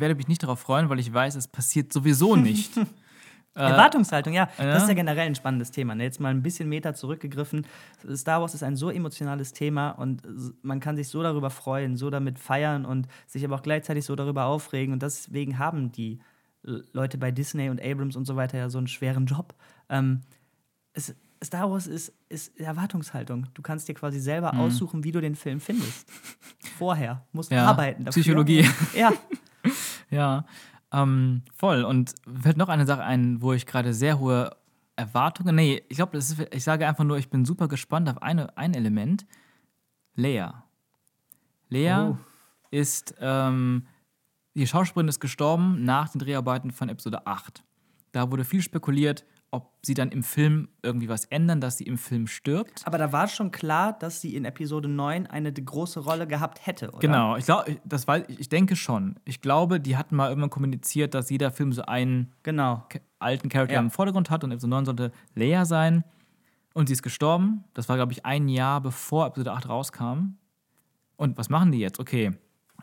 Speaker 1: werde mich nicht darauf freuen, weil ich weiß, es passiert sowieso nicht.
Speaker 2: Erwartungshaltung, ja, das
Speaker 1: ja.
Speaker 2: ist ja generell ein spannendes Thema. Ne? Jetzt mal ein bisschen Meter zurückgegriffen. Star Wars ist ein so emotionales Thema und man kann sich so darüber freuen, so damit feiern und sich aber auch gleichzeitig so darüber aufregen. Und deswegen haben die Leute bei Disney und Abrams und so weiter ja so einen schweren Job. Ähm, es, Star Wars ist, ist Erwartungshaltung. Du kannst dir quasi selber
Speaker 1: Mhm.
Speaker 2: aussuchen, wie du den Film findest. Vorher. Musst
Speaker 1: Ja,
Speaker 2: arbeiten. dafür.
Speaker 1: Psychologie.
Speaker 2: Ja.
Speaker 1: Ja, ähm, voll. Und fällt noch eine Sache ein, wo ich gerade sehr hohe Erwartungen. Nee, ich glaube, ich sage einfach nur, ich bin super gespannt auf eine, ein Element. Leia. Leia
Speaker 2: Oh.
Speaker 1: ist, ähm, die Schauspielerin ist gestorben nach den Dreharbeiten von Episode 8. Da wurde viel spekuliert, ob sie dann im Film irgendwie was ändern, dass sie im Film stirbt.
Speaker 2: Aber da war schon klar, dass sie in Episode 9 eine große Rolle gehabt hätte, oder?
Speaker 1: Genau, ich glaube, das weiß ich, denke schon. Ich glaube, die hatten mal irgendwann kommuniziert, dass jeder Film so einen
Speaker 2: Genau.
Speaker 1: Alten Charakter
Speaker 2: Ja.
Speaker 1: im Vordergrund hat und Episode 9 sollte Leia sein. Und sie ist gestorben. Das war, glaube ich, ein Jahr bevor Episode 8 rauskam. Und was machen die jetzt? Okay,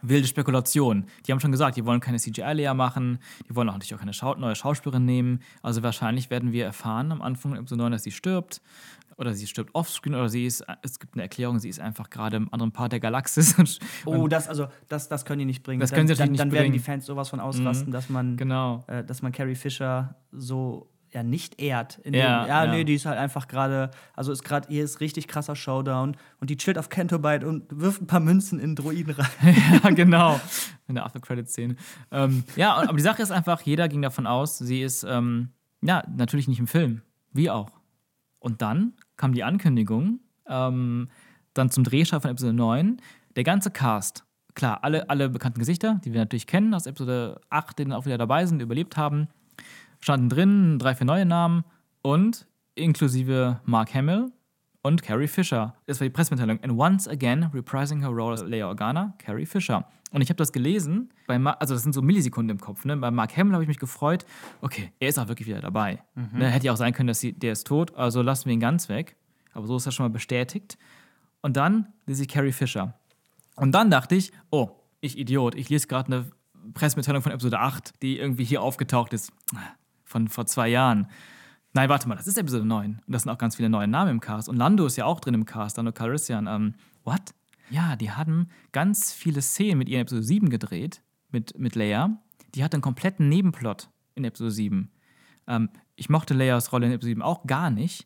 Speaker 1: wilde Spekulation. Die haben schon gesagt, die wollen keine CGI-Leia machen, die wollen auch natürlich auch keine Schau neue Schauspielerin nehmen. Also wahrscheinlich werden wir erfahren am Anfang Episode 9, dass sie stirbt. Oder sie stirbt offscreen oder sie ist, es gibt eine Erklärung, sie ist einfach gerade im anderen Part der Galaxis.
Speaker 2: Oh, das, also, das, das können die nicht bringen.
Speaker 1: Das
Speaker 2: dann,
Speaker 1: können sie
Speaker 2: dann,
Speaker 1: natürlich
Speaker 2: dann
Speaker 1: nicht
Speaker 2: werden die. Fans sowas von ausrasten, dass man,
Speaker 1: genau.
Speaker 2: äh, dass man Carrie Fisher so ja nicht ehrt. In
Speaker 1: Ja,
Speaker 2: dem, ja,
Speaker 1: ja.
Speaker 2: nee, die ist halt einfach gerade, also ist gerade, hier ist richtig krasser Showdown und die chillt auf Cantobite und wirft ein paar Münzen in Droiden rein.
Speaker 1: ja, genau. In der After-Credit-Szene. Ähm, ja, und- aber die Sache ist einfach, jeder ging davon aus, sie ist, ähm, ja, natürlich nicht im Film. Wie auch. Und dann kam die Ankündigung, ähm, dann zum Drehstart von Episode 9, der ganze Cast, klar, alle, alle bekannten Gesichter, die wir natürlich kennen aus Episode 8, die dann auch wieder dabei sind, überlebt haben, standen drin, drei, vier neue Namen und inklusive Mark Hamill und Carrie Fisher. Das war die Pressemitteilung. And once again reprising her role as Leia Organa, Carrie Fisher. Und ich habe das gelesen, bei Ma also das sind so Millisekunden im Kopf. Ne? Bei Mark Hamill habe ich mich gefreut, okay, er ist auch wirklich wieder dabei. Ne? Hätte ja auch sein können, dass sie, der ist tot, also lassen wir ihn ganz weg. Aber so ist das schon mal bestätigt. Und dann lese ich Carrie Fisher. Und dann dachte ich, oh, ich Idiot, ich lese gerade eine Pressemitteilung von Episode 8, die irgendwie hier aufgetaucht ist, von vor zwei Jahren. Nein, warte mal, das ist Episode 9. Und das sind auch ganz viele neue Namen im Cast. Und Lando ist ja auch drin im Cast, Lando Calrissian. Ähm, what? Ja, die haben ganz viele Szenen mit ihr in Episode 7 gedreht, mit, mit Leia. Die hat einen kompletten Nebenplot in Episode 7. Ähm, ich mochte Leias Rolle in Episode 7 auch gar nicht.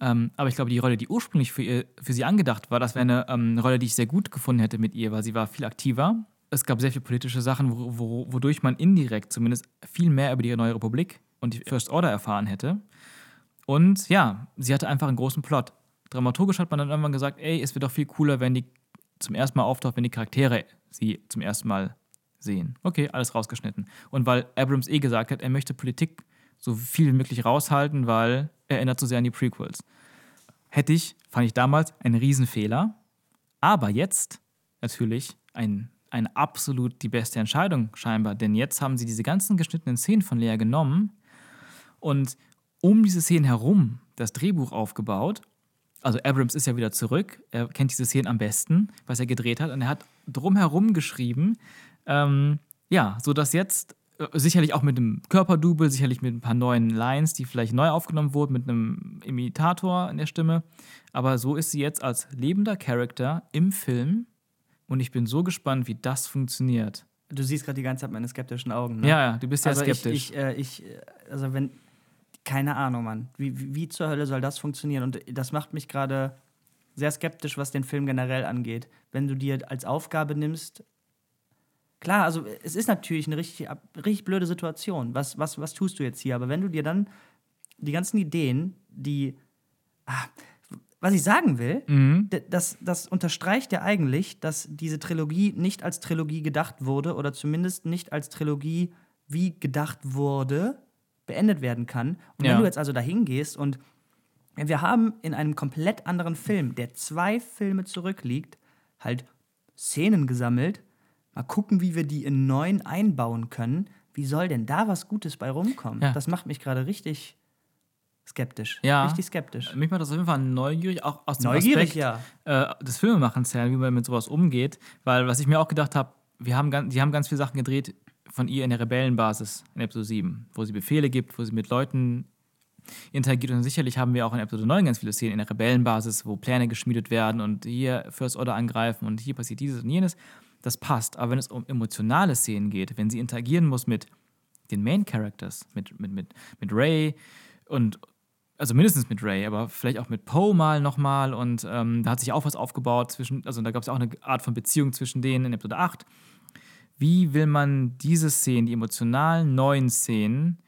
Speaker 1: Ähm, aber ich glaube, die Rolle, die ursprünglich für, ihr, für sie angedacht war, das wäre eine ähm, Rolle, die ich sehr gut gefunden hätte mit ihr, weil sie war viel aktiver. Es gab sehr viele politische Sachen, wo, wo, wodurch man indirekt zumindest viel mehr über die Neue Republik und die First Order erfahren hätte. Und ja, sie hatte einfach einen großen Plot. dramaturgisch hat man dann irgendwann gesagt, ey, es wird doch viel cooler, wenn die zum ersten Mal auftaucht, wenn die Charaktere sie zum ersten Mal sehen. Okay, alles rausgeschnitten. Und weil Abrams eh gesagt hat, er möchte Politik so viel wie möglich raushalten, weil er erinnert so sehr an die Prequels. Hätte ich, fand ich damals, einen Riesenfehler. Aber jetzt natürlich ein, eine absolut die beste Entscheidung scheinbar. Denn jetzt haben sie diese ganzen geschnittenen Szenen von Lea genommen und um diese Szenen herum das Drehbuch aufgebaut. Also Abrams ist ja wieder zurück. Er kennt diese Szenen am besten, was er gedreht hat. Und er hat drumherum geschrieben, ähm, ja, sodass jetzt äh, sicherlich auch mit einem Körperdouble, sicherlich mit ein paar neuen Lines, die vielleicht neu aufgenommen wurden, mit einem Imitator in der Stimme. Aber so ist sie jetzt als lebender Charakter im Film. Und ich bin so gespannt, wie das funktioniert.
Speaker 2: Du siehst gerade die ganze Zeit meine skeptischen Augen. Ne?
Speaker 1: Ja, ja, du bist ja
Speaker 2: also
Speaker 1: skeptisch.
Speaker 2: Ich, ich, äh, ich, äh, also wenn, keine Ahnung, Mann. Wie, wie, zur Hölle soll das funktionieren? Und das macht mich gerade sehr skeptisch, was den Film generell angeht. Wenn du dir als Aufgabe nimmst, Klar, also es ist natürlich eine richtig, richtig blöde Situation. Was, was, was tust du jetzt hier? Aber wenn du dir dann die ganzen Ideen, die. Ah, was ich sagen will,
Speaker 1: Mhm.
Speaker 2: das, das unterstreicht ja eigentlich, dass diese Trilogie nicht als Trilogie gedacht wurde oder zumindest nicht als Trilogie, wie gedacht wurde, beendet werden kann. Und
Speaker 1: Ja.
Speaker 2: wenn du jetzt also dahin gehst und wir haben in einem komplett anderen Film, der zwei Filme zurückliegt, halt Szenen gesammelt. Mal gucken, wie wir die in neun einbauen können. Wie soll denn da was Gutes bei rumkommen?
Speaker 1: Ja.
Speaker 2: Das macht mich gerade richtig skeptisch.
Speaker 1: Ja.
Speaker 2: Richtig skeptisch.
Speaker 1: Mich macht das auf jeden Fall neugierig, auch aus dem
Speaker 2: Neugierig,
Speaker 1: Aspekt
Speaker 2: ja.
Speaker 1: äh, des Filmemachens her, wie man mit sowas umgeht. Weil was ich mir auch gedacht habe, wir haben, die haben ganz viele Sachen gedreht von ihr in der Rebellenbasis in Episode 7, wo sie Befehle gibt, wo sie mit Leuten interagiert. Und sicherlich haben wir auch in Episode 9 ganz viele Szenen in der Rebellenbasis, wo Pläne geschmiedet werden und hier First Order angreifen und hier passiert dieses und jenes. Das passt. Aber wenn es um emotionale Szenen geht, wenn sie interagieren muss mit den Main Characters, mit, mit, mit, mit Ray und also mindestens mit Ray, aber vielleicht auch mit Poe mal nochmal und ähm, da hat sich auch was aufgebaut zwischen, also da gab es auch eine Art von Beziehung zwischen denen in Episode 8. Wie will man diese Szenen, die emotionalen neuen Szenen,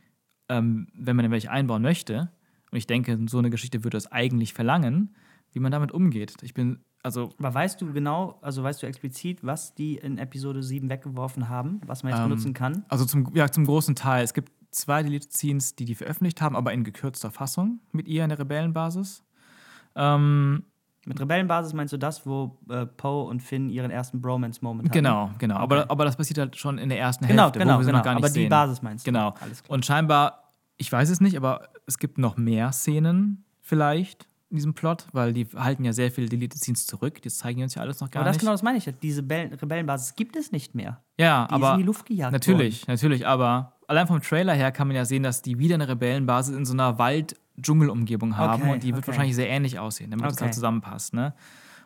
Speaker 1: ähm, wenn man denn welche einbauen möchte, und ich denke, so eine Geschichte würde das eigentlich verlangen, wie man damit umgeht. Ich bin, also
Speaker 2: Aber weißt du genau, also weißt du explizit, was die in Episode 7 weggeworfen haben, was man jetzt
Speaker 1: Ähm,
Speaker 2: benutzen kann?
Speaker 1: Also zum, ja, zum großen Teil. Es gibt zwei Deleted Scenes, die die veröffentlicht haben, aber in gekürzter Fassung mit ihr in der Rebellenbasis. Ähm,
Speaker 2: Mit Rebellenbasis meinst du das, wo äh, Poe und Finn ihren ersten Bromance-Moment hatten?
Speaker 1: genau, genau.
Speaker 2: Okay.
Speaker 1: Aber, aber das passiert halt schon in der ersten
Speaker 2: Genau,
Speaker 1: Hälfte,
Speaker 2: genau,
Speaker 1: wo wir sie
Speaker 2: genau.
Speaker 1: noch gar nicht
Speaker 2: aber die
Speaker 1: sehen.
Speaker 2: Basis meinst du?
Speaker 1: Genau. Und scheinbar, ich weiß es nicht, aber es gibt noch mehr Szenen vielleicht in diesem Plot, weil die halten ja sehr viele Deleted Scenes zurück. Das zeigen die uns ja alles noch gar
Speaker 2: aber das
Speaker 1: nicht.
Speaker 2: genau das meine ich. ja. Diese Bell Rebellenbasis gibt es nicht mehr.
Speaker 1: ja,
Speaker 2: Die ist
Speaker 1: aber
Speaker 2: in die Luft gejagt
Speaker 1: Natürlich, natürlich, aber allein vom Trailer her kann man ja sehen, dass die wieder eine Rebellenbasis in so einer Wald-Dschungel-Umgebung haben
Speaker 2: Okay,
Speaker 1: und die wird
Speaker 2: okay.
Speaker 1: wahrscheinlich sehr ähnlich aussehen, damit
Speaker 2: Okay.
Speaker 1: halt zusammenpasst. Ne?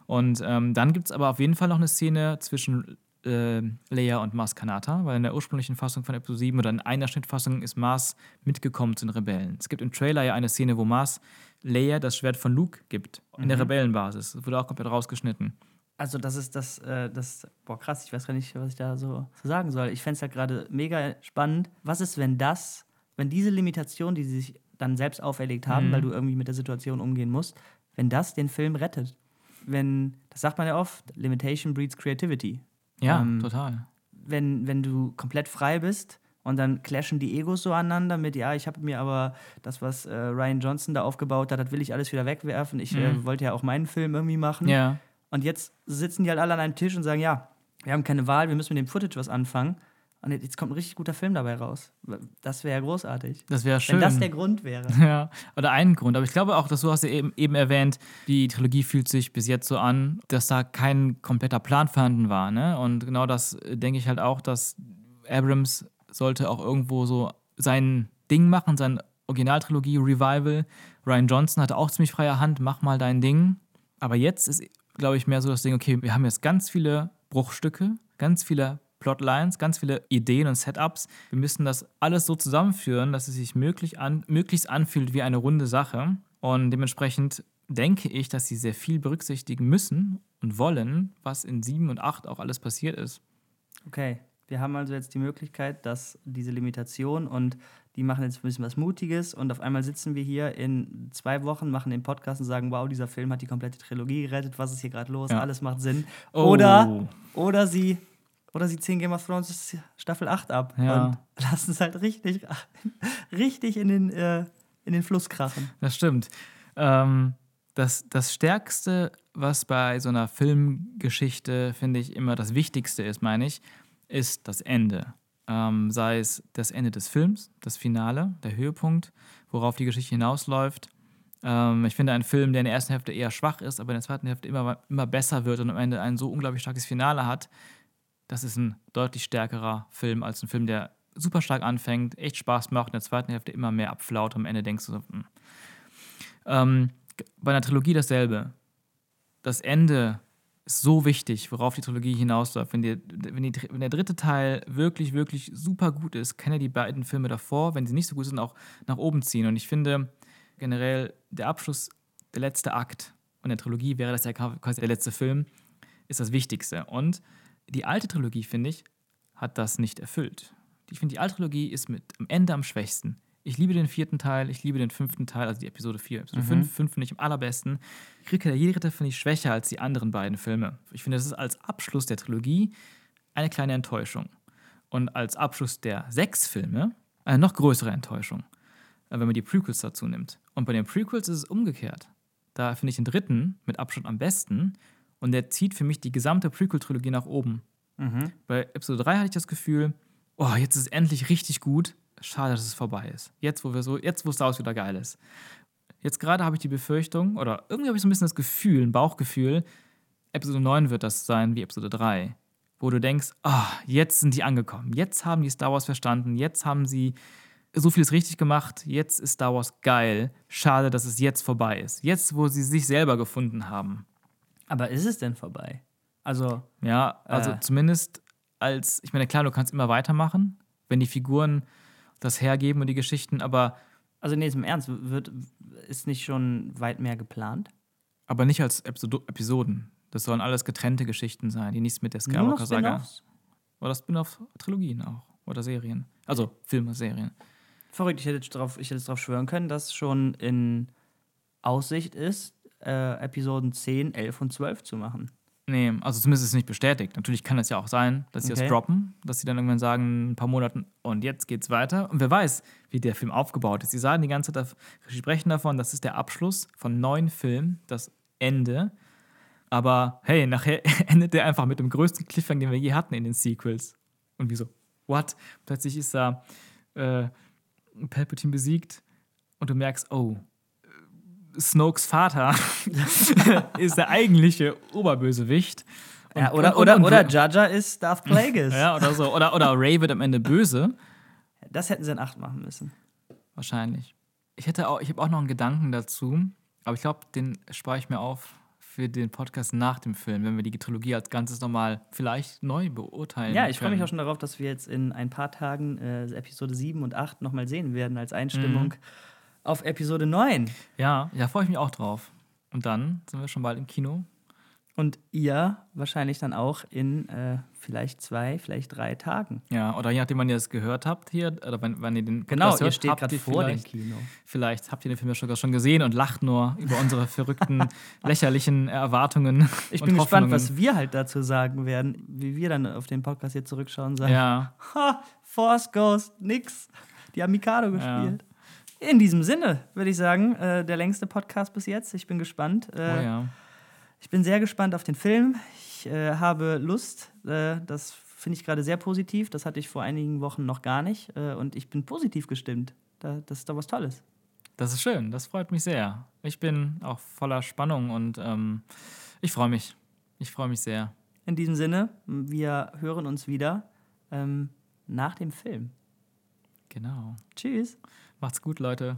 Speaker 1: Und ähm, dann gibt es aber auf jeden Fall noch eine Szene zwischen äh, Leia und Mars Kanata, weil in der ursprünglichen Fassung von Episode 7 oder in einer Schnittfassung ist Mars mitgekommen zu den Rebellen. Es gibt im Trailer ja eine Szene, wo Mars Leia das Schwert von Luke gibt, in
Speaker 2: Mhm.
Speaker 1: der Rebellenbasis. Das wurde auch komplett rausgeschnitten.
Speaker 2: Also das ist das, äh, das, boah krass, ich weiß gar nicht, was ich da so, sagen soll. Ich fände es ja gerade mega spannend. Was ist, wenn das, wenn diese Limitation, die sie sich dann selbst auferlegt haben,
Speaker 1: Mhm.
Speaker 2: weil du irgendwie mit der Situation umgehen musst, wenn das den Film rettet? Wenn, das sagt man ja oft, Limitation breeds Creativity.
Speaker 1: Ja,
Speaker 2: Ähm,
Speaker 1: total.
Speaker 2: wenn, wenn du komplett frei bist und dann clashen die Egos so aneinander mit, ja, ich habe mir aber das, was äh, Ryan Johnson da aufgebaut hat, das will ich alles wieder wegwerfen. Ich äh,
Speaker 1: Mhm.
Speaker 2: wollte ja auch meinen Film irgendwie machen.
Speaker 1: Ja.
Speaker 2: Und jetzt sitzen die halt alle an einem Tisch und sagen, ja, wir haben keine Wahl, wir müssen mit dem Footage was anfangen. Und jetzt kommt ein richtig guter Film dabei raus. Das wäre ja großartig.
Speaker 1: Das wäre schön.
Speaker 2: Wenn das der Grund wäre.
Speaker 1: Ja, oder ein Grund. Aber ich glaube auch, dass du hast ja eben, eben erwähnt, die Trilogie fühlt sich bis jetzt so an, dass da kein kompletter Plan vorhanden war. Ne? Und genau das äh, denke ich halt auch, dass Abrams sollte auch irgendwo so sein Ding machen, sein Originaltrilogie-Revival. Ryan Johnson hatte auch ziemlich freie Hand, mach mal dein Ding. Aber jetzt ist, glaube ich, mehr so das Ding, okay, wir haben jetzt ganz viele Bruchstücke, ganz viele Plotlines, ganz viele Ideen und Setups. Wir müssen das alles so zusammenführen, dass es sich möglich an, möglichst anfühlt wie eine runde Sache. Und dementsprechend denke ich, dass sie sehr viel berücksichtigen müssen und wollen, was in 7 und 8 auch alles passiert ist.
Speaker 2: Okay, wir haben also jetzt die Möglichkeit, dass diese Limitation und die machen jetzt ein bisschen was Mutiges und auf einmal sitzen wir hier in zwei Wochen, machen den Podcast und sagen, wow, dieser Film hat die komplette Trilogie gerettet, was ist hier gerade los,
Speaker 1: Ja.
Speaker 2: alles macht Sinn.
Speaker 1: Oh.
Speaker 2: Oder, oder sie oder sie ziehen Game of Thrones Staffel 8 ab
Speaker 1: Ja.
Speaker 2: und lassen es halt richtig, richtig in den, äh, in den Fluss krachen.
Speaker 1: Das stimmt. Ähm, das, das Stärkste, was bei so einer Filmgeschichte, finde ich, immer das Wichtigste ist, meine ich, ist das Ende. Ähm, sei es das Ende des Films, das Finale, der Höhepunkt, worauf die Geschichte hinausläuft. Ähm, ich finde, ein Film, der in der ersten Hälfte eher schwach ist, aber in der zweiten Hälfte immer, immer besser wird und am Ende ein so unglaublich starkes Finale hat, das ist ein deutlich stärkerer Film als ein Film, der super stark anfängt, echt Spaß macht, in der zweiten Hälfte immer mehr abflaut und am Ende denkst du so, hm. ähm, bei einer Trilogie dasselbe. Das Ende ist so wichtig, worauf die Trilogie hinausläuft. Wenn, die, wenn, die, wenn der dritte Teil wirklich, wirklich super gut ist, kann er die beiden Filme davor, wenn sie nicht so gut sind, auch nach oben ziehen. Und ich finde generell, der Abschluss, der letzte Akt und der Trilogie wäre das ja quasi der letzte Film, ist das Wichtigste. Und die alte Trilogie, finde ich, hat das nicht erfüllt. Ich finde, die alte Trilogie ist mit am Ende am schwächsten. Ich liebe den vierten Teil, ich liebe den fünften Teil, also die Episode 4. Episode 5, 5 finde ich am allerbesten. Rückkehr der Jedi-Ritter finde ich schwächer als die anderen beiden Filme. Ich finde, das ist als Abschluss der Trilogie eine kleine Enttäuschung. Und als Abschluss der sechs Filme eine noch größere Enttäuschung, äh, wenn man die Prequels dazu nimmt. Und bei den Prequels ist es umgekehrt. Da finde ich den dritten mit Abstand am besten und der zieht für mich die gesamte Prequel-Trilogie nach oben. Bei Episode 3 hatte ich das Gefühl, oh, jetzt ist es endlich richtig gut. Schade, dass es vorbei ist. Jetzt, wo wir so, jetzt, wo Star Wars wieder geil ist. Jetzt gerade habe ich die Befürchtung, oder irgendwie habe ich so ein bisschen das Gefühl, ein Bauchgefühl, Episode 9 wird das sein wie Episode 3. Wo du denkst, ah, jetzt sind die angekommen. Jetzt haben die Star Wars verstanden. Jetzt haben sie so vieles richtig gemacht. Jetzt ist Star Wars geil. Schade, dass es jetzt vorbei ist. Jetzt, wo sie sich selber gefunden haben.
Speaker 2: Aber ist es denn vorbei? Also,
Speaker 1: Ja, also
Speaker 2: Äh.
Speaker 1: zumindest als, ich meine, klar, du kannst immer weitermachen, wenn die Figuren das hergeben und die Geschichten, aber,
Speaker 2: also nee, jetzt im Ernst, wird, ist nicht schon weit mehr geplant?
Speaker 1: aber nicht als Episoden. Das sollen alles getrennte Geschichten sein, die nichts mit der Skywalker-Saga. Oder Spin-off-Trilogien auch. Oder Serien. Also Filme, Serien.
Speaker 2: Verrückt, ich hätte jetzt drauf, ich hätte jetzt drauf schwören können, dass schon in Aussicht ist, äh, Episoden 10, 11 und 12 zu machen.
Speaker 1: Nee, also zumindest ist es nicht bestätigt. Natürlich kann es ja auch sein, dass sie
Speaker 2: Okay.
Speaker 1: das droppen, dass sie dann irgendwann sagen, in ein paar Monaten, und jetzt geht's weiter. Und wer weiß, wie der Film aufgebaut ist. Sie sagen die ganze Zeit, sie sprechen davon, das ist der Abschluss von neun Filmen, das Ende. Aber hey, nachher endet der einfach mit dem größten Cliffhanger, den wir je hatten in den Sequels. Und wieso? What? Plötzlich ist da äh, Palpatine besiegt und du merkst, oh, Snokes Vater ist der eigentliche Oberbösewicht. Und-
Speaker 2: Ja, oder,
Speaker 1: und-
Speaker 2: oder,
Speaker 1: und-
Speaker 2: oder Jaja ist Darth Plagueis.
Speaker 1: Ja, oder so. Oder, oder Ray wird am Ende böse.
Speaker 2: Das hätten sie in 8 machen müssen.
Speaker 1: Wahrscheinlich. Ich hätte auch, ich habe auch noch einen Gedanken dazu, aber ich glaube, den spare ich mir auf für den Podcast nach dem Film, wenn wir die Trilogie als Ganzes nochmal vielleicht neu beurteilen.
Speaker 2: Ja, ich freue mich auch schon darauf, dass wir jetzt in ein paar Tagen äh, Episode 7 und 8 nochmal sehen werden als Einstimmung
Speaker 1: Mhm.
Speaker 2: Auf Episode 9.
Speaker 1: Ja, da freue ich mich auch drauf. Und dann sind wir schon bald im Kino.
Speaker 2: Und ihr wahrscheinlich dann auch in äh, vielleicht zwei, vielleicht drei Tagen.
Speaker 1: Ja, oder je nachdem, wann ihr das gehört habt hier, oder wann, wann ihr den
Speaker 2: Genau,
Speaker 1: Podcast
Speaker 2: ihr
Speaker 1: hört,
Speaker 2: steht
Speaker 1: habt
Speaker 2: gerade
Speaker 1: ihr
Speaker 2: vor dem Kino.
Speaker 1: Vielleicht habt ihr den Film ja sogar schon gesehen und lacht nur über unsere verrückten, lächerlichen Erwartungen.
Speaker 2: Ich bin gespannt, was wir halt dazu sagen werden, wie wir dann auf den Podcast hier zurückschauen und sagen,
Speaker 1: Ja,
Speaker 2: ha, Force Ghost, nix. Die haben Mikado
Speaker 1: Ja.
Speaker 2: In diesem Sinne würde ich sagen, äh, der längste Podcast bis jetzt. Ich bin gespannt.
Speaker 1: oh
Speaker 2: Äh,
Speaker 1: ja.
Speaker 2: Ich bin sehr gespannt auf den Film. Ich äh, habe Lust. Äh, das finde ich gerade sehr positiv. Das hatte ich vor einigen Wochen noch gar nicht. Äh, und ich bin positiv gestimmt. Da, das ist doch was Tolles.
Speaker 1: Das ist schön, das freut mich sehr. Ich bin auch voller Spannung und ähm, ich freue mich. Ich freue mich sehr.
Speaker 2: In diesem Sinne, wir hören uns wieder ähm, nach dem Film.
Speaker 1: Genau.
Speaker 2: Tschüss.
Speaker 1: Macht's gut, Leute.